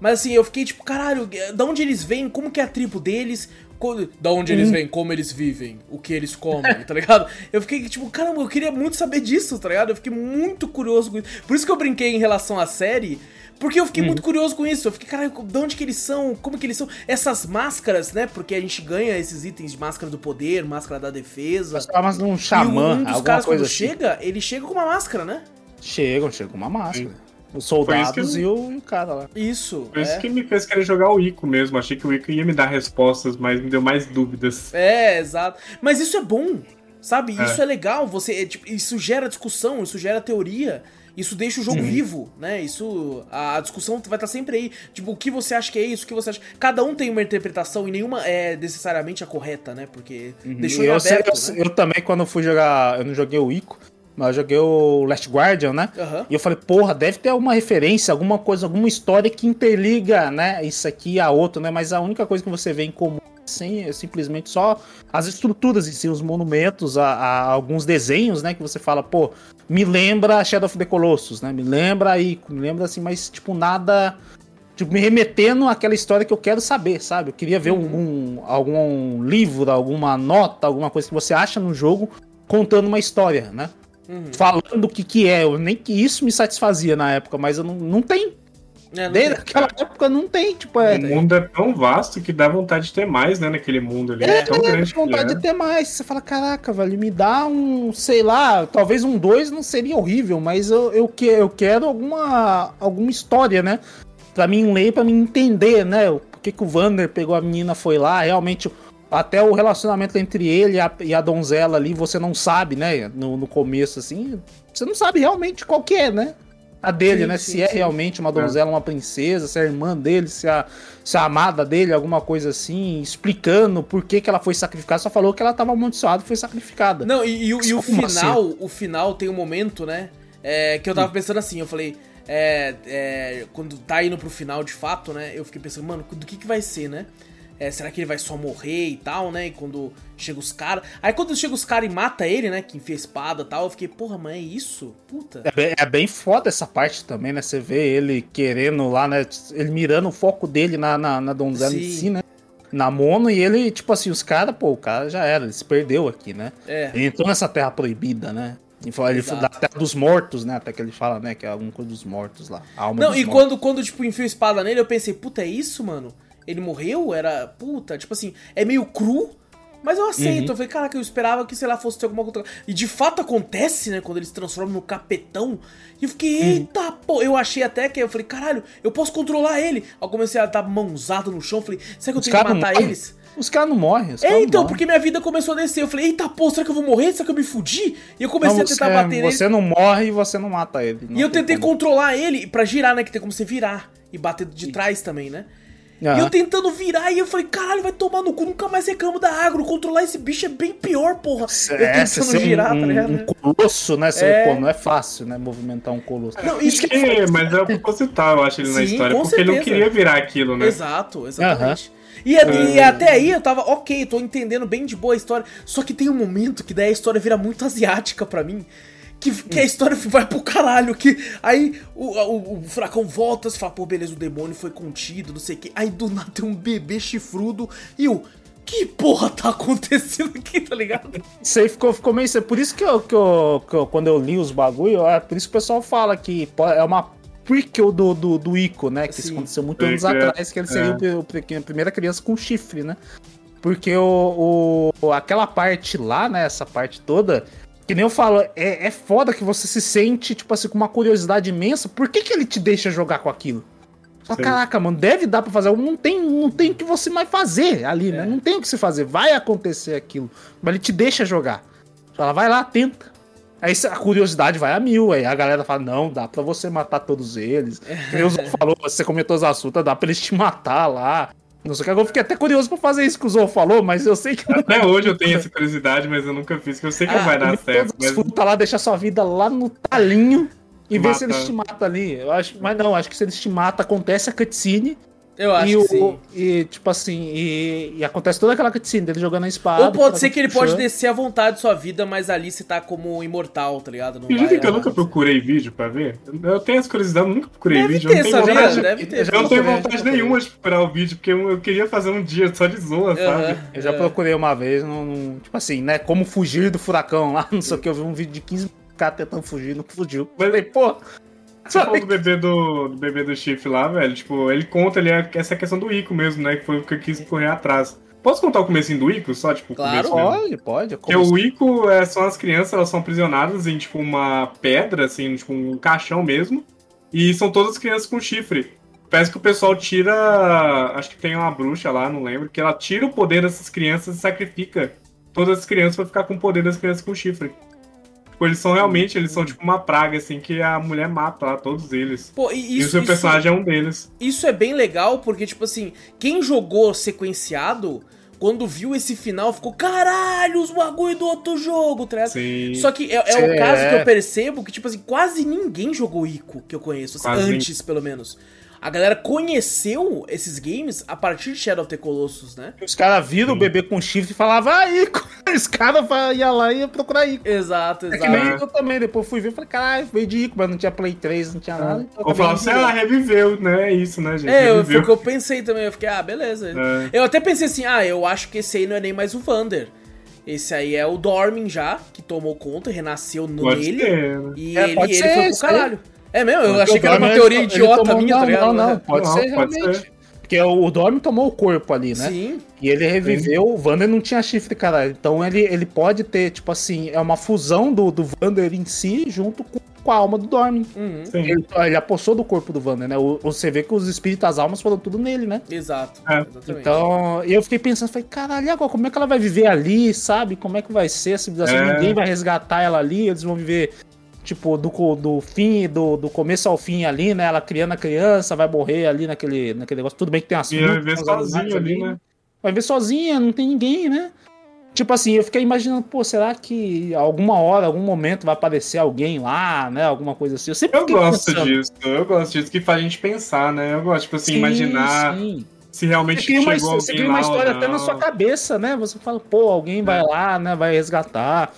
S1: Mas assim, eu fiquei tipo, caralho, da onde eles vêm? Como que é a tribo deles? Co- Da onde eles vêm? Como eles vivem? O que eles comem, tá ligado? Eu fiquei tipo, caramba, eu queria muito saber disso, tá ligado? Eu fiquei muito curioso com isso. Por isso que eu brinquei em relação à série. Porque eu fiquei muito curioso com isso. Eu fiquei, caralho, de onde que eles são? Como que eles são? Essas máscaras, né? Porque a gente ganha esses itens de máscara do poder, máscara da defesa.
S2: Mas mas um
S1: e
S2: xamã,
S1: um dos
S2: alguma
S1: caras,
S2: coisa
S1: quando
S2: assim.
S1: chega, ele chega com uma máscara, né?
S2: Chegam, chegam com uma máscara.
S3: Sim.
S2: Os soldados e, o, e o cara lá.
S1: Isso.
S3: Por isso
S1: é.
S3: que me fez querer jogar o Ico mesmo. Achei que o Ico ia me dar respostas, mas me deu mais dúvidas.
S1: É, exato. Mas isso é bom, sabe?
S3: É.
S1: Isso é legal. Você, é, tipo, isso gera discussão, isso gera teoria. Isso deixa o jogo vivo, né? Isso. A, a discussão vai estar sempre aí. Tipo, o que você acha que é isso? O que você acha. Cada um tem uma interpretação e nenhuma é necessariamente a correta, né? Porque deixou
S2: E
S1: em
S2: eu, sei-
S1: aberto.
S2: eu,
S1: né?
S2: eu também, quando fui jogar, eu não joguei o Ico, mas eu joguei o Last Guardian, né?
S1: Aham.
S2: E eu falei, porra, deve ter alguma referência, alguma coisa, alguma história que interliga, né? Isso aqui a outro, né? Mas a única coisa que você vê em comum sim, é simplesmente só as estruturas em si, os monumentos, a, a alguns desenhos, né? Que você fala, pô, me lembra Shadow of the Colossus, né? Me lembra Ico, me lembra assim, mas tipo, nada. Tipo, me remetendo àquela história que eu quero saber, sabe? Eu queria ver algum, algum livro, alguma nota, alguma coisa que você acha no jogo contando uma história, né?
S1: Uhum.
S2: Falando o que que é. Eu, nem que isso me satisfazia na época, mas eu não, não tem.
S1: É,
S2: Desde
S1: tem-
S2: aquela época não tem, tipo, é.
S3: O mundo é tão vasto que dá vontade de ter mais, né, naquele mundo ali. É,
S2: É,
S3: tão
S2: é,
S3: grande que ele
S2: vontade
S3: é.
S2: de ter mais. Você fala, caraca, velho, me dá um, sei lá, talvez um 2 não seria horrível, mas eu, eu, que, eu quero alguma, alguma história, né? Pra mim ler, pra mim entender, né? Por que, que o Vander pegou a menina, foi lá, realmente. Até o relacionamento entre ele e a, e a donzela ali, você não sabe, né? No, no começo, assim. Você não sabe realmente qual que é, né? A dele,
S1: Sim,
S2: né?
S1: sim,
S2: se é
S1: sim.
S2: realmente uma donzela, uma princesa, se é a irmã dele, se é a, se é a amada dele, alguma coisa assim, explicando por que, que ela foi sacrificada. Só falou que ela tava amaldiçoada e foi sacrificada.
S1: Não, e, e o- e o
S2: Como
S1: final, o final tem um momento, né? é, que eu
S2: Hum.
S1: tava pensando assim, eu falei. é, é, quando tá indo pro final de fato, né? Eu fiquei pensando, mano, do que que vai ser, né? É, será que ele vai só morrer e tal, né? E quando chega os caras. Aí quando chega os caras e mata ele, né? Que enfia a espada e tal, eu fiquei, porra, mãe, é isso? Puta.
S2: É bem, é bem foda essa parte também, né? Você vê ele querendo lá, né? Ele mirando o foco dele na, na, na donzela em si, né? Na Mono, e ele, tipo assim, os caras, pô, o cara já era, ele se perdeu aqui, né?
S1: É.
S2: Ele entrou nessa terra proibida, né? Ele fala- Ele foi da terra dos mortos, né? Até que ele fala, né? Que é alguma coisa dos mortos lá.
S1: Não, e
S2: mortos.
S1: quando, quando, tipo, enfia a espada nele, eu pensei, puta, é isso, mano? Ele morreu? Era. Puta, tipo assim, é meio cru, mas eu aceito.
S2: Uhum.
S1: Eu falei, caraca, eu esperava que, sei lá, fosse ter alguma outra. E de fato acontece, né? Quando ele se transforma no capetão. E eu fiquei,
S2: Uhum.
S1: eita, pô. Eu achei até que. Eu falei, caralho, eu posso controlar ele. Aí eu comecei a dar mãozada no chão. Falei, será que eu
S2: Os
S1: tenho que
S2: não
S1: matar eles?
S2: Os caras não morrem. os
S1: É,
S2: caras não
S1: então,
S2: morrem.
S1: porque minha vida começou a descer. Eu falei, eita, pô, será que eu vou morrer? Será que eu me fudi? E eu comecei
S2: Não,
S1: a tentar
S2: você,
S1: bater nele.
S2: você não morre e você não mata ele.
S1: E eu tentei controlar ele pra girar, né? Que tem como você virar e bater de trás também, né? E eu tentando virar e eu falei, caralho, vai tomar no cu, nunca mais reclamo da agro. Controlar esse bicho é bem pior, porra. eu
S2: É, você
S1: tentando
S2: ser
S1: girar,
S2: um,
S1: tá ligado?
S2: um colosso, né? Você,
S1: É.
S2: pô, não é fácil, né? Movimentar um colosso.
S1: Não,
S3: Isso que é, mas é proposital, eu acho, ele na
S1: Sim,
S3: história.
S1: com
S3: Porque ele não
S1: certeza.
S3: queria virar aquilo, né?
S1: Exato, exatamente. E, e
S2: É.
S1: até aí eu tava, ok, tô entendendo bem de boa a história. Só que tem um momento que daí a história vira muito asiática pra mim. Que, que a história vai pro caralho. Que aí o, o, o furacão volta, você fala, pô, beleza, o demônio foi contido, não sei o que. Aí do nada tem um bebê chifrudo e o. Que porra tá acontecendo aqui, tá ligado?
S2: Isso aí ficou, ficou meio. Por isso que eu, que eu- que eu- quando eu li os bagulho, é por isso que o pessoal fala que é uma prequel do, do, do Ico, né? Que isso aconteceu muito anos atrás, que ele seria
S3: é.
S2: a primeira criança com chifre, né? Porque o, o- aquela parte lá, né? Essa parte toda. Que nem eu falo, é, é foda que você se sente, tipo assim, com uma curiosidade imensa. Por que, que ele te deixa jogar com aquilo?
S3: Sim.
S2: caraca, mano, deve dar pra fazer. Não tem, não tem o que você mais fazer ali, né? Não tem o que se fazer. Vai acontecer aquilo. Mas ele te deixa jogar. Fala, vai lá, tenta. Aí a curiosidade vai a mil. Aí a galera fala, não, dá pra você matar todos eles. O Zou falou, você comentou as assuntos, dá pra eles te matar lá. Não sei o que. Eu fiquei até curioso pra fazer isso que o Zou falou, mas eu sei que não
S3: Até hoje eu tenho essa curiosidade, mas eu nunca fiz, que eu sei que não vai dar certo. Mas
S2: frutas lá, deixar sua vida lá no talinho e ver
S3: Mata.
S2: se eles te matam ali. Eu acho, mas não, acho que se eles te matam, acontece a cutscene.
S1: Eu acho
S2: e,
S1: que
S2: o,
S1: sim.
S2: e tipo assim, e, e acontece toda aquela cutscene dele jogando a espada.
S1: Ou pode ser que ele
S2: puxando.
S1: pode descer à vontade sua vida, mas ali você tá como imortal, tá ligado? Não
S3: acredita
S1: vai
S3: que eu
S1: lá.
S3: nunca procurei vídeo pra ver? Eu tenho essa curiosidade, eu nunca procurei
S1: Deve
S3: vídeo.
S1: ter,
S3: eu não tenho
S1: sabia?
S3: vontade,
S1: Deve ter.
S2: Eu
S3: não tenho vontade nenhuma de procurar o vídeo, porque eu, eu queria fazer um dia só de zoa, sabe?
S1: Aham.
S2: Eu já
S1: É.
S2: procurei uma vez, não, não- tipo assim, né? Como fugir do furacão lá, não sei o que. Eu vi um vídeo de 15 caras tentando fugir, não fugiu. Falei, pô.
S3: Você falou do bebê do, do bebê do chifre lá, velho. Tipo, ele conta ali a- essa questão do Ico mesmo, né? Que foi o que eu quis correr atrás. Posso contar o comecinho do Ico? Só, tipo, o
S1: Claro.
S3: começo?
S2: Pode, pode.
S3: Porque o Ico é, são as crianças, elas são aprisionadas em, tipo, uma pedra, assim, tipo, um caixão mesmo. E são todas crianças com chifre. Parece que o pessoal tira. Acho que tem uma bruxa lá, não lembro, que ela tira o poder dessas crianças e sacrifica todas as crianças pra ficar com o poder das crianças com chifre. Tipo, eles são realmente, eles são tipo uma praga, assim, que a mulher mata lá, todos eles.
S1: Pô, e
S3: e o
S1: isso,
S3: seu
S1: isso,
S3: personagem é um deles.
S1: isso é bem legal, porque, tipo assim, quem jogou sequenciado, quando viu esse final, ficou, caralho, os bagulho do outro jogo, tá ligado?
S3: Sim.
S1: Só que é, é
S2: É.
S1: o caso que eu percebo que, tipo assim, quase ninguém jogou Ico, que eu conheço, assim, antes, pelo menos. A galera conheceu esses games a partir de Shadow of the Colossus, né?
S2: Os caras viram o bebê com chifre e falavam, ah, Ico. Os caras iam lá e iam procurar Ico.
S1: Exato,
S2: É que
S1: exato.
S2: nem eu também, depois fui ver e falei, caralho, veio de Ico, mas não tinha Play 3, não tinha nada. então eu
S3: falar
S2: indo
S3: assim, ah,
S2: direto.
S3: reviveu, né? É isso, né, gente?
S1: É, eu- foi o que eu pensei também. Eu fiquei, ah, beleza.
S3: É.
S1: Eu até pensei assim, ah, eu acho que esse aí não é nem mais o Vander. Esse aí é o Dormin já, que tomou conta, renasceu no
S3: Pode
S1: nele.
S3: ser, né?
S1: E
S2: É,
S1: ele, ele
S2: ser,
S1: foi pro caralho. É mesmo? Eu achei que era uma teoria
S2: ele
S1: idiota
S2: tomou-
S1: minha,
S2: não,
S1: tá ligado?
S2: Não, não, pode
S3: Não,
S2: ser
S3: pode
S2: realmente.
S3: ser.
S2: Porque o, Dorme tomou o corpo ali, né?
S1: Sim.
S2: E ele reviveu, o Vander não tinha chifre, cara. Então ele, ele pode ter, tipo assim, é uma fusão do, do Vander em si junto com, com a alma do Dorme.
S1: Uhum.
S3: Sim.
S2: Ele, ele apossou do corpo do Vander, né? O, você vê que os espíritos, as almas foram tudo nele, né?
S1: Exato.
S3: É.
S1: Exatamente.
S2: Então, eu fiquei pensando, falei, caralho, agora como é que ela vai viver ali, sabe? Como é que vai ser a civilização?
S3: É.
S2: Ninguém vai resgatar ela ali, eles vão viver tipo, do, do fim, do, do começo ao fim ali, né? Ela criando a criança, vai morrer ali naquele, naquele negócio. Tudo bem que tem
S3: E vai ver
S2: animais
S3: ali, né?
S2: Vai ver sozinha, não tem ninguém, né? Tipo assim, eu fiquei imaginando, pô, será que alguma hora, algum momento vai aparecer alguém lá, né? Alguma coisa assim. Eu sempre
S3: Eu gosto
S2: pensando.
S3: disso, eu gosto disso que faz a gente pensar, né? Eu gosto, tipo assim,
S2: Sim,
S3: imaginar
S2: sim.
S3: se realmente
S2: Você cria, uma,
S3: chegou
S2: você cria uma história até na sua cabeça, né? Você fala, pô, alguém vai lá, né? Vai resgatar.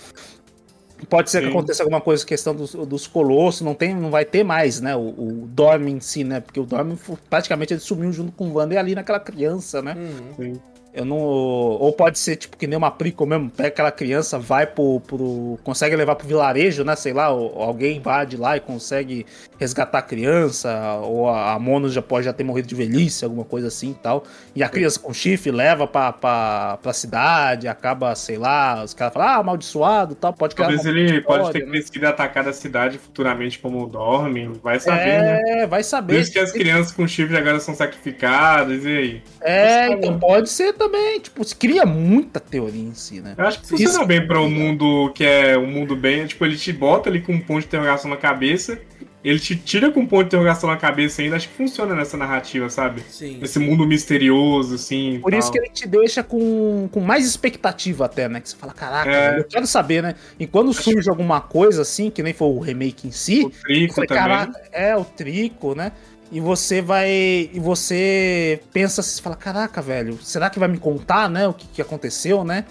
S2: Pode ser que
S3: Sim.
S2: aconteça alguma coisa, questão dos, dos colossos, não, tem, não vai ter mais, né? O, o Dorme em si, né? Porque o Dorme praticamente ele sumiu junto com o Wander ali naquela criança, né?
S1: Uhum.
S3: Sim.
S2: Eu não. Ou pode ser tipo que nem uma Prico mesmo, pega aquela criança, vai pro. pro consegue levar pro vilarejo, né? Sei lá, ou alguém invade lá e consegue resgatar a criança, ou a, a Mono já pode já ter morrido de velhice, alguma coisa assim e tal. E a criança com chifre leva pra, pra, pra cidade, acaba, sei lá, os caras falam, ah, amaldiçoado tal, pode criar
S3: Talvez ele pode ter
S2: né?
S3: crescido e atacado a cidade futuramente como dorme, vai saber, né?
S2: É, vai
S3: Por
S2: saber.
S3: isso que as crianças com chifre agora são sacrificadas, e aí?
S2: É,
S3: Vai
S2: então pode ser também. Tipo, se cria muita teoria em si, né?
S3: Eu acho que
S2: Isso-
S3: funciona bem pra um mundo que é um mundo bem. Tipo, ele te bota ali com um ponto de interrogação na cabeça, ele te tira com um ponto de interrogação na cabeça ainda. Acho que funciona nessa narrativa, sabe?
S1: Sim.
S3: Esse mundo misterioso, assim.
S2: Por isso
S3: tal.
S2: que ele te deixa com, com mais expectativa até, né? Que você fala, caraca,
S3: É.
S2: eu quero saber, né? E quando surge alguma coisa assim, que nem foi o remake em si,
S3: O Trico
S2: falei,
S3: também.
S2: caraca, é o trico, né? E você vai. E você pensa, você fala, caraca, velho, será que vai me contar, né? O que, que aconteceu, né?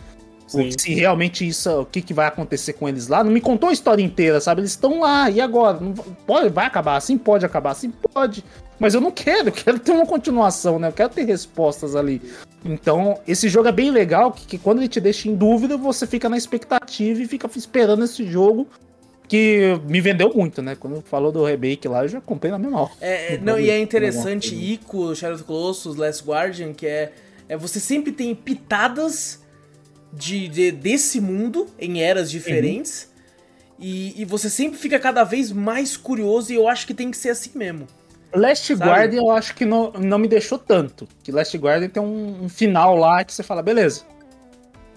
S3: Sim.
S2: se realmente isso, o que, que vai acontecer com eles lá. Não me contou a história inteira, sabe? Eles estão lá, e agora? Não, pode, vai acabar assim? Pode acabar assim? Pode. Mas eu não quero, eu quero ter uma continuação, né? Eu quero ter respostas ali. Então, esse jogo é bem legal, que, que quando ele te deixa em dúvida, você fica na expectativa e fica esperando esse jogo que me vendeu muito, né? Quando falou do remake lá, eu já comprei na mesma hora.
S1: É, é,
S2: Não
S1: e é interessante,
S2: coisa.
S1: Ico, Shadow of the Colossus, Last Guardian, que é, é você sempre tem pitadas de, de- desse mundo em eras diferentes. E, e você sempre fica cada vez mais curioso e eu acho que tem que ser assim mesmo.
S2: Last
S1: Sabe?
S2: Guardian eu acho que não, não me deixou tanto. Que Last Guardian tem um, um final lá que você fala, beleza.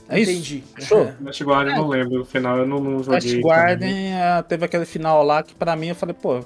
S2: É isso?
S1: Entendi.
S2: Fechou?
S1: É.
S3: Last Guardian, eu não lembro. No final eu não, não joguei.
S2: Last. Guardian eh, teve aquele final lá que pra mim eu falei, pô,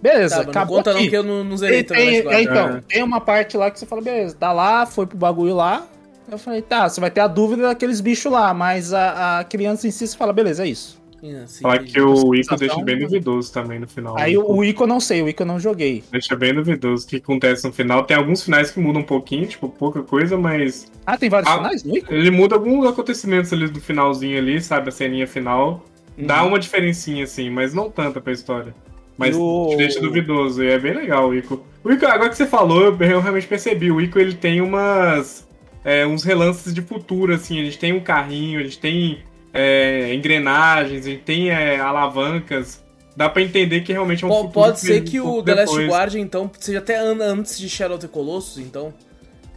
S2: beleza,
S1: Tá, mas não
S2: acabou
S1: conta
S2: aqui.
S1: não que eu não, não zerei
S2: Tem,
S1: também
S2: é, então,
S3: É.
S2: tem uma parte lá que você fala, beleza, tá lá, foi pro bagulho lá. Eu falei, tá, você vai ter a dúvida daqueles bichos lá, mas a, a criança em si você fala, beleza, é isso.
S1: Ah, sim,
S3: Falar que o Ico
S2: Sensação,
S3: deixa bem
S2: né?
S3: duvidoso também no final.
S2: Aí
S3: né?
S2: o, Ico eu não sei, o Ico eu não joguei.
S3: Deixa bem duvidoso o que acontece no final. Tem alguns finais que mudam um pouquinho, tipo, pouca coisa, mas
S2: Ah, tem vários
S3: Ah,
S2: finais no Ico?
S3: ele muda alguns acontecimentos ali do finalzinho ali, sabe? A ceninha final. Dá
S2: Uhum.
S3: uma diferencinha, assim, mas não tanta pra história. Mas
S2: o-
S3: te deixa duvidoso, e é bem legal o Ico. O Ico, agora que você falou, eu realmente percebi, o Ico ele tem umas. É, uns relances de futuro, assim, a gente tem um carrinho, a gente tem é, engrenagens, a gente tem é, alavancas. Dá pra entender que realmente é um
S1: Po-
S3: futuro
S1: Pode ser que
S3: um
S1: o The Last
S3: depois.
S1: Guardian, então, seja até an- antes de Shadow of the Colossus, então.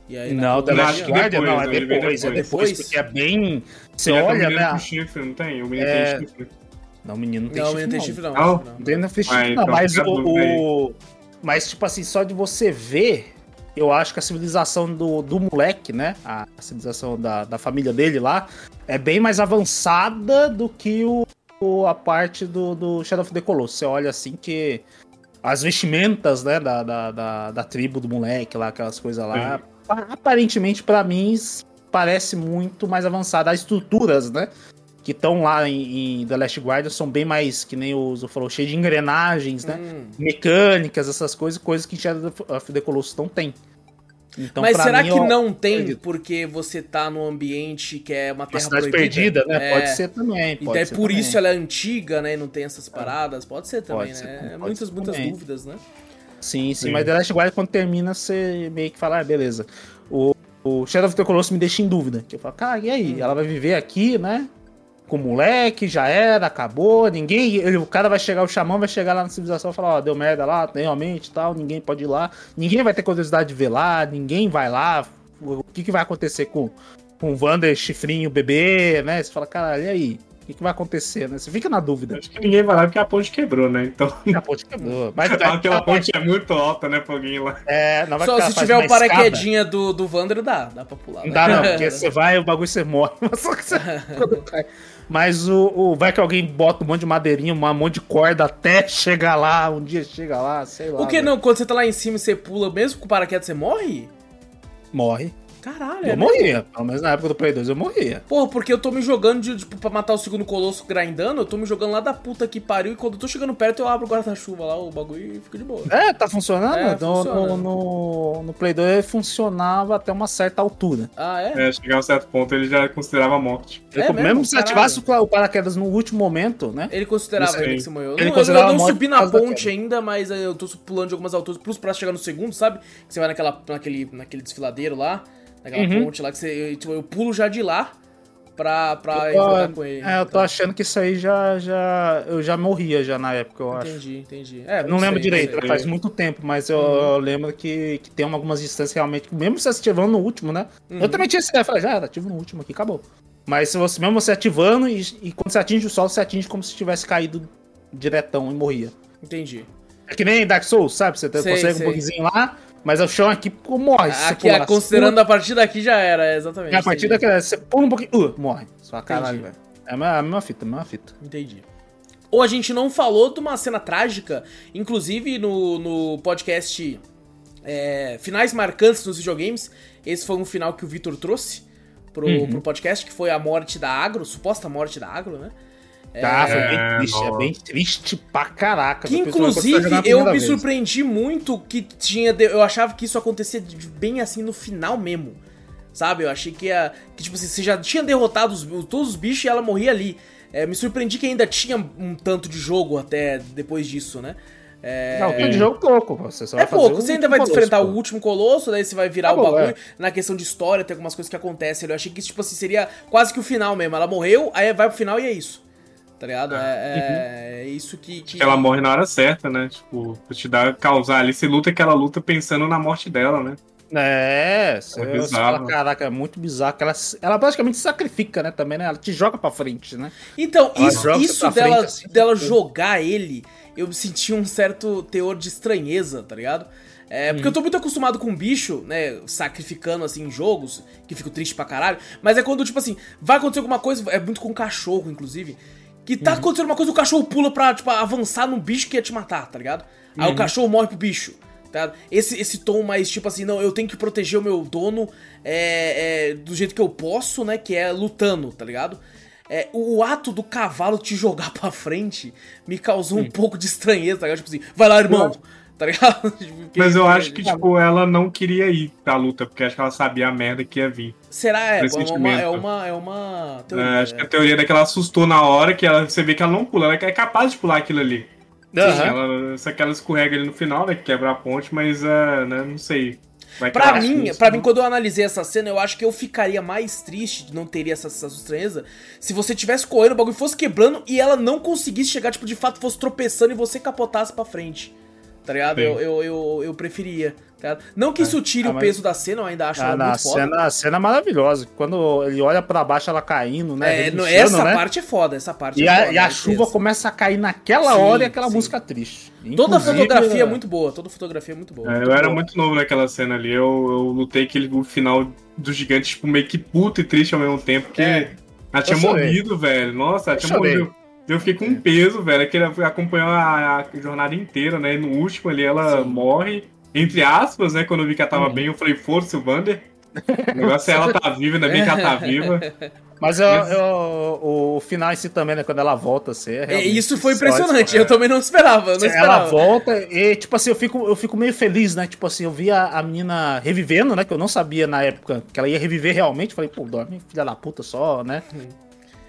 S1: E aí, na
S2: Não, The
S3: Não,
S2: Last
S3: acho que
S2: Guardian
S3: depois,
S2: não, é
S3: vem
S2: depois, é
S3: depois.
S2: depois,
S1: Depois?
S2: porque é bem... Você
S3: Ele é o
S2: olha,
S3: menino
S2: né?
S3: chifre, não tem? O menino
S2: É,
S3: tem chifre.
S2: Não, o menino não tem
S1: Não,
S2: chifre,
S1: não tem
S2: não.
S1: chifre não.
S3: Não?
S1: chifre não.
S2: Não tem ficha,
S3: Ah,
S2: não,
S3: então,
S2: mas o,
S3: dúvida aí.
S2: o- Mas, tipo assim, só de você ver, eu acho que a civilização do, do moleque, né? A, civilização da, da família dele lá é bem mais avançada do que o, o- a parte do, do Shadow of the Colossus. Você olha assim que as vestimentas, né, da, da, da, da tribo do moleque lá, aquelas coisas lá, pa- aparentemente pra mim parece muito mais avançada. As estruturas, né? Que estão lá em, em The Last Guardian são bem mais, que nem o Zu falou, cheio de engrenagens, né?
S1: Hum.
S2: Mecânicas, essas coisas, coisas que Shadow of the Colossus não tem. Então,
S1: Mas será
S2: mim,
S1: que
S2: eu-
S1: não tem porque você tá num ambiente que é uma
S2: Uma
S1: terra
S2: cidade
S1: proibida?
S2: perdida, né?
S1: É.
S2: Pode ser também.
S1: E
S2: Pode
S1: daí
S2: ser
S1: por
S2: também.
S1: isso ela é antiga, né? E não tem essas paradas. Pode ser também,
S2: Pode ser,
S1: né?
S2: pode
S1: muitas, muitas
S2: também.
S1: dúvidas, né?
S2: Sim, sim,
S3: Sim.
S2: mas The Last Guardian, quando termina, você meio que fala, ah, beleza. O, o Shadow of the Colossus me deixa em dúvida. Que eu falo, cara, e aí?
S1: Hum.
S2: Ela vai viver aqui, né? Com o moleque, já era, acabou, ninguém. ele- o cara vai chegar, o xamã vai chegar lá na civilização e falar, ó, deu merda lá, realmente e tal, ninguém pode ir lá. Ninguém vai ter curiosidade de ver lá, ninguém vai lá. O, que, que vai acontecer com, com o Wander, chifrinho, bebê, né? Você fala, caralho, e aí? O que, que vai acontecer, né? Você fica na dúvida.
S3: Acho que ninguém vai lá porque a ponte quebrou, né? Então,
S2: A ponte quebrou. Mas
S3: aquela ponte é muito alta, né, pra alguém lá.
S2: É, não vai
S1: Só se tiver
S2: uma
S1: o paraquedinha do, do Wander, dá. Dá pra pular.
S2: Não
S1: né?
S2: dá não, porque você vai o bagulho você morre. Só que você- quando cai. Mas o, o- vai que alguém bota um monte de madeirinha, um monte de corda até chegar lá, um dia chega lá, sei lá.
S1: O que
S2: velho.
S1: não? Quando você tá lá em cima e você pula, mesmo com o paraquedas, você morre?
S2: Morre.
S1: Caralho,
S2: Eu
S1: é
S2: morria. Pelo menos na época do Play 2 eu morria.
S1: Porra, porque eu tô me jogando de, tipo, pra matar o segundo colosso grindando, eu tô me jogando lá da puta que pariu, e quando eu tô chegando perto eu abro o guarda-chuva lá, o bagulho, e fica de boa.
S2: É, tá funcionando?
S1: É,
S2: no,
S1: funciona.
S2: No, no, no Play 2 funcionava até uma certa altura.
S1: Ah, é?
S3: É, chegar a um certo ponto ele já considerava a morte.
S1: É
S2: Eu-
S1: mesmo?
S2: mesmo se
S1: Caralho.
S2: ativasse o paraquedas no último momento, né?
S1: Ele considerava ainda
S3: aí.
S1: que você morreu.
S2: Ele
S1: não,
S2: considerava
S1: eu não subi na ponte ainda, mas eu tô pulando de algumas alturas plus pra chegar no segundo, sabe? Que você vai naquela, naquele, naquele desfiladeiro lá, naquela
S2: Uhum.
S1: ponte lá, que você, eu, tipo, eu pulo já de lá pra, pra
S2: Eu
S1: com ele.
S2: É, eu tô achando que isso aí já, já. Eu já morria já na época, eu acho.
S1: Entendi, entendi. É,
S2: não lembro
S1: sei,
S2: direito,
S1: sei.
S3: sei.
S2: faz muito tempo, mas eu, eu lembro que, que tem algumas distâncias realmente, mesmo você ativando no último, né?
S1: Uhum.
S2: Eu também tinha essa ideia, falei, já, ativo no último aqui, acabou. Mas se você, mesmo você ativando e, e quando você atinge o solo, você atinge como se tivesse caído diretão e morria.
S1: Entendi.
S2: É que nem Dark Souls, sabe? Você
S1: Sei,
S2: consegue
S1: sei.
S2: um pouquinho lá, mas o chão aqui morre.
S1: Aqui, é, considerando a partir daqui já era, é, exatamente.
S2: É, a partir
S1: entendi.
S2: daquela, você pula um pouquinho, uh, morre. Só caralho, velho. É a mesma, a mesma fita, a mesma fita.
S1: Entendi. Ou a gente não falou de uma cena trágica, inclusive no, no podcast é, Finais Marcantes nos Videogames. Esse foi um final que o Vitor trouxe pro,
S2: Uhum.
S1: pro podcast, que foi a morte da Agro, suposta morte da Agro, né?
S2: Tá, foi bem
S3: É,
S2: triste, é bem triste pra caraca.
S1: Que
S2: tá
S1: inclusive eu me
S2: vez.
S1: surpreendi muito que tinha. de- Eu achava que isso acontecia de- bem assim no final mesmo. Sabe? Eu achei que ia. Que tipo assim, você já tinha derrotado os- todos os bichos e ela morria ali. É, me surpreendi que ainda tinha um tanto de jogo até depois disso, né? É,
S2: Não, tem de jogo pouco, pô. Você só
S1: é
S2: vai fazer
S1: pouco, você ainda vai
S2: último
S1: enfrentar
S2: colosso,
S1: o
S2: pô.
S1: último colosso, daí você vai virar
S2: Acabou,
S1: o bagulho.
S2: é.
S1: Na questão de história, tem algumas coisas que acontecem ali. Eu achei que isso, tipo assim, seria quase que o final mesmo. Ela morreu, aí vai pro final e é isso. Tá ligado? É, é- é isso que. que...
S3: Ela morre na hora certa, né? Tipo, pra te dar, causar ali. Você luta aquela luta pensando na morte dela, né?
S2: É,
S3: É
S2: você
S3: bizarro.
S2: fala, caraca, é muito bizarro. que Ela, ela praticamente se sacrifica, né, também, né? Ela te joga pra frente, né?
S1: Então,
S2: Ela
S1: isso, isso dela,
S2: frente, assim,
S1: dela jogar ele, eu senti um certo teor de estranheza, tá ligado? É,
S2: Hum.
S1: porque eu tô muito acostumado com bicho, né, sacrificando, assim, em jogos, que fico triste pra caralho, mas é quando, tipo assim, vai acontecer alguma coisa, é muito com cachorro, inclusive, que
S2: Uhum.
S1: tá acontecendo uma coisa, o cachorro pula pra, tipo, avançar num bicho que ia te matar, tá ligado? Aí
S2: Uhum.
S1: o cachorro morre pro bicho. Tá? ligado? Esse, esse tom mais tipo assim, não, eu tenho que proteger o meu dono é, é, do jeito que eu posso, né? Que é lutando, tá ligado? É, o ato do cavalo te jogar pra frente me causou um pouco de estranheza, tá ligado? Tipo assim, vai lá, irmão, tá ligado? Tipo,
S3: Mas eu acho que, tipo, ela não queria ir pra luta, porque acho que ela sabia a merda que ia vir.
S1: Será? É, é uma, é uma. É uma
S3: É,
S1: teoria,
S3: acho que
S1: é.
S3: a teoria é que ela assustou na hora, que ela, você vê que ela não pula, ela é capaz de pular aquilo ali.
S2: Aham.
S3: Ela, só que ela escorrega ali no final, né? Que quebra a ponte, mas, é, né, não sei. Vai
S1: Pra mim,
S3: né?
S1: mim, quando eu analisei essa cena, eu acho que eu ficaria mais triste, não teria essa, essa estranheza, se você tivesse correndo, o bagulho fosse quebrando e ela não conseguisse chegar, tipo, de fato fosse tropeçando e você capotasse pra frente. Tá ligado? Eu, eu, eu, eu preferia. Tá ligado? Não que isso tire
S2: Ah,
S1: o
S2: mas-
S1: peso da cena, eu ainda acho
S2: Ah,
S1: ela
S2: na
S1: muito foda.
S2: cena, a cena é maravilhosa. Quando ele olha pra baixo, ela caindo, né?
S1: É, no- essa
S2: né?
S1: parte é foda, essa parte
S2: E
S1: é
S2: a,
S1: foda.
S2: e a
S1: é
S2: chuva começa a cair naquela
S1: Sim,
S2: hora e aquela
S1: sim.
S2: música triste.
S1: Toda a
S2: Inclusive,
S1: fotografia é
S2: é-
S1: muito boa, toda a fotografia é muito boa.
S3: É,
S1: muito
S3: eu era
S1: boa.
S3: muito novo naquela cena ali. Eu, eu lutei aquele o final do gigante, tipo, meio que puto e triste ao mesmo tempo, porque
S1: É.
S3: ela tinha morrido, velho. Nossa, ela
S2: Eu
S3: tinha
S2: chorei.
S3: morrido. Eu fiquei com um peso, velho, que ele acompanhou a, a jornada inteira, né? E no último ali ela
S1: Sim.
S3: morre. Entre aspas, né? Quando eu vi que ela tava
S2: Uhum.
S3: bem, eu falei, força, o Vander. O negócio é ela tá viva, ainda bem que ela tá viva.
S2: Mas, eu,
S3: Mas-
S2: eu- o final em si também, né? Quando ela volta, assim, é
S1: É,
S2: realmente-
S1: isso foi impressionante, eu também não esperava, não
S2: é.
S1: esperava.
S2: Ela volta e, tipo assim, eu fico, eu fico meio feliz, né? Tipo assim, eu vi a, a menina revivendo, né? Que eu não sabia na época que ela ia reviver realmente. Falei, pô, dorme, filha da puta só, né?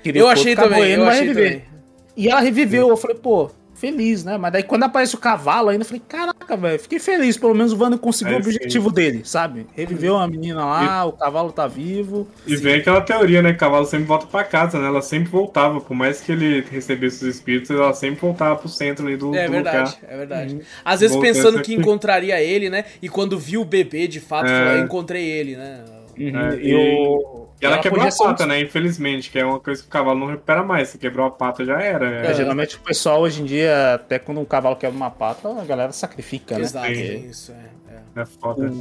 S2: Queria
S1: Eu achei também, eu achei
S2: reviver.
S1: também.
S2: E ela reviveu, eu falei, pô, feliz, né? Mas daí quando aparece o cavalo ainda, eu falei, caraca, velho, fiquei feliz, pelo menos o Wanda conseguiu
S3: É,
S2: o objetivo dele, sabe? Reviveu a menina lá, o cavalo tá vivo.
S3: E vem aquela teoria, né? O cavalo sempre volta pra casa, né? Ela sempre voltava. Por mais que ele recebesse os espíritos, ela sempre voltava pro centro ali do,
S1: É
S3: do
S1: verdade,
S3: lugar.
S1: é verdade. Às vezes
S3: Voltando
S1: pensando que encontraria ele, né? E quando viu o bebê, de fato,
S3: É.
S1: falou, eu encontrei ele, né?
S3: É,
S2: e, o-
S3: E ela, quebrou a
S2: ser um-
S3: pata, né? Infelizmente, que é uma coisa que o cavalo não recupera mais. Se quebrou a pata, já era.
S2: É,
S3: É,
S2: geralmente o pessoal hoje em dia, até quando um cavalo quebra uma pata, a galera sacrifica, né?
S1: Exato,
S3: Sim.
S1: é isso, é. é.
S3: é foda.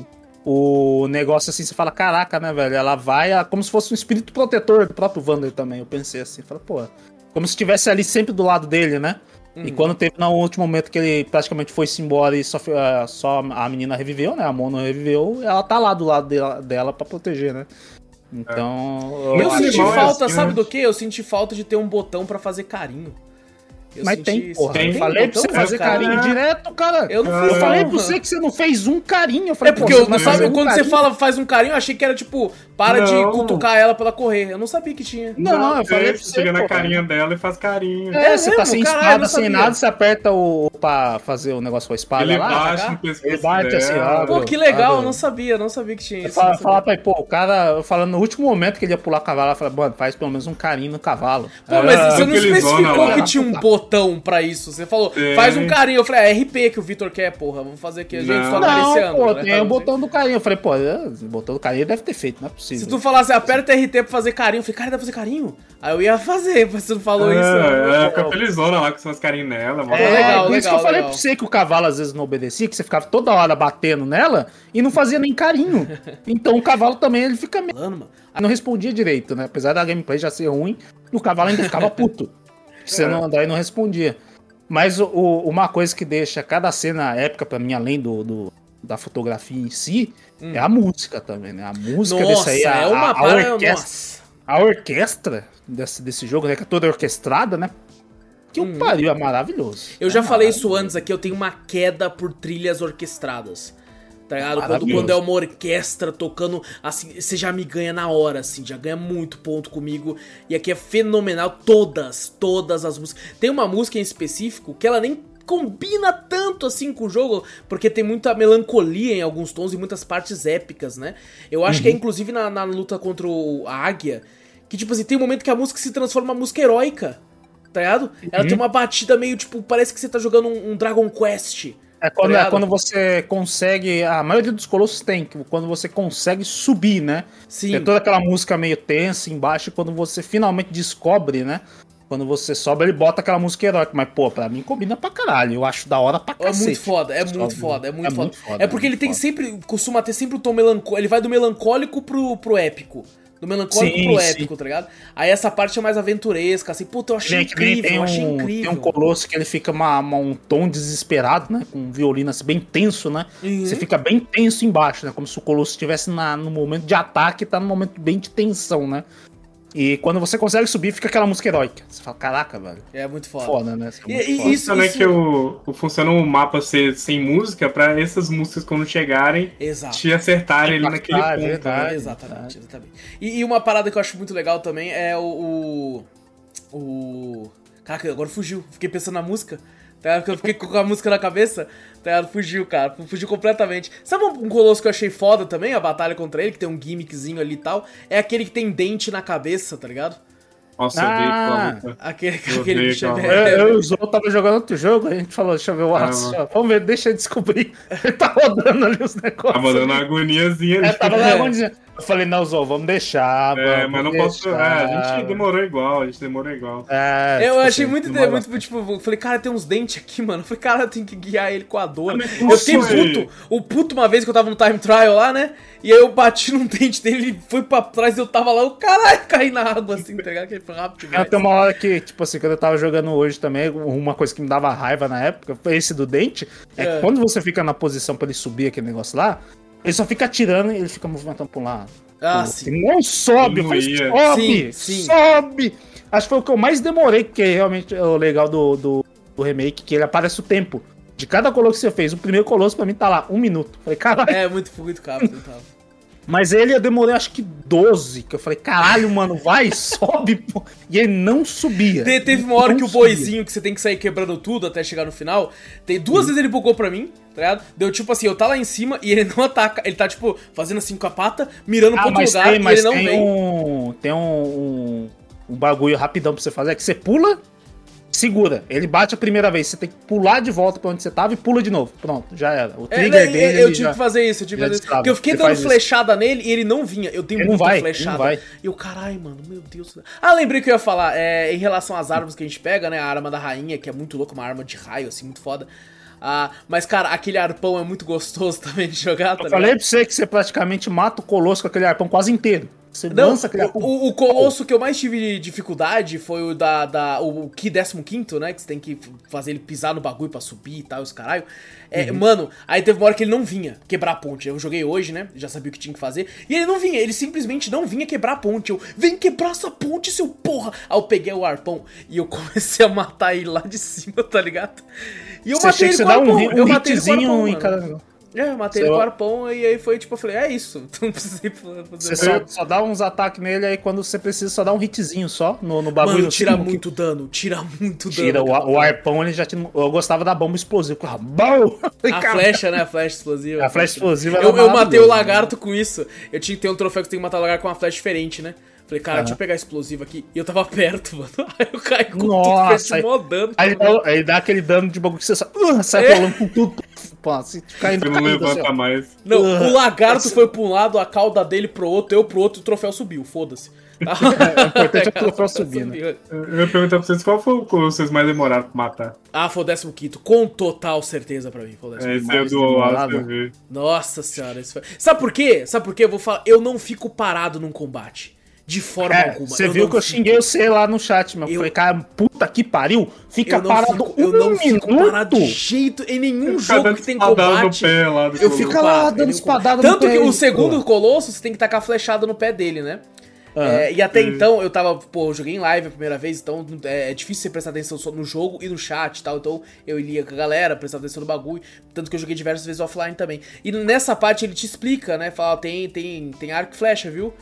S2: o negócio assim, você fala, caraca, né, velho? Ela vai a, como se fosse um espírito protetor do próprio Vander também. Eu pensei assim, fala, pô, como se estivesse ali sempre do lado dele, né? Uhum. E quando teve no último momento que ele praticamente foi-se embora e só, uh, só a menina reviveu, né? A Mono reviveu, ela tá lá do lado dela, dela pra proteger, né? Então.
S1: É. Eu, senti falta, assim, sabe né? do que? Eu senti falta de ter um botão para fazer carinho.
S2: Eu Mas tem, porra. Tem, eu falei pra você fazer carinho, carinho direto, cara. Eu não fiz. Eu falei pra você que você não fez um carinho. Eu falei,
S1: é porque eu não sabe, quando carinho. você fala faz um carinho, eu achei que era tipo, para não. de cutucar ela pra ela correr. Eu não sabia que tinha.
S3: Não, não eu falei pra você. Chega na carinha dela e faz carinho.
S2: É, é você tá sem Caralho, espada, sem nada, você aperta o pra fazer o negócio com a espada
S3: ele
S2: lá.
S3: Baixa
S2: ele bate assim, ó.
S1: Pô, que legal, eu não sabia, não sabia que tinha isso.
S2: Fala, fala pra ele, pô, o cara, falando no último momento que ele ia pular o cavalo, ela fala, mano, faz pelo menos um carinho no cavalo.
S1: Pô, mas você não especificou que tinha um botão pra isso isso. Você falou, é. faz um carinho. Eu falei, é RP que o Vitor quer, porra. Vamos fazer aqui. A gente só acariciando.
S2: Pô, né? tem o botão do carinho. Eu falei, pô, é, o botão do carinho deve ter feito, não é possível.
S1: Se tu falasse, aperta RT pra fazer carinho, eu falei, cara, dá pra fazer carinho? Aí eu ia fazer, mas você não falou
S3: é,
S1: isso.
S3: É, fica felizona lá com suas carinhas nela.
S2: É, é, legal, por isso que eu falei pra você que o cavalo às vezes não obedecia, que você ficava toda hora batendo nela e não fazia nem carinho. então o cavalo também, ele fica meio... Não respondia direito, né? Apesar da gameplay já ser ruim, o cavalo ainda ficava puto. Você não andar e não respondia. Mas o, uma coisa que deixa cada cena épica para mim, além do, do, da fotografia em si, hum. é a música também, né? A música
S1: nossa,
S2: desse aí, a,
S1: é uma
S2: a, a orquestra, a orquestra desse, desse jogo, né? Que é toda orquestrada, né? Que um hum. pariu, é maravilhoso.
S1: Eu
S2: é
S1: já falei isso antes aqui, eu tenho uma queda por trilhas orquestradas tá ligado? Quando, quando, é uma orquestra tocando, assim, você já me ganha na hora, assim, já ganha muito ponto comigo. E aqui é fenomenal, todas, todas as músicas. Tem uma música em específico que ela nem combina tanto assim com o jogo, porque tem muita melancolia em alguns tons e muitas partes épicas, né? Eu acho uhum. que é uhum. inclusive na, na luta contra o, a águia, que tipo assim, tem um momento que a música se transforma em música heróica, tá ligado? Ela uhum. tem uma batida meio tipo, parece que você tá jogando um, um Dragon Quest.
S2: É quando, é quando você consegue. A maioria dos colossos tem, quando você consegue subir, né? Sim. Tem toda aquela música meio tensa embaixo, e quando você finalmente descobre, né? Quando você sobe, ele bota aquela música heróica. Mas, pô, pra mim combina pra caralho. Eu acho da hora pra
S1: cacete. É muito foda, é muito foda, é muito, é foda. muito foda. É porque é ele tem foda. sempre. Costuma ter sempre o tom melancólico. Ele vai do melancólico pro, pro épico. Do melancólico sim, pro épico, sim. tá ligado? Aí essa parte é mais aventuresca, assim, puta, eu achei incrível, tem um, eu achei incrível.
S2: Tem um colosso que ele fica uma, uma, um tom desesperado, né? Com um violino assim, bem tenso, né? Uhum. Você fica bem tenso embaixo, né? Como se o colosso estivesse no momento de ataque e tá no momento bem de tensão, né? E quando você consegue subir, fica aquela música heróica. Você fala, caraca, velho.
S1: É muito foda.
S2: Foda, né?
S3: É e, foda. Isso, isso, que o, o, funciona o mapa ser sem música pra essas músicas, quando chegarem, Exato. te acertarem ali naquele ponto. Né?
S1: Verdade, exatamente, exatamente. E, e, uma parada que eu acho muito legal também é o. O. o... Caraca, agora fugiu. Fiquei pensando na música. Tá? Porque eu fiquei com a música na cabeça. Tá? Fugiu, cara. Fugiu completamente. Sabe um, colosso que eu achei foda também? A batalha contra ele, que tem um gimmickzinho ali e tal. É aquele que tem dente na cabeça, tá ligado?
S3: Nossa, ah,
S1: eu Aquele, aquele bicho
S2: é, é, Eu, eu, eu tava jogando outro jogo, a gente falou, deixa eu ver o aço. Ah, Vamos ver, deixa eu descobrir. Ele tá rodando ali os negócios. Tá
S3: mandando uma agoniazinha ali.
S2: É, tava na agoniazinha. Eu falei, não, Zô, vamos deixar.
S3: É, vamos mas não deixar. posso. É, a gente demorou igual, a gente demorou igual.
S1: É, eu tipo achei assim, muito, muito, tipo, eu falei, cara, tem uns dentes aqui, mano. Eu falei, cara, tem que guiar ele com a dor. Eu fiquei puto. O puto uma vez que eu tava no time trial lá, né? E aí eu bati num dente dele, ele foi pra trás e eu tava lá, o caralho, caí na água, assim, tá ligado? Que foi rápido
S2: demais. Tem uma hora que, tipo assim, quando eu tava jogando hoje também, uma coisa que me dava raiva na época, foi esse do dente, é, é. que quando você fica na posição pra ele subir aquele negócio lá, ele só fica atirando e ele fica movimentando pra um lado.
S1: Ah, sim.
S2: Não sobe, mas sobe, sim, sim. sobe. Acho que foi o que eu mais demorei, que é realmente o legal do, do, do, remake, que ele aparece o tempo. De cada colosso que você fez, o primeiro colosso pra mim tá lá, um minuto. Falei, caralho.
S1: É, muito, muito rápido, tava.
S2: Mas ele eu demorei acho que 12, que eu falei, caralho, mano, vai, sobe, pô. E ele não subia.
S1: Te, teve uma hora que o boizinho, que você tem que sair quebrando tudo até chegar no final, tem duas hum. vezes ele bugou pra mim, tá ligado? Deu tipo assim, eu tá lá em cima e ele não ataca, ele tá tipo fazendo assim com a pata, mirando ah, pro outro lugar tem, e ele não tem vem.
S2: Um, tem um, um, um bagulho rapidão pra você fazer, é que você pula segura. Ele bate a primeira vez, você tem que pular de volta pra onde você tava e pula de novo. Pronto, já era. O
S1: é, trigger é, dele. Eu tive já, que fazer isso, eu tive que fazer isso. Porque eu fiquei dando flechada isso. nele e ele não vinha. Eu tenho ele muita vai, flechada. Vai. E o caralho, mano, meu Deus. Ah, lembrei que eu ia falar. É, em relação às armas que a gente pega, né? A arma da rainha, que é muito louca, uma arma de raio, assim, muito foda. Ah, mas, cara, aquele arpão é muito gostoso também de jogar, tá
S2: Eu falei pra você que você praticamente mata o colosso com aquele arpão quase inteiro. Você
S1: Não,
S2: lança aquele arpão.
S1: o, o colosso que eu mais tive dificuldade foi o da. da o Ki 15, né? Que você tem que fazer ele pisar no bagulho pra subir e tal, os caralho. É, Mano, aí teve uma hora que ele não vinha quebrar a ponte. Eu joguei hoje, né? Já sabia o que tinha que fazer. E ele não vinha, ele simplesmente não vinha quebrar a ponte. Eu, vem quebrar essa ponte, seu porra! Aí eu peguei o arpão e eu comecei a matar ele lá de cima, tá ligado? E eu
S2: Você
S1: matei ele com o
S2: um,
S1: eu matei ele com o arpão,
S2: em cada.
S1: É, eu matei ele com o arpão e aí foi tipo, eu falei, é isso. Não precisei fazer
S2: Você só, só dá uns ataques nele, aí quando você precisa, só dá um hitzinho só no, no bagulho.
S1: Mano,
S2: no
S1: tira
S2: cimo,
S1: muito dano, tira muito
S2: Tira
S1: dano.
S2: o,
S1: cara.
S2: o arpão, ele já tinha. Eu gostava da bomba explosiva. com a Bom!
S1: A flecha, né? A flecha explosiva.
S2: A flecha explosiva
S1: Eu, eu matei o lagarto com isso. Eu tinha que ter um troféu que você tem que matar o lagarto com uma flecha diferente, né? Falei, cara, deixa eu pegar explosivo aqui. E eu tava perto, mano. Aí eu caí com
S2: Nossa,
S1: tudo, fez mó dano.
S2: Aí, dá- aí dá aquele dano de bagulho que você só, uh, sai
S1: É.
S2: rolando com tudo. Pô, assim, caindo,
S3: Você não
S2: caindo, assim,
S3: levanta
S2: ó.
S3: mais.
S1: Não,
S2: Uh,
S1: o lagarto foi pra um lado, a cauda dele pro outro, eu pro outro, o troféu subiu, foda-se.
S2: o importante é o troféu subir, né?
S3: Eu ia perguntar pra vocês qual foi o que vocês mais demoraram pra matar.
S1: Ah, foi o 15 com total certeza pra mim. Foi o 15
S3: É, esse é do. ACV.
S1: Nossa senhora, isso foi... Sabe por quê? Sabe por quê? Eu vou falar, eu não fico parado num combate. De forma
S2: É,
S1: alguma.
S2: você viu que eu
S1: fico.
S2: xinguei você lá no chat, meu. Eu falei, cara, puta que pariu. Fica
S1: Eu não,
S2: parado
S1: fico,
S2: um
S1: eu não fico
S2: minuto.
S1: parado de jeito em nenhum jogo que tem combate.
S3: no pé lá do
S1: Eu
S3: Colosso.
S1: fico
S2: Fica lá dando espadada no
S1: Tanto
S2: pé
S1: que o segundo
S2: pô.
S1: colosso, você tem que tacar flechada no pé dele, né?
S2: Aham.
S1: É, e até então eu tava, pô, eu joguei em live a primeira vez, então é, é difícil você prestar atenção só no jogo e no chat e tal. Então eu lia com a galera, prestava atenção no bagulho. Tanto que eu joguei diversas vezes offline também. E nessa parte ele te explica, né? Fala, tem, tem, tem arco e flecha, viu?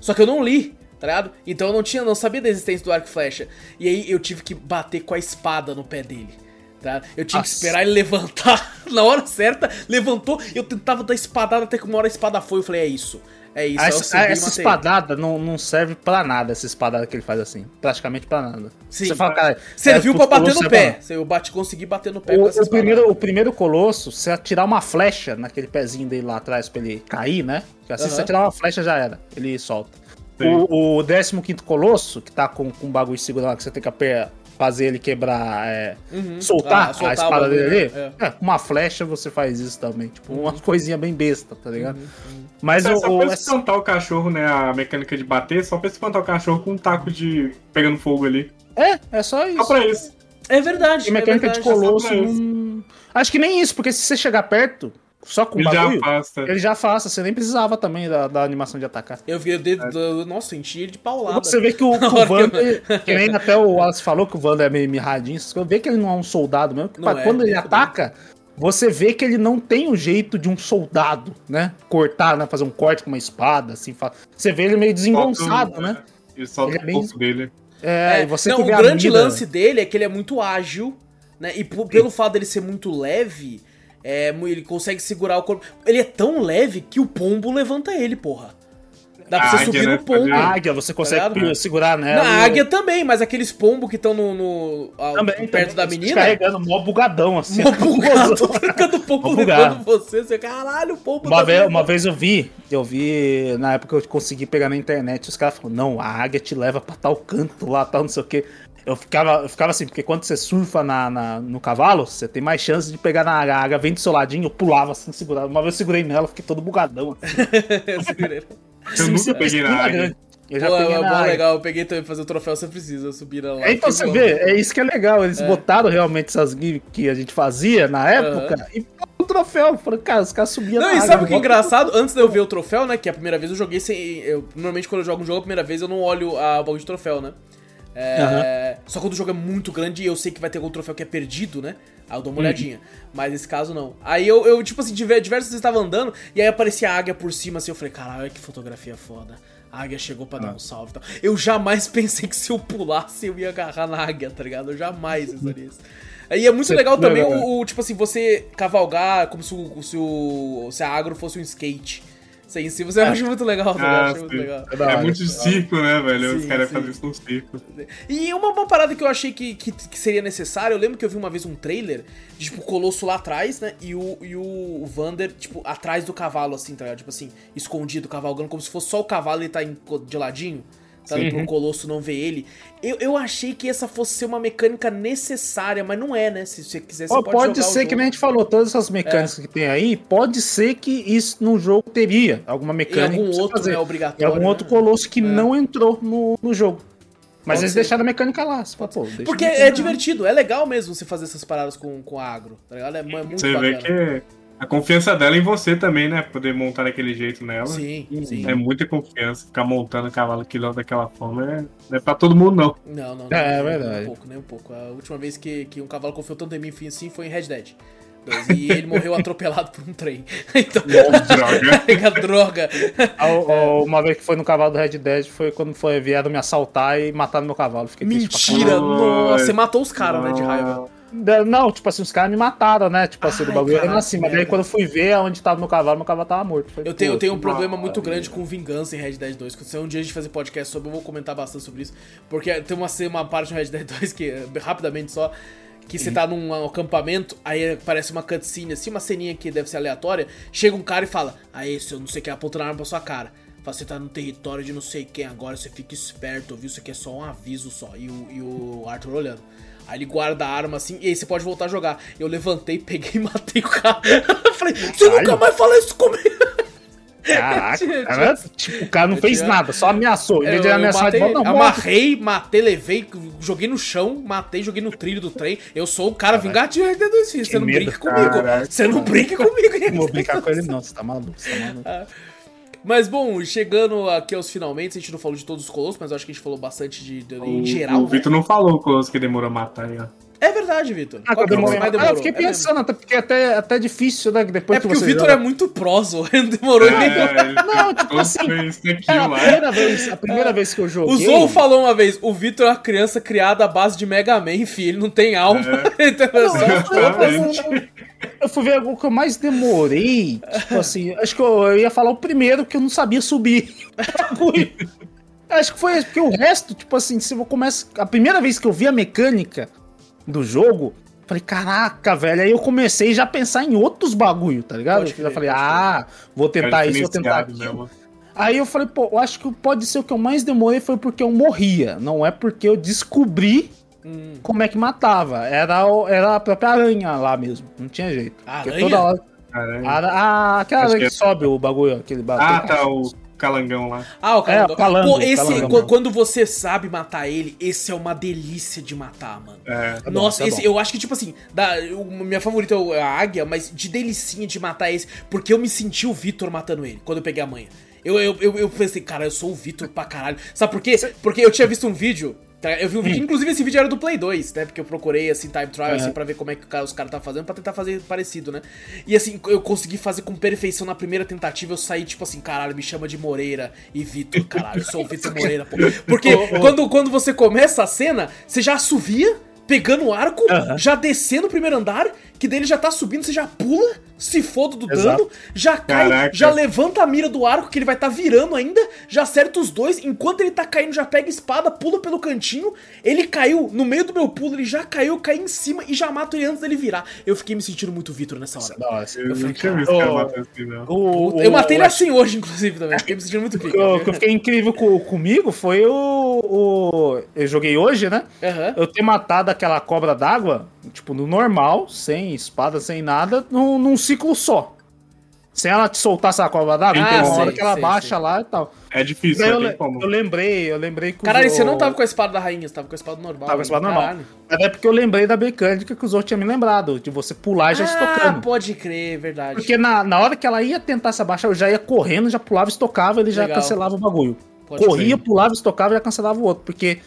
S1: Só que eu não li, tá ligado? Então eu não tinha, não sabia da existência do arco e flecha. E aí eu tive que bater com a espada no pé dele. Tá? Eu tinha que
S2: Nossa.
S1: esperar ele levantar na hora certa, levantou, eu tentava dar espadada até que uma hora a espada foi. Eu falei, é isso. É isso.
S2: Ah,
S1: eu
S2: Essa,
S1: e
S2: essa espadada não, não serve pra nada, essa espadada que ele faz assim. Praticamente pra nada.
S1: Sim.
S2: Você fala, cara.
S1: Serviu
S2: é,
S1: pra bater
S2: Colosso
S1: no
S2: é
S1: pé.
S2: bom.
S1: Eu bate, consegui bater no pé
S2: O,
S1: com essa
S2: o primeiro, o primeiro colosso, você atirar uma flecha naquele pezinho dele lá atrás pra ele cair, né? Porque assim, se
S1: Aham.
S2: você atirar uma flecha já era. Ele solta.
S3: Sim.
S2: O, o 15 colosso, que tá com, com um bagulho seguro lá, que você tem que aper- fazer ele quebrar, é,
S1: Uhum.
S2: soltar,
S1: Ah, soltar
S2: a espada
S1: bagulho,
S2: dele ali.
S1: né?
S2: É, com uma flecha você faz isso também. Tipo,
S1: Uhum.
S2: uma coisinha bem besta, tá ligado? Mas
S3: Só,
S2: o.
S3: só
S2: o-
S3: pra espantar o cachorro, né? A mecânica de bater, só pra espantar o cachorro com um taco de. pegando fogo ali.
S2: é, é só
S3: Só
S2: isso.
S3: pra isso.
S1: É verdade.
S2: E mecânica
S1: é
S2: de
S1: verdade.
S2: colosso.
S3: só pra isso.
S2: não- Acho que nem isso, porque se você chegar perto, só com o
S3: Ele já
S2: bagulho,
S3: afasta.
S2: ele já afasta. Você nem precisava também da, da animação de atacar.
S1: Eu vi o dedo. do- Nossa, enchi ele de paulada.
S2: Você vê que o, que o
S1: hora que eu-
S2: Wander, que nem até o Wallace falou que o Wander é meio mirradinho, coisas, vê que ele não é um soldado mesmo. que
S1: Não
S2: pra-
S1: é,
S2: quando ele
S1: nem
S2: ataca, você vê que ele não tem o jeito de um soldado, né? Cortar, né? Fazer um corte com uma espada, assim. Você vê ele meio desengonçado, né?
S3: Ele solta
S2: Ele é
S3: o
S2: bem-
S3: corpo dele.
S2: É,
S1: É,
S2: e você
S1: não,
S2: que
S1: o grande
S2: mira-
S1: lance dele é que ele é muito ágil, né? E pelo fato dele ser muito leve, é, ele consegue segurar o corpo. Ele é tão leve que o pombo levanta ele, porra. Dá pra
S3: A
S1: você
S3: águia,
S1: subir
S3: né?
S1: no pombo.
S2: A águia, você consegue
S1: ligado?
S2: segurar
S1: Na
S2: nela. e-
S1: águia também, mas aqueles pombos que estão no, no-
S2: também,
S1: perto
S2: também,
S1: da menina.
S2: Carregando mó bugadão, assim.
S1: Mó bugado, ficando o pombo levando você. Você, caralho, o pombo
S2: Uma
S1: tá
S2: vez, uma vez eu vi, eu vi, na época eu consegui pegar na internet, os caras falaram, não, a águia te leva pra tal canto lá, tal, não sei o que. Eu ficava, eu ficava assim, porque quando você surfa na, na- no cavalo, você tem mais chance de pegar na águia. A águia vem do seu ladinho, eu pulava assim, segurava. Uma vez eu segurei nela, fiquei todo bugadão. Assim.
S1: Eu segurei.
S3: Eu nunca peguei na
S2: grande. Eu já
S1: Pô,
S2: peguei
S1: é bom, legal. Eu peguei também pra fazer o troféu, você precisa subir lá.
S2: É, então você vê, é isso que é legal. Eles botaram realmente essas gimmicks que a gente fazia na época e o troféu. Falei, cara, os caras subiam
S1: Não,
S2: na
S1: e sabe o que é engraçado? Antes de eu ver o troféu, né? Que a primeira vez eu joguei sem. Eu, normalmente quando eu jogo um jogo a primeira vez eu não olho a bagulho de troféu, né? É, Só quando o jogo é muito grande e eu sei que vai ter algum troféu que é perdido, né? Aí eu dou uma olhadinha. Mas nesse caso não. Aí eu, eu tipo assim, diver- diversas vezes tava andando e aí aparecia a águia por cima assim. Eu falei, caralho, que fotografia foda. A águia chegou pra dar um salve e tal. Eu jamais pensei que se eu pulasse eu ia agarrar na águia, tá ligado? Eu jamais pensaria isso. Aí é muito legal também
S2: não,
S1: o, o, tipo assim, você cavalgar como se, o, se, o, se a agro fosse um skate. Isso aí em si, você acha muito legal?
S3: Ah,
S1: Acho muito
S3: sim.
S1: legal.
S2: É
S3: É
S2: hora,
S3: muito de
S2: é
S3: circo, né, velho? Os
S1: Sim,
S3: caras
S1: sim.
S3: fazem isso no circo.
S1: E uma, uma parada que eu achei que, que, que seria necessário, eu lembro que eu vi uma vez um trailer de, tipo, o Colosso lá atrás, né? E o, e o Vander, tipo, atrás do cavalo, assim, tá ligado? Tipo assim, escondido, cavalgando, como se fosse só o cavalo e ele tá em- de ladinho, sabe? Pro Colosso não ver ele. Eu, eu achei que essa fosse ser uma mecânica necessária, mas não é, né? Se você quiser, você
S2: Ó,
S1: pode,
S2: pode ser que nem a gente falou, todas essas mecânicas que tem aí, pode ser que isso no jogo teria alguma
S1: Em
S2: algum
S1: outro,
S2: fazer.
S1: né,
S2: Em
S1: obrigatório.
S2: algum
S1: né?
S2: outro colosso que não entrou no, no jogo. Mas
S1: Pode
S2: eles
S1: ser.
S2: deixaram a mecânica lá. Você fala, pô, deixa
S1: Porque é
S2: mecânica
S1: divertido, é legal mesmo você fazer essas paradas com, com agro, tá ligado? É, é muito
S3: Você
S1: bacana.
S3: vê que a confiança dela é em você também, né? Poder montar daquele jeito nela.
S1: Sim, sim.
S3: É muita confiança. Ficar montando cavalo aquilo daquela forma é... não é pra todo mundo, não.
S1: Não, não, não.
S2: É, é
S1: nem-
S2: verdade.
S1: Nem um pouco, nem um pouco. A última vez que, que um cavalo confiou tanto em mim assim foi em Red Dead. 2. E ele morreu atropelado por um trem. Então,
S3: Droga.
S1: droga.
S2: A- a- Uma vez que foi no cavalo do Red Dead foi quando foi, vieram me assaltar e mataram meu cavalo. Fiquei
S1: Mentira, nossa, você matou os caras, né, de raiva.
S2: Não, tipo assim, os caras me mataram, né? Tipo assim,
S1: Ai,
S2: do bagulho era assim. Mas daí quando eu fui ver onde tava meu cavalo, meu cavalo tava morto. Falei,
S1: Eu tenho, eu tenho um problema muito grande com vingança em Red Dead 2. Se um dia a gente fazer podcast sobre, eu vou comentar bastante sobre isso. Porque tem uma, uma parte no Red Dead 2 que, rapidamente só, que você tá num acampamento, aí aparece uma cutscene assim, uma ceninha que deve ser aleatória. Chega um cara e fala: Aí, seu não sei o que, apontando a arma pra sua cara. Fala, Você tá no território de não sei quem agora, você fica esperto, viu? Isso aqui é só um aviso só. E o, e o Arthur olhando. Aí ele guarda a arma assim, e aí você pode voltar a jogar. Eu levantei, peguei e matei o cara. Eu falei, você nunca mais fala isso comigo.
S2: Caraca,
S1: Tinha-
S2: cara, tipo, o cara não
S1: eu
S2: fez
S1: tinha-
S2: nada, só ameaçou. Em vez de ameaçar de
S1: matei,
S2: volta, não,
S1: amarrei, matei, levei, joguei no chão, matei, joguei no trilho do trem. Eu sou o cara vingativo Red Dead 2 filhos. Você não
S2: medo,
S1: brinca comigo.
S3: caraca.
S1: Você não brinca comigo.
S2: Não vou brincar com ele, não. Você tá maluco, você tá maluco.
S1: Mas bom, chegando aqui aos finalmente, a gente não falou de todos os colossos, mas eu acho que a gente falou bastante de, de- em
S3: O-
S1: geral.
S3: O
S1: né?
S3: Vitor não falou o Colosso que demorou a matar aí, ó.
S1: É verdade, Vitor.
S2: Ah,
S1: Qual
S2: eu
S1: é
S2: demorei.
S1: mais
S2: Ah,
S1: demorou?
S2: eu fiquei
S1: É
S2: pensando, até porque é até, até difícil, né? Depois
S1: É porque
S2: que
S1: o Vitor
S2: joga-
S1: é muito proso, demorou nem.
S3: É, ele
S2: Não, tipo assim, É a primeira vez, a primeira vez que eu joguei.
S1: O Zou falou uma vez, o Vitor é uma criança criada à base de Mega Man, filho, ele não tem alma. Então, é só-
S3: Exatamente.
S2: Eu fui ver o que eu mais demorei. Tipo assim, acho que eu, eu ia falar o primeiro, que eu não sabia subir. Acho que foi porque o resto, tipo assim, se eu começo. A primeira vez que eu vi a mecânica do jogo, falei, caraca, velho. Aí eu comecei já a pensar em outros bagulho, tá ligado? Eu
S1: crer,
S2: falei, ah, vou tentar isso, vou tentar aquilo. Aí eu falei, pô, eu acho que pode ser o que eu mais demorei foi porque eu morria. Não é porque eu descobri
S1: Hum.
S2: como é que matava. Era, era a própria aranha lá mesmo. Não tinha jeito.
S1: Aranha?
S2: toda hora.
S3: Caralho.
S2: A, a- aquela
S3: Acho
S2: aranha
S3: que
S2: que sobe o bagulho, aquele bagulho.
S3: Ah, tá, o calangão lá.
S1: Ah, o.
S2: É, o calango,
S1: Pô, esse, quando você sabe matar ele, esse é uma delícia de matar, mano.
S3: É.
S2: Tá bom,
S1: Nossa,
S2: tá
S1: esse,
S2: bom.
S1: eu acho que, tipo assim, da, eu- minha favorita é a águia, mas de delicinha de matar esse, porque eu me senti o Vitor matando ele quando eu peguei a manha. Eu, eu, eu, eu pensei, cara, eu sou o Vitor pra caralho. Sabe por quê? Porque eu tinha visto um vídeo. Tá? Eu vi um vídeo, inclusive esse vídeo era do Play 2, né? Porque eu procurei, assim, time trial, assim, pra ver como é que os caras tá fazendo, pra tentar fazer parecido, né? E assim, eu consegui fazer com perfeição na primeira tentativa, eu saí, tipo assim, caralho, me chama de Moreira e Vitor, caralho, eu sou o Vitor Moreira, pô. Porque quando, quando você começa a cena, você já assovia, pegando o arco, já descendo o primeiro andar, que dele já tá subindo, você já pula, se foda do
S2: Exato.
S1: dano, já cai,
S3: Caraca.
S1: já levanta a mira do arco, que ele vai tá virando ainda, já acerta os dois, enquanto ele tá caindo, já pega a espada, pula pelo cantinho, ele caiu, no meio do meu pulo, ele já caiu, cai em cima e já mato ele antes dele virar. Eu fiquei me sentindo muito Vitor nessa hora.
S2: Nossa.
S3: Eu não
S1: falei,
S3: tinha visto o cara
S2: "Ô,
S3: matando assim, não.
S2: O,
S1: Eu matei ele assim hoje, inclusive, também. Fiquei me sentindo muito pica.
S2: O que eu fiquei incrível co- comigo foi o, o. Eu joguei hoje, né?
S1: Aham.
S2: Eu ter matado aquela cobra d'água, tipo, no normal, sem espada, sem nada, num, num ciclo só. Sem ela te soltar essa cobra d'água,
S1: Ah,
S2: tem uma
S1: sei,
S2: hora que ela
S1: sei,
S2: baixa
S1: sei.
S2: lá e tal.
S3: É difícil,
S2: eu, le- eu lembrei, eu lembrei que
S1: Caralho, você não tava com a espada da rainha, você tava com a espada normal.
S2: Tava com a espada normal.
S1: Caralho.
S2: Mas é porque eu lembrei da mecânica que os outros tinham me lembrado, de você pular e já
S1: Ah,
S2: estocando.
S1: pode crer, verdade.
S2: Porque na, na hora que ela ia tentar se abaixar, eu já ia correndo, já pulava, estocava, ele já
S1: Legal.
S2: cancelava o bagulho.
S1: Pode
S2: Corria,
S1: crer.
S2: pulava, estocava e já cancelava o outro. Porque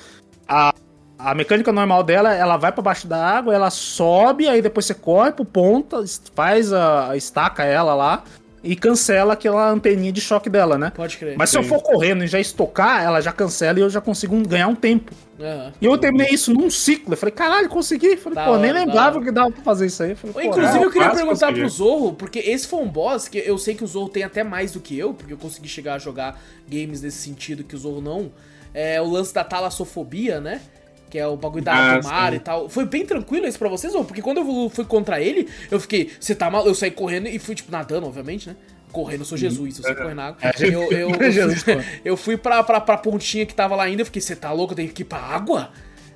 S2: a, a mecânica normal dela, ela vai pra baixo da água, ela sobe, aí depois você corre pro ponta, faz a, estaca ela lá e cancela aquela anteninha de choque dela, né?
S1: Pode crer.
S2: Mas se eu for correndo e já estocar, ela já cancela e eu já consigo um- ganhar um tempo.
S1: Aham.
S2: E eu terminei isso num ciclo. Eu falei, caralho, consegui. Falei,
S1: Da
S2: pô, nem
S1: hora,
S2: lembrava que dava pra fazer isso aí. Falei, pô,
S1: Inclusive,
S3: é,
S1: eu queria perguntar
S3: consegui.
S1: pro Zorro, porque esse foi um boss que eu sei que o Zorro tem até mais do que eu, porque eu consegui chegar a jogar games nesse sentido que o Zorro não. É o lance da talassofobia, né? Que é o bagulho da
S3: Ah,
S1: do mar
S3: sim.
S1: e tal. Foi bem tranquilo isso pra vocês, Zorro? Porque quando eu fui contra ele, eu fiquei, você tá mal? Eu saí correndo e fui, tipo, nadando, obviamente, né? Correndo, eu sou Jesus, se você correr na água.
S2: É,
S1: Eu, eu, eu, eu fui pra, pra, pra pontinha que tava lá ainda, eu fiquei, você tá louco, eu tenho que ir pra água?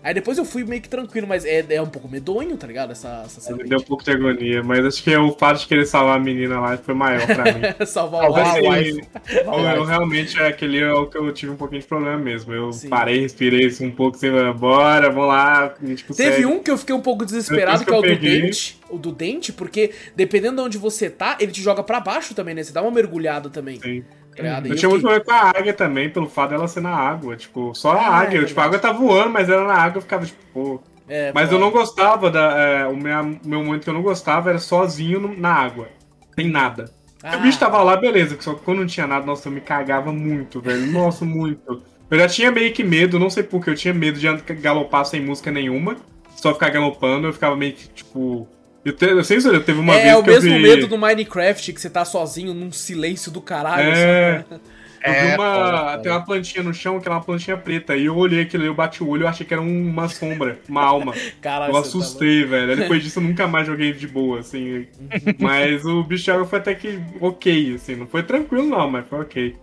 S1: Aí depois eu fui meio que tranquilo, mas é, é um pouco medonho, tá ligado? Essa, essa
S3: Me deu um
S1: serpente.
S3: pouco de agonia, mas acho que o fato de querer salvar a menina lá foi maior pra mim.
S1: Salvar o
S2: wife.
S3: eu, eu realmente, é aquele é o que eu tive um pouquinho de problema mesmo. Eu
S1: Sim.
S3: parei, respirei assim, um pouco, assim, bora, vamos lá. Tipo,
S1: Teve
S3: segue.
S1: um que eu fiquei um pouco desesperado,
S3: Depois
S1: que é o
S3: eu
S1: do
S3: peguei-
S1: dente. O do dente, porque dependendo de onde você tá, ele te joga pra baixo também, né? Você dá uma mergulhada também.
S3: Sim. Eu tinha muito problema com a águia também, pelo fato dela ser na água. Tipo, só a
S1: Ah, é
S3: águia. tipo, a água tá voando, mas ela na água eu ficava, tipo, pô.
S1: É,
S3: Mas
S1: foda.
S3: eu não gostava da. é, o meu, meu momento que eu não gostava era sozinho no- na água. Sem nada.
S1: Ah,
S3: O bicho tava lá, beleza, só que quando não tinha nada, nossa, eu me cagava muito, velho. Nossa, muito. Eu já tinha meio que medo, não sei porquê, eu tinha medo de galopar sem música nenhuma. Só ficar galopando, eu ficava meio que, tipo. Eu, te, eu sei se eu teve uma
S1: É,
S3: vez
S1: o
S3: que
S1: mesmo
S3: eu vi.
S1: medo do Minecraft, que você tá sozinho num silêncio do caralho.
S3: É.
S1: sabe?
S3: Eu vi
S2: É,
S3: uma.
S2: foda,
S3: tem uma plantinha no chão, que é uma plantinha preta. E eu olhei aquilo, eu bati o olho, eu achei que era um- uma sombra, uma alma.
S1: Caralho,
S3: Eu
S1: tá
S3: assustei, velho. Aí Depois disso eu nunca mais joguei de boa, assim. Mas o bicho de água foi até que ok, assim. Não foi tranquilo, não, mas foi ok.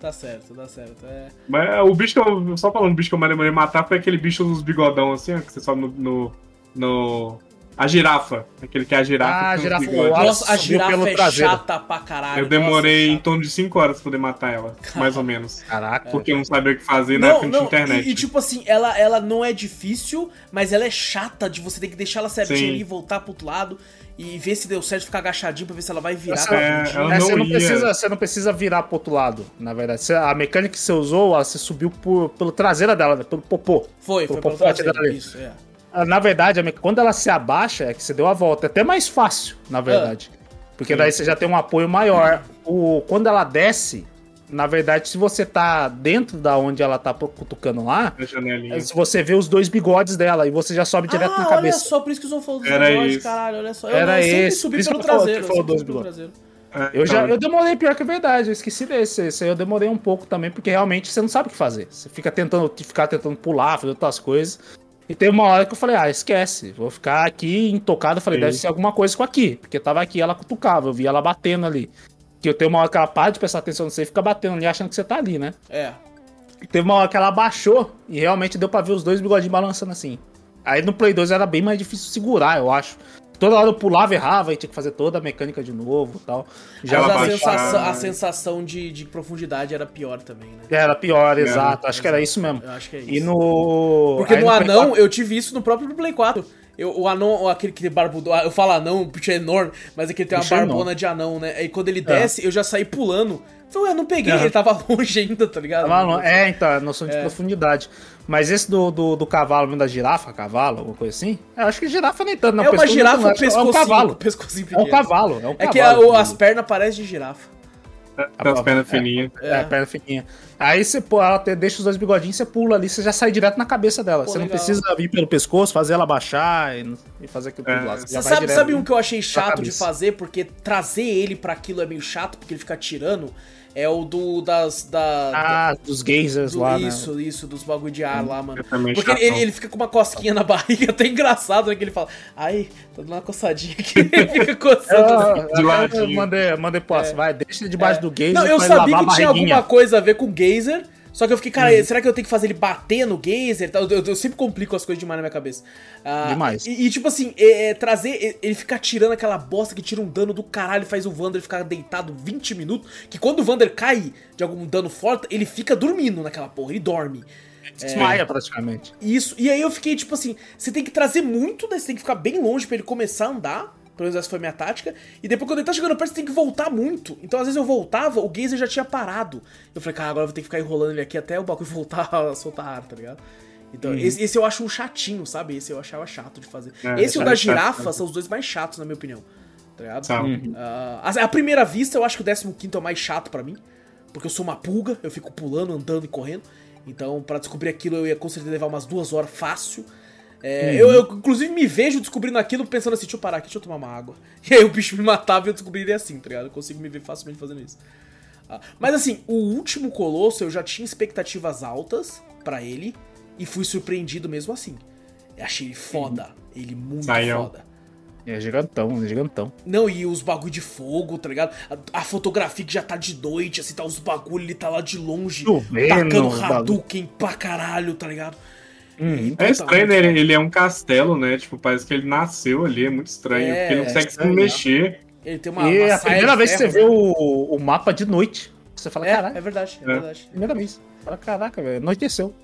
S1: Tá certo, tá certo. É.
S3: Mas é, o bicho que eu. Só falando do bicho que eu a matar foi aquele bicho dos bigodão, assim, ó, que você sobe no. no, no- a girafa. Aquele que é a girafa.
S2: Ah,
S3: os
S2: girafa voada.
S1: Nossa, a
S2: subiu
S1: girafa
S2: pelo
S1: é
S2: traseiro.
S1: chata pra caralho.
S3: Eu demorei em
S1: Nossa,
S3: torno de 5 horas pra poder matar ela, mais ou menos.
S2: Caraca.
S3: Porque eu não sabia o que fazer na
S1: Não,
S3: época não
S1: não,
S3: tinha internet.
S1: E, e, tipo assim, ela, ela não é difícil, mas ela é chata de você ter que deixar ela certinha ali e voltar pro outro lado e ver se deu certo, ficar agachadinho pra ver se ela vai virar
S2: Essa-
S1: pra
S3: é,
S1: frente.
S3: ela
S2: É,
S3: não
S2: você, não
S3: ia.
S2: precisa, você não precisa virar pro outro lado, na verdade. Você- a mecânica que você usou, ela, você subiu por, pelo traseira dela, né, pelo popô.
S1: Foi, foi pelo
S2: pô, pode
S1: traseiro,
S2: ali.
S1: isso, é.
S2: Ah, Na verdade, a quando ela se abaixa, é que você deu a volta. É até mais fácil, na verdade. Porque
S3: Sim.
S2: daí você já tem um apoio maior. O, quando ela desce, na verdade, se você tá dentro da onde ela tá cutucando lá, é se você vê os dois bigodes dela e você já sobe direto
S1: ah,
S2: na
S1: olha
S2: cabeça.
S1: só, por isso que o Zon falou dos
S3: Era
S1: bigodes,
S3: isso.
S1: caralho, olha só. Eu,
S2: Era
S1: eu sempre
S2: esse,
S1: subi pelo
S2: eu
S1: traseiro,
S2: que
S1: eu
S2: falou
S1: subi pelo traseiro.
S3: É,
S2: Eu já
S3: então,
S2: eu demorei pior que é verdade, eu esqueci desse. Esse aí eu demorei um pouco também, porque realmente você não sabe o que fazer. Você fica tentando ficar tentando pular, fazer outras coisas. E teve uma hora que eu falei, ah, esquece, vou ficar aqui intocado. Eu falei,
S3: Sim.
S2: deve ser alguma coisa com aqui. Porque tava aqui, ela cutucava, eu vi ela batendo ali. Que eu tenho uma hora que ela para de prestar atenção no você e fica batendo ali, achando que você tá ali, né?
S1: É.
S2: E teve uma hora que ela abaixou e realmente deu pra ver os dois bigodinhos balançando assim. Aí no Play 2 era bem mais difícil segurar, eu acho. Toda hora eu pulava, errava e tinha que fazer toda a mecânica de novo e tal. Já
S1: Mas a
S3: baixava,
S1: sensação, a
S3: né?
S1: sensação de, de profundidade era pior também, né?
S2: era pior,
S3: Era,
S2: exato. Acho que era isso mesmo.
S1: Eu acho que é isso.
S2: E no.
S1: Porque
S2: aí
S1: no
S2: Play
S1: anão,
S2: 4
S1: eu tive isso no próprio Play 4. Eu, o anão, aquele que tem barbudo, eu falo anão, o bicho é enorme, mas aquele tem uma
S2: Bicho é
S1: barbona de anão, né? Aí quando ele desce, eu já saí pulando. Falei, ué, eu não peguei,
S2: Aham.
S1: ele tava longe ainda, tá ligado?
S2: Tava longe. É, então, a noção de profundidade. Mas esse do, do, do cavalo, da girafa, cavalo, alguma coisa assim? Eu acho que girafa nem tanto, não.
S1: é uma
S2: pescoço
S1: girafa
S2: não, que
S1: pescocinho,
S2: É um cavalo.
S1: pescocinho
S2: É um
S1: pequeno.
S2: cavalo, é um
S1: É que
S2: cavalo.
S1: a- o- as pernas parecem de girafa.
S3: Tem as pernas fininhas.
S2: É, a perna fininha. Aí você pô, ela te- deixa os dois bigodinhos, você pula ali, você já sai direto na cabeça dela.
S1: Pô,
S2: você não
S1: legal.
S2: precisa vir pelo pescoço, fazer ela baixar e, e fazer aquilo tudo
S3: É.
S2: lá. Você
S1: sabe, sabe um que eu achei chato de fazer, porque trazer ele pra aquilo é meio chato, porque ele fica tirando, é o do das... Da,
S2: Ah, dos geysers
S1: do-
S2: lá,
S1: isso,
S2: né?
S1: isso, dos bagulho de ar lá, mano. Porque ele, ele fica com uma cosquinha na barriga, até engraçado, né? Que ele fala, ai, tô dando uma coçadinha aqui, ele fica coçando assim.
S2: Eu,
S3: De
S2: eu, mandei, mandei posso, vai, deixa debaixo do geyser
S1: Não, eu sabia
S2: lavar
S1: que tinha alguma coisa a ver com geyser, só que eu fiquei, cara,
S2: Uhum.
S1: será que eu tenho que fazer ele bater no geyser? Eu, eu- eu sempre complico as coisas demais na minha cabeça. Ah,
S2: Demais.
S1: E, e, tipo assim, é, é, trazer, é, ele ficar tirando aquela bosta que tira um dano do caralho e faz o Vander ficar deitado 20 minutos, que quando o Vander cai de algum dano forte, ele fica dormindo naquela porra, ele dorme.
S2: Desmaia praticamente.
S1: Isso. E aí eu fiquei tipo assim, você tem que trazer muito, né? Você tem que ficar bem longe pra ele começar a andar. Pelo menos essa foi a minha tática. E depois, quando ele tá chegando perto, você tem que voltar muito. Então, às vezes, eu voltava, o Geyser já tinha parado. Eu falei, cara, agora eu vou ter que ficar enrolando ele aqui até o bagulho voltar a soltar ar, tá ligado? Então, esse, esse eu acho um chatinho, sabe? Esse eu achava chato de fazer.
S3: É,
S1: esse e o da
S3: chato,
S1: girafa
S3: né?
S1: são os dois mais chatos, na minha opinião. Tá ligado?
S3: São.
S1: Ah, a, a primeira vista, eu acho que o 15 é o mais chato pra mim. Porque eu sou uma pulga, eu fico pulando, andando e correndo. Então, pra descobrir aquilo, eu ia com certeza levar umas duas horas fácil. É, eu, eu, inclusive, me vejo descobrindo aquilo pensando assim: deixa eu parar aqui, deixa eu tomar uma água. E aí o bicho me matava e eu descobriria assim, tá ligado? Eu consigo me ver facilmente fazendo isso. Ah, mas assim, o último colosso eu já tinha expectativas altas pra ele e fui surpreendido mesmo assim. Eu achei ele foda, ele muito
S3: Saião.
S1: foda.
S2: É gigantão, é gigantão.
S1: Não, e os bagulho de fogo, tá ligado? A, a fotografia que já tá de noite, assim, tá os bagulho, ele tá lá de longe,
S2: Chovendo,
S1: tacando
S2: os bagulho.
S1: Hadouken pra caralho, tá ligado?
S2: Hum.
S3: É
S1: puta,
S3: estranho, né? Ele, ele é um castelo, né? Tipo, parece que ele nasceu ali, é muito estranho.
S1: É,
S3: porque ele não
S2: é
S3: consegue se
S2: estranho,
S3: mexer.
S1: Ele tem uma.
S2: e
S1: uma
S2: é a
S1: saia
S2: primeira
S1: de
S2: vez que você
S1: ferro,
S2: vê
S1: né?
S2: o, o mapa de noite. Você fala,
S1: É,
S2: caralho,
S1: é verdade, é,
S3: É.
S1: verdade.
S2: primeira vez. Fala, caraca, velho, anoiteceu.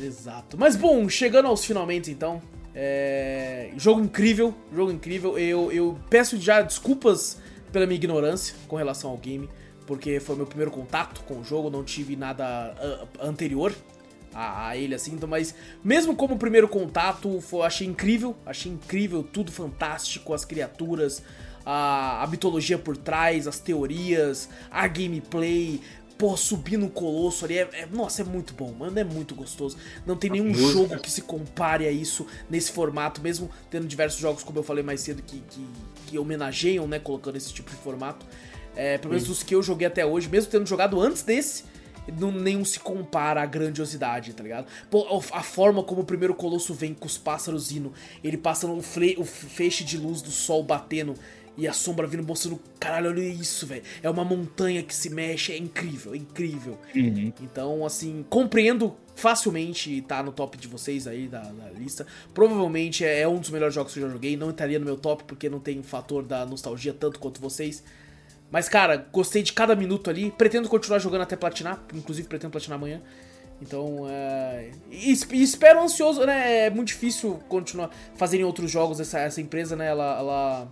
S1: Exato. Mas bom, chegando aos finalmente então. é, Jogo incrível, jogo incrível. Eu, eu peço já desculpas pela minha ignorância com relação ao game, porque foi meu primeiro contato com o jogo, não tive nada ah, anterior a, a ele assim, então, mas mesmo como primeiro contato, foi, achei incrível, achei incrível, tudo fantástico, as criaturas, a, a mitologia por trás, as teorias, a gameplay, pô, subir no colosso ali, é, é- nossa, é muito bom, mano, é muito gostoso. Não tem nenhum jogo que se compare a isso nesse formato, mesmo tendo diversos jogos, como eu falei mais cedo, que, que, que homenageiam, né, colocando esse tipo de formato. É, pelo menos dos que eu joguei até hoje, mesmo tendo jogado antes desse, não, nenhum se compara à grandiosidade, tá ligado? Pô, a forma como o primeiro colosso vem com os pássaros indo, ele passando o, fle- o feixe de luz do sol batendo e a sombra vindo mostrando, caralho, olha isso, velho. É uma montanha que se mexe, é incrível, é incrível. Então, assim, compreendo facilmente tá no top de vocês aí da, da lista. Provavelmente é, é um dos melhores jogos que eu já joguei. Não estaria no meu top porque não tem o fator da nostalgia tanto quanto vocês. Mas, cara, gostei de cada minuto ali. Pretendo continuar jogando até platinar. Inclusive, pretendo platinar amanhã. Então, é... E, es- e espero ansioso, né? É muito difícil continuar fazerem outros jogos. Essa, essa empresa, né? Ela... ela-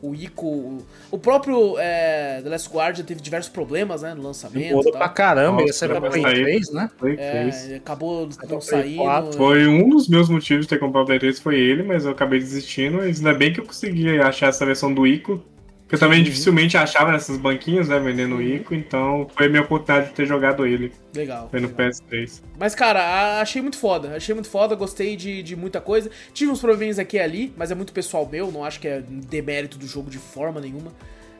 S1: O Ico... O, o próprio é, The Last Guardian teve diversos problemas, né? No lançamento
S2: Demorou
S1: e
S2: pra caramba,
S3: Nossa,
S2: pra
S3: vai
S2: Play
S3: sair.
S2: 3, né?
S3: Foi
S1: É,
S3: fez.
S1: acabou não
S2: Play
S1: saindo.
S2: 4.
S3: Foi um dos meus motivos de ter comprado o Play 3 foi ele, mas eu acabei desistindo. Mas ainda bem que eu consegui achar essa versão do Ico. Eu também
S1: Uhum.
S3: dificilmente achava nessas banquinhas, né, vendendo o Ico. Então foi a minha oportunidade de ter jogado ele.
S1: Legal.
S3: Foi no
S1: legal.
S3: PS3.
S1: Mas, cara, achei muito foda. Achei muito foda, gostei de, de muita coisa. Tive uns probleminhas aqui e ali, mas é muito pessoal meu, não acho que é demérito do jogo de forma nenhuma.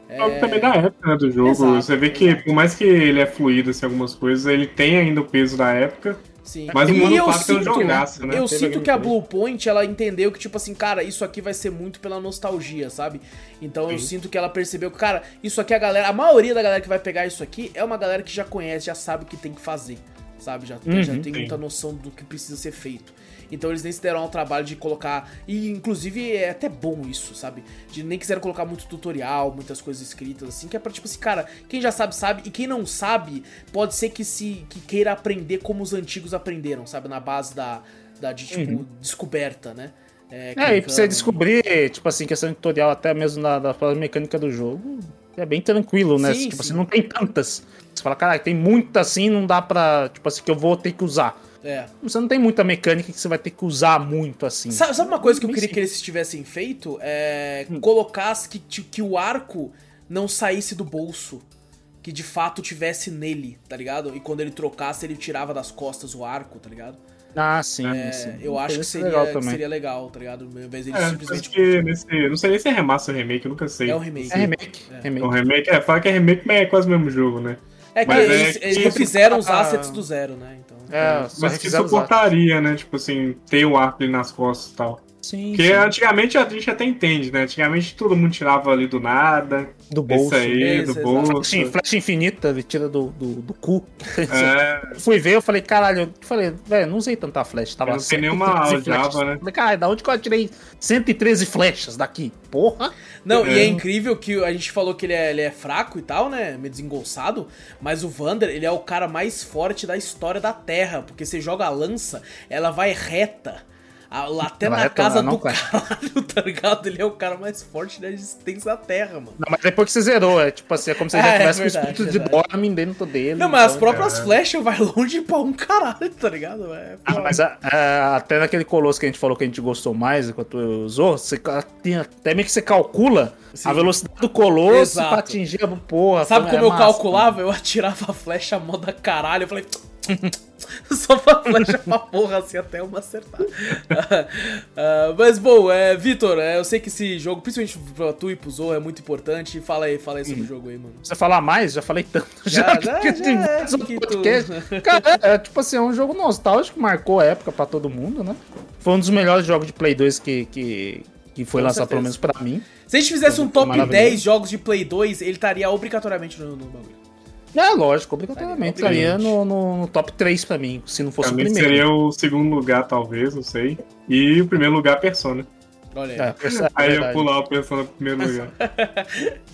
S1: É,
S3: também da época né, do jogo.
S1: Exato,
S3: Você vê que, por mais que ele é fluido assim, algumas coisas, ele tem ainda o peso da época.
S1: Sim.
S3: Mas
S1: eu
S3: é
S1: sinto,
S3: jogaço, né?
S1: eu
S2: Teve
S1: sinto que a. Blue Point, ela entendeu que, tipo assim, cara, isso aqui vai ser muito pela nostalgia, sabe? Então eu
S3: Sim.
S1: sinto que ela percebeu que, cara, isso aqui a galera, a maioria da galera que vai pegar isso aqui é uma galera que já conhece, já sabe o que tem que fazer, sabe? Já,
S2: Uhum,
S1: já tem
S3: sim.
S1: muita noção do que precisa ser feito. Então eles nem se deram ao trabalho de colocar. E inclusive é até bom isso, sabe? De nem quiseram colocar muito tutorial, muitas coisas escritas, assim, que é pra tipo assim, cara, quem já sabe, sabe, e quem não sabe, pode ser que se que queira aprender como os antigos aprenderam, sabe? Na base da, da de, tipo, descoberta, né?
S2: É, e pra você descobrir, tipo assim, questão de tutorial, até mesmo na, da própria mecânica do jogo, é bem tranquilo, né?
S1: Sim,
S2: tipo
S1: sim.
S2: assim, não tem tantas. Você fala, cara, tem muita assim, não dá pra, tipo assim, que eu vou ter que usar.
S1: É.
S2: Você não tem muita mecânica que você vai ter que usar muito assim.
S1: Sabe, sabe uma coisa que eu queria que eles tivessem feito? É.
S2: Hum.
S1: Colocasse que, que o arco não saísse do bolso. Que de fato tivesse nele, tá ligado? E quando ele trocasse, ele tirava das costas o arco, tá ligado?
S2: Ah, sim,
S1: É,
S2: sim.
S1: eu acho que seria,
S2: legal
S1: que
S2: também.
S1: seria legal, tá ligado? Ao invés de
S3: É,
S1: simplesmente.
S3: que nesse. Não sei nem se é remaster ou remake, eu nunca sei.
S1: É um remake.
S2: É remake,
S1: É.
S3: É
S2: remake.
S3: um remake, é, fala que é remake, mas é quase o mesmo jogo, né?
S1: É que
S3: Mas é
S1: eles,
S3: que
S1: eles
S3: isso
S1: refizeram os
S2: tá-
S1: assets do zero, né? Então.
S2: É,
S3: Mas que suportaria, né? Tipo assim, ter o arco ali nas costas e tal.
S2: Sim,
S3: Porque
S2: sim.
S3: antigamente a gente até entende, né? Antigamente todo mundo tirava ali do nada.
S2: do bolso.
S3: Isso aí,
S1: Esse,
S3: do
S1: exato.
S3: bolso.
S2: Sim, flecha infinita, tira do, do, do cu.
S3: É,
S2: Fui ver, eu falei, caralho, eu falei, velho, não usei tanta flecha. Tava
S3: Eu não sei
S2: 113
S3: nenhuma aljava, né?
S2: Falei, cara, da onde que eu atirei 113 flechas daqui? Porra!
S1: Não, e é
S3: É.
S1: incrível que a gente falou que ele é, ele é fraco e tal, né? Meio desengolçado. Mas o Vander, ele é o cara mais forte da história da Terra. Porque você joga a lança, ela vai reta. Até
S2: Ela
S1: na casa
S2: não
S1: do
S2: vai.
S1: caralho, tá ligado? Ele é o cara mais forte da existência da Terra, mano.
S2: Não, mas depois que você zerou, é tipo assim, é como se
S1: É,
S2: já
S1: é
S2: tivesse o
S1: verdade,
S2: espírito de
S1: verdade.
S2: Dormin dentro dele.
S1: Não, mas as
S2: então-
S1: próprias flechas vai longe pra um caralho, tá ligado? É,
S2: Ah, mas a- a- até naquele colosso que a gente falou que a gente gostou mais enquanto usou, você tem até meio que você calcula
S1: Sim.
S2: a velocidade do colosso
S1: Exato.
S2: pra atingir a porra.
S1: Sabe
S2: é
S1: como eu
S2: massa.
S1: calculava? Eu atirava a flecha moda caralho. Eu falei. Só pra flecha pra porra, assim, até uma acertar. Ah, mas bom, é, Vitor, é, eu sei que esse jogo, principalmente pra tu e pro Zou, é muito importante. Fala aí, fala aí sobre o jogo aí, mano.
S2: Você falar mais, já falei tanto.
S1: Já,
S2: Já,
S1: já,
S2: que
S1: já,
S2: vários
S1: que tu-.
S2: Cara, é, tipo assim, é um jogo nostálgico, marcou a época pra todo mundo, né? Foi um dos melhores jogos de Play 2 que, que, que foi
S1: Com
S2: lançado
S1: certeza.
S2: pelo menos pra mim.
S1: Se a gente fizesse um top
S2: Maravilhoso.
S1: 10 jogos de Play 2, ele estaria obrigatoriamente no, no bagulho.
S2: É, lógico, obrigatoriamente. Estaria no, no- no top 3 pra mim, se não fosse
S3: Pra
S2: o
S3: mim
S2: primeiro.
S3: seria o segundo lugar, talvez, não sei. E o primeiro lugar, Persona.
S1: Olha aí.
S2: É, essa é
S3: Aí eu pular o Persona pro primeiro lugar.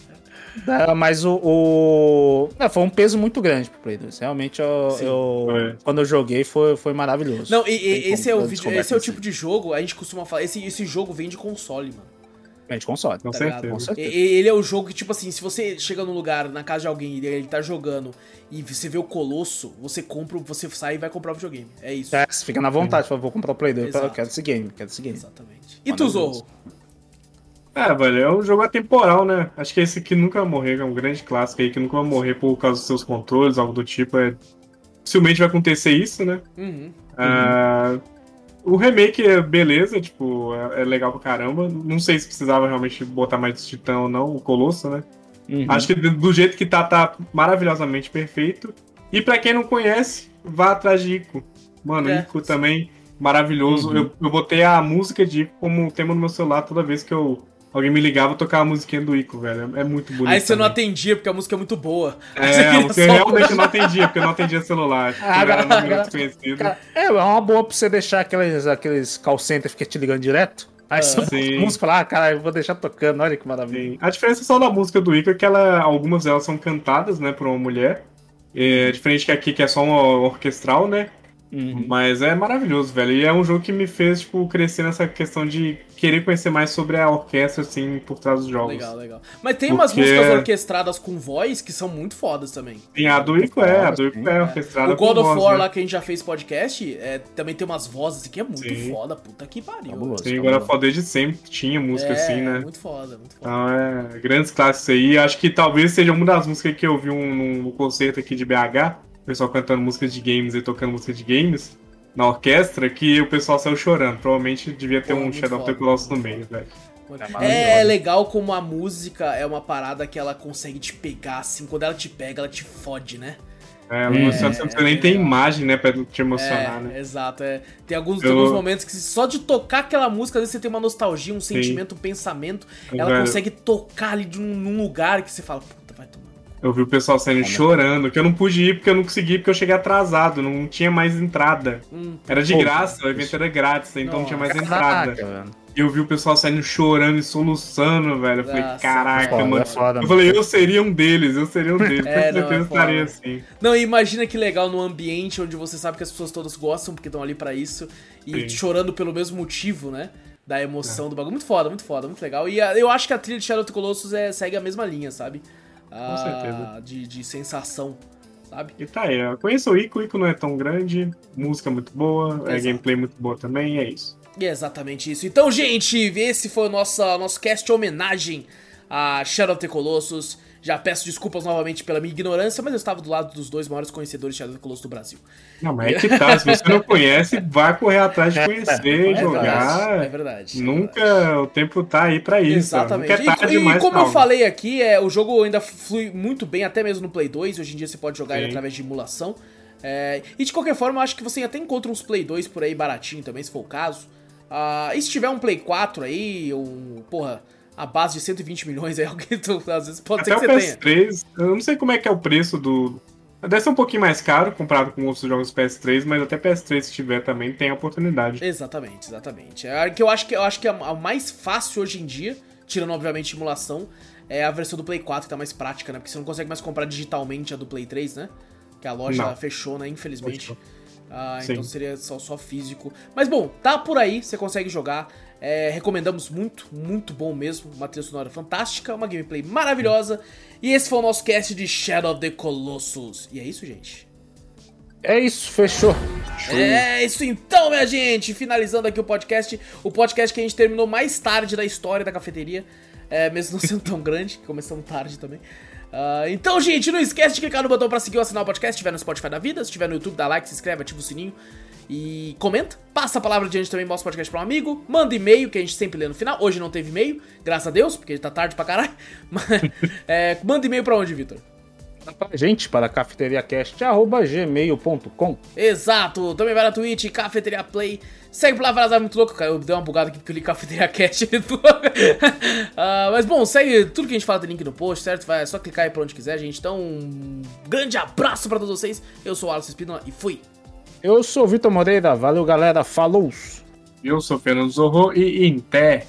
S2: É, mas o. o- é, foi um peso muito grande pro Play 2. Realmente, eu, eu- quando eu joguei, foi, foi maravilhoso.
S1: Não, e, e esse, é o vídeo, esse é o
S2: assim.
S1: tipo de jogo, a gente costuma falar, esse, esse jogo vem de console, mano.
S2: É de console.
S3: Com
S1: Tá
S3: certeza.
S1: ligado?
S2: Com certeza.
S1: Ele é o jogo que, tipo assim, se você chega num lugar, na casa de alguém, e ele tá jogando, e você vê o Colosso, você compra, você sai e vai comprar o videogame. É isso.
S2: É, você fica na vontade, fala, vou comprar o Play 2, eu quero esse game, quero esse game.
S1: Exatamente. E tu, Zorro?
S3: É, velho, é um jogo atemporal, né? Acho que esse aqui nunca vai morrer, é um grande clássico aí, que nunca vai morrer por causa dos seus controles, algo do tipo. É... Dificilmente vai acontecer isso, né?
S1: Uhum.
S3: Ah, o remake é beleza, tipo, é, é legal pra caramba. Não sei se precisava realmente botar mais titã ou não, o Colosso, né?
S2: Uhum.
S3: Acho que do jeito que tá, tá maravilhosamente perfeito. E pra quem não conhece, vá atrás de Ico. Mano,
S1: É.
S3: Ico também maravilhoso.
S2: Uhum.
S3: Eu, eu botei a música de Ico como tema no meu celular toda vez que eu, alguém me ligava, eu tocava a musiquinha do Ico, velho. É, é muito bonito.
S1: Aí você não
S3: também.
S1: atendia porque a música é muito boa. Você
S3: É, você
S1: só-
S3: realmente não atendia, porque eu não atendia celular.
S2: Ah,
S3: era
S2: agora-
S3: número
S2: agora-
S3: desconhecido.
S2: Cara, é, é uma boa pra você deixar aqueles, aqueles call center que te ligando direto. Aí você bota
S3: sim.
S2: a música e fala, ah, cara, eu vou deixar tocando, olha que maravilha.
S3: Sim. A diferença só da música do Ico é que ela, algumas delas são cantadas, né, por uma mulher. É, diferente que aqui, que é só uma orquestral, né?
S2: Uhum.
S3: Mas é maravilhoso, velho. E é um jogo que me fez, tipo, crescer nessa questão de querer conhecer mais sobre a orquestra, assim, por trás dos jogos.
S1: Legal, legal. Mas tem umas
S3: Porque-
S1: músicas orquestradas com voz que são muito fodas também.
S3: Sim, a do Ico é, a do Ico é orquestrada
S1: O God
S3: com
S1: of
S3: voz,
S1: War
S3: né?
S1: lá que a gente já fez podcast, é, também tem umas vozes que é muito
S3: Sim.
S1: foda, puta que pariu.
S2: Fabuloso.
S3: Sim, God of War desde sempre tinha música
S1: é,
S3: assim, né?
S1: muito foda, muito foda.
S3: Então é grandes clássicos aí. Acho que talvez seja uma das músicas que eu vi um, num concerto aqui de BH, o pessoal cantando músicas de games e tocando música de games na orquestra, que o pessoal saiu chorando. Provavelmente devia ter
S1: Pô,
S3: um
S1: muito
S3: Shadow of the Colossus no meio, velho.
S1: É, é legal como a música é uma parada que ela consegue te pegar, assim, quando ela te pega, ela te fode, né?
S3: É, emociona, você não precisa nem ter
S1: legal.
S3: imagem, né, pra te emocionar,
S1: é,
S3: né?
S1: exato. É. Tem alguns,
S3: Eu-
S1: alguns momentos que só de tocar aquela música, às vezes você tem uma nostalgia, um sentimento, um pensamento. Ela
S3: Velho.
S1: consegue tocar ali de um, num lugar que você fala.
S3: Eu vi o pessoal saindo chorando, que eu não pude ir porque eu não consegui, porque eu cheguei atrasado, não tinha mais entrada.
S1: Hum,
S3: Era de
S2: Pô,
S3: graça, o evento era grátis, então não tinha mais
S2: Caraca,
S3: entrada. E eu vi o pessoal saindo chorando e soluçando, velho. Eu falei,
S1: Nossa,
S3: caraca,
S2: Foda,
S3: mano.
S2: é foda,
S3: Eu
S2: mano.
S3: falei, eu seria um deles, eu seria um deles.
S1: É,
S3: Com
S1: não,
S3: certeza
S1: é
S3: estaria assim.
S1: Não, e imagina que legal num ambiente onde você sabe que as pessoas todas gostam, porque estão ali pra isso, e
S3: Sim. É.
S1: chorando pelo mesmo motivo, né? Da emoção do bagulho. Muito foda, muito foda, muito legal. E a- eu acho que a trilha de Shadow of the Colossus é, segue a mesma linha, sabe? Ah,
S3: certeza.
S1: De, de sensação, sabe?
S3: E tá aí, eu conheço o Ico, o Ico não é tão grande, música muito boa, é gameplay muito boa também, é isso.
S1: E é exatamente isso. Então, gente, esse foi o nosso, nosso cast homenagem a Shadow of the Colossus. Já peço desculpas novamente pela minha ignorância, mas eu estava do lado dos dois maiores conhecedores de Shadow of the Colossus do Brasil.
S3: Não, mas é que tá, se você não conhece, vai correr atrás de conhecer,
S1: É
S3: jogar.
S1: verdade, é verdade.
S3: Nunca o tempo tá aí pra isso.
S1: Exatamente.
S3: Nunca é tarde
S1: e, e
S3: demais,
S1: como
S3: não.
S1: eu falei aqui, é, o jogo ainda flui muito bem, até mesmo no Play 2. Hoje em dia você pode jogar ele através de emulação. É, e de qualquer forma, eu acho que você até encontra uns Play 2 por aí baratinho também, se for o caso. Ah, e se tiver um Play 4 aí, ou, porra, a base de 120 milhões aí, alguém, tu- às vezes pode
S3: Até
S1: ser
S3: o
S1: que você tenha.
S3: PS3, eu não sei como é que é o preço do. Deve ser um pouquinho mais caro comparado com outros jogos PS3, mas até PS3 se tiver também tem a oportunidade.
S1: Exatamente, exatamente. É que eu acho que eu acho que a, a mais fácil hoje em dia, tirando obviamente emulação, é a versão do Play 4 que tá mais prática, né? Porque você não consegue mais comprar digitalmente a do Play 3, né? Que a loja
S3: Não.
S1: fechou, né? Infelizmente.
S3: Fechou.
S1: Ah, então seria só, só físico. Mas bom, tá por aí, você consegue jogar. É, recomendamos muito, muito bom mesmo. Uma trilha sonora fantástica, uma gameplay maravilhosa. E esse foi o nosso cast de Shadow of the Colossus. E é isso, gente.
S2: É isso, fechou.
S1: É isso então, minha gente! Finalizando aqui o podcast. O podcast que a gente terminou mais tarde da história da cafeteria. É, mesmo não sendo tão grande, que começamos tarde também. Ah, então, gente, não esquece de clicar no botão pra seguir ou assinar o podcast. Se estiver no Spotify da vida, se estiver no YouTube, dá like, se inscreve, ativa o sininho. E comenta, passa a palavra adiante também, mostra o podcast pra um amigo, manda e-mail, que a gente sempre lê no final. Hoje não teve e-mail, graças a Deus, porque tá tarde pra caralho. Mas, é, manda e-mail pra onde, Vitor?
S2: pra gente para cafeteriacast.gmail.com.
S1: Exato, também vai na Twitch, Cafeteria Play. Segue por lá, vai muito louco. Eu dei uma bugada aqui porque eu li Cafeteria Cast. uh, mas bom, segue tudo que a gente fala, tem link no post, certo? Vai, é só clicar aí pra onde quiser, gente. Então, um grande abraço pra todos vocês. Eu sou o Alisson Espino e fui.
S2: Eu sou Vitor Moreira, valeu galera, falou!
S3: Eu sou Fernando Zorro e em pé.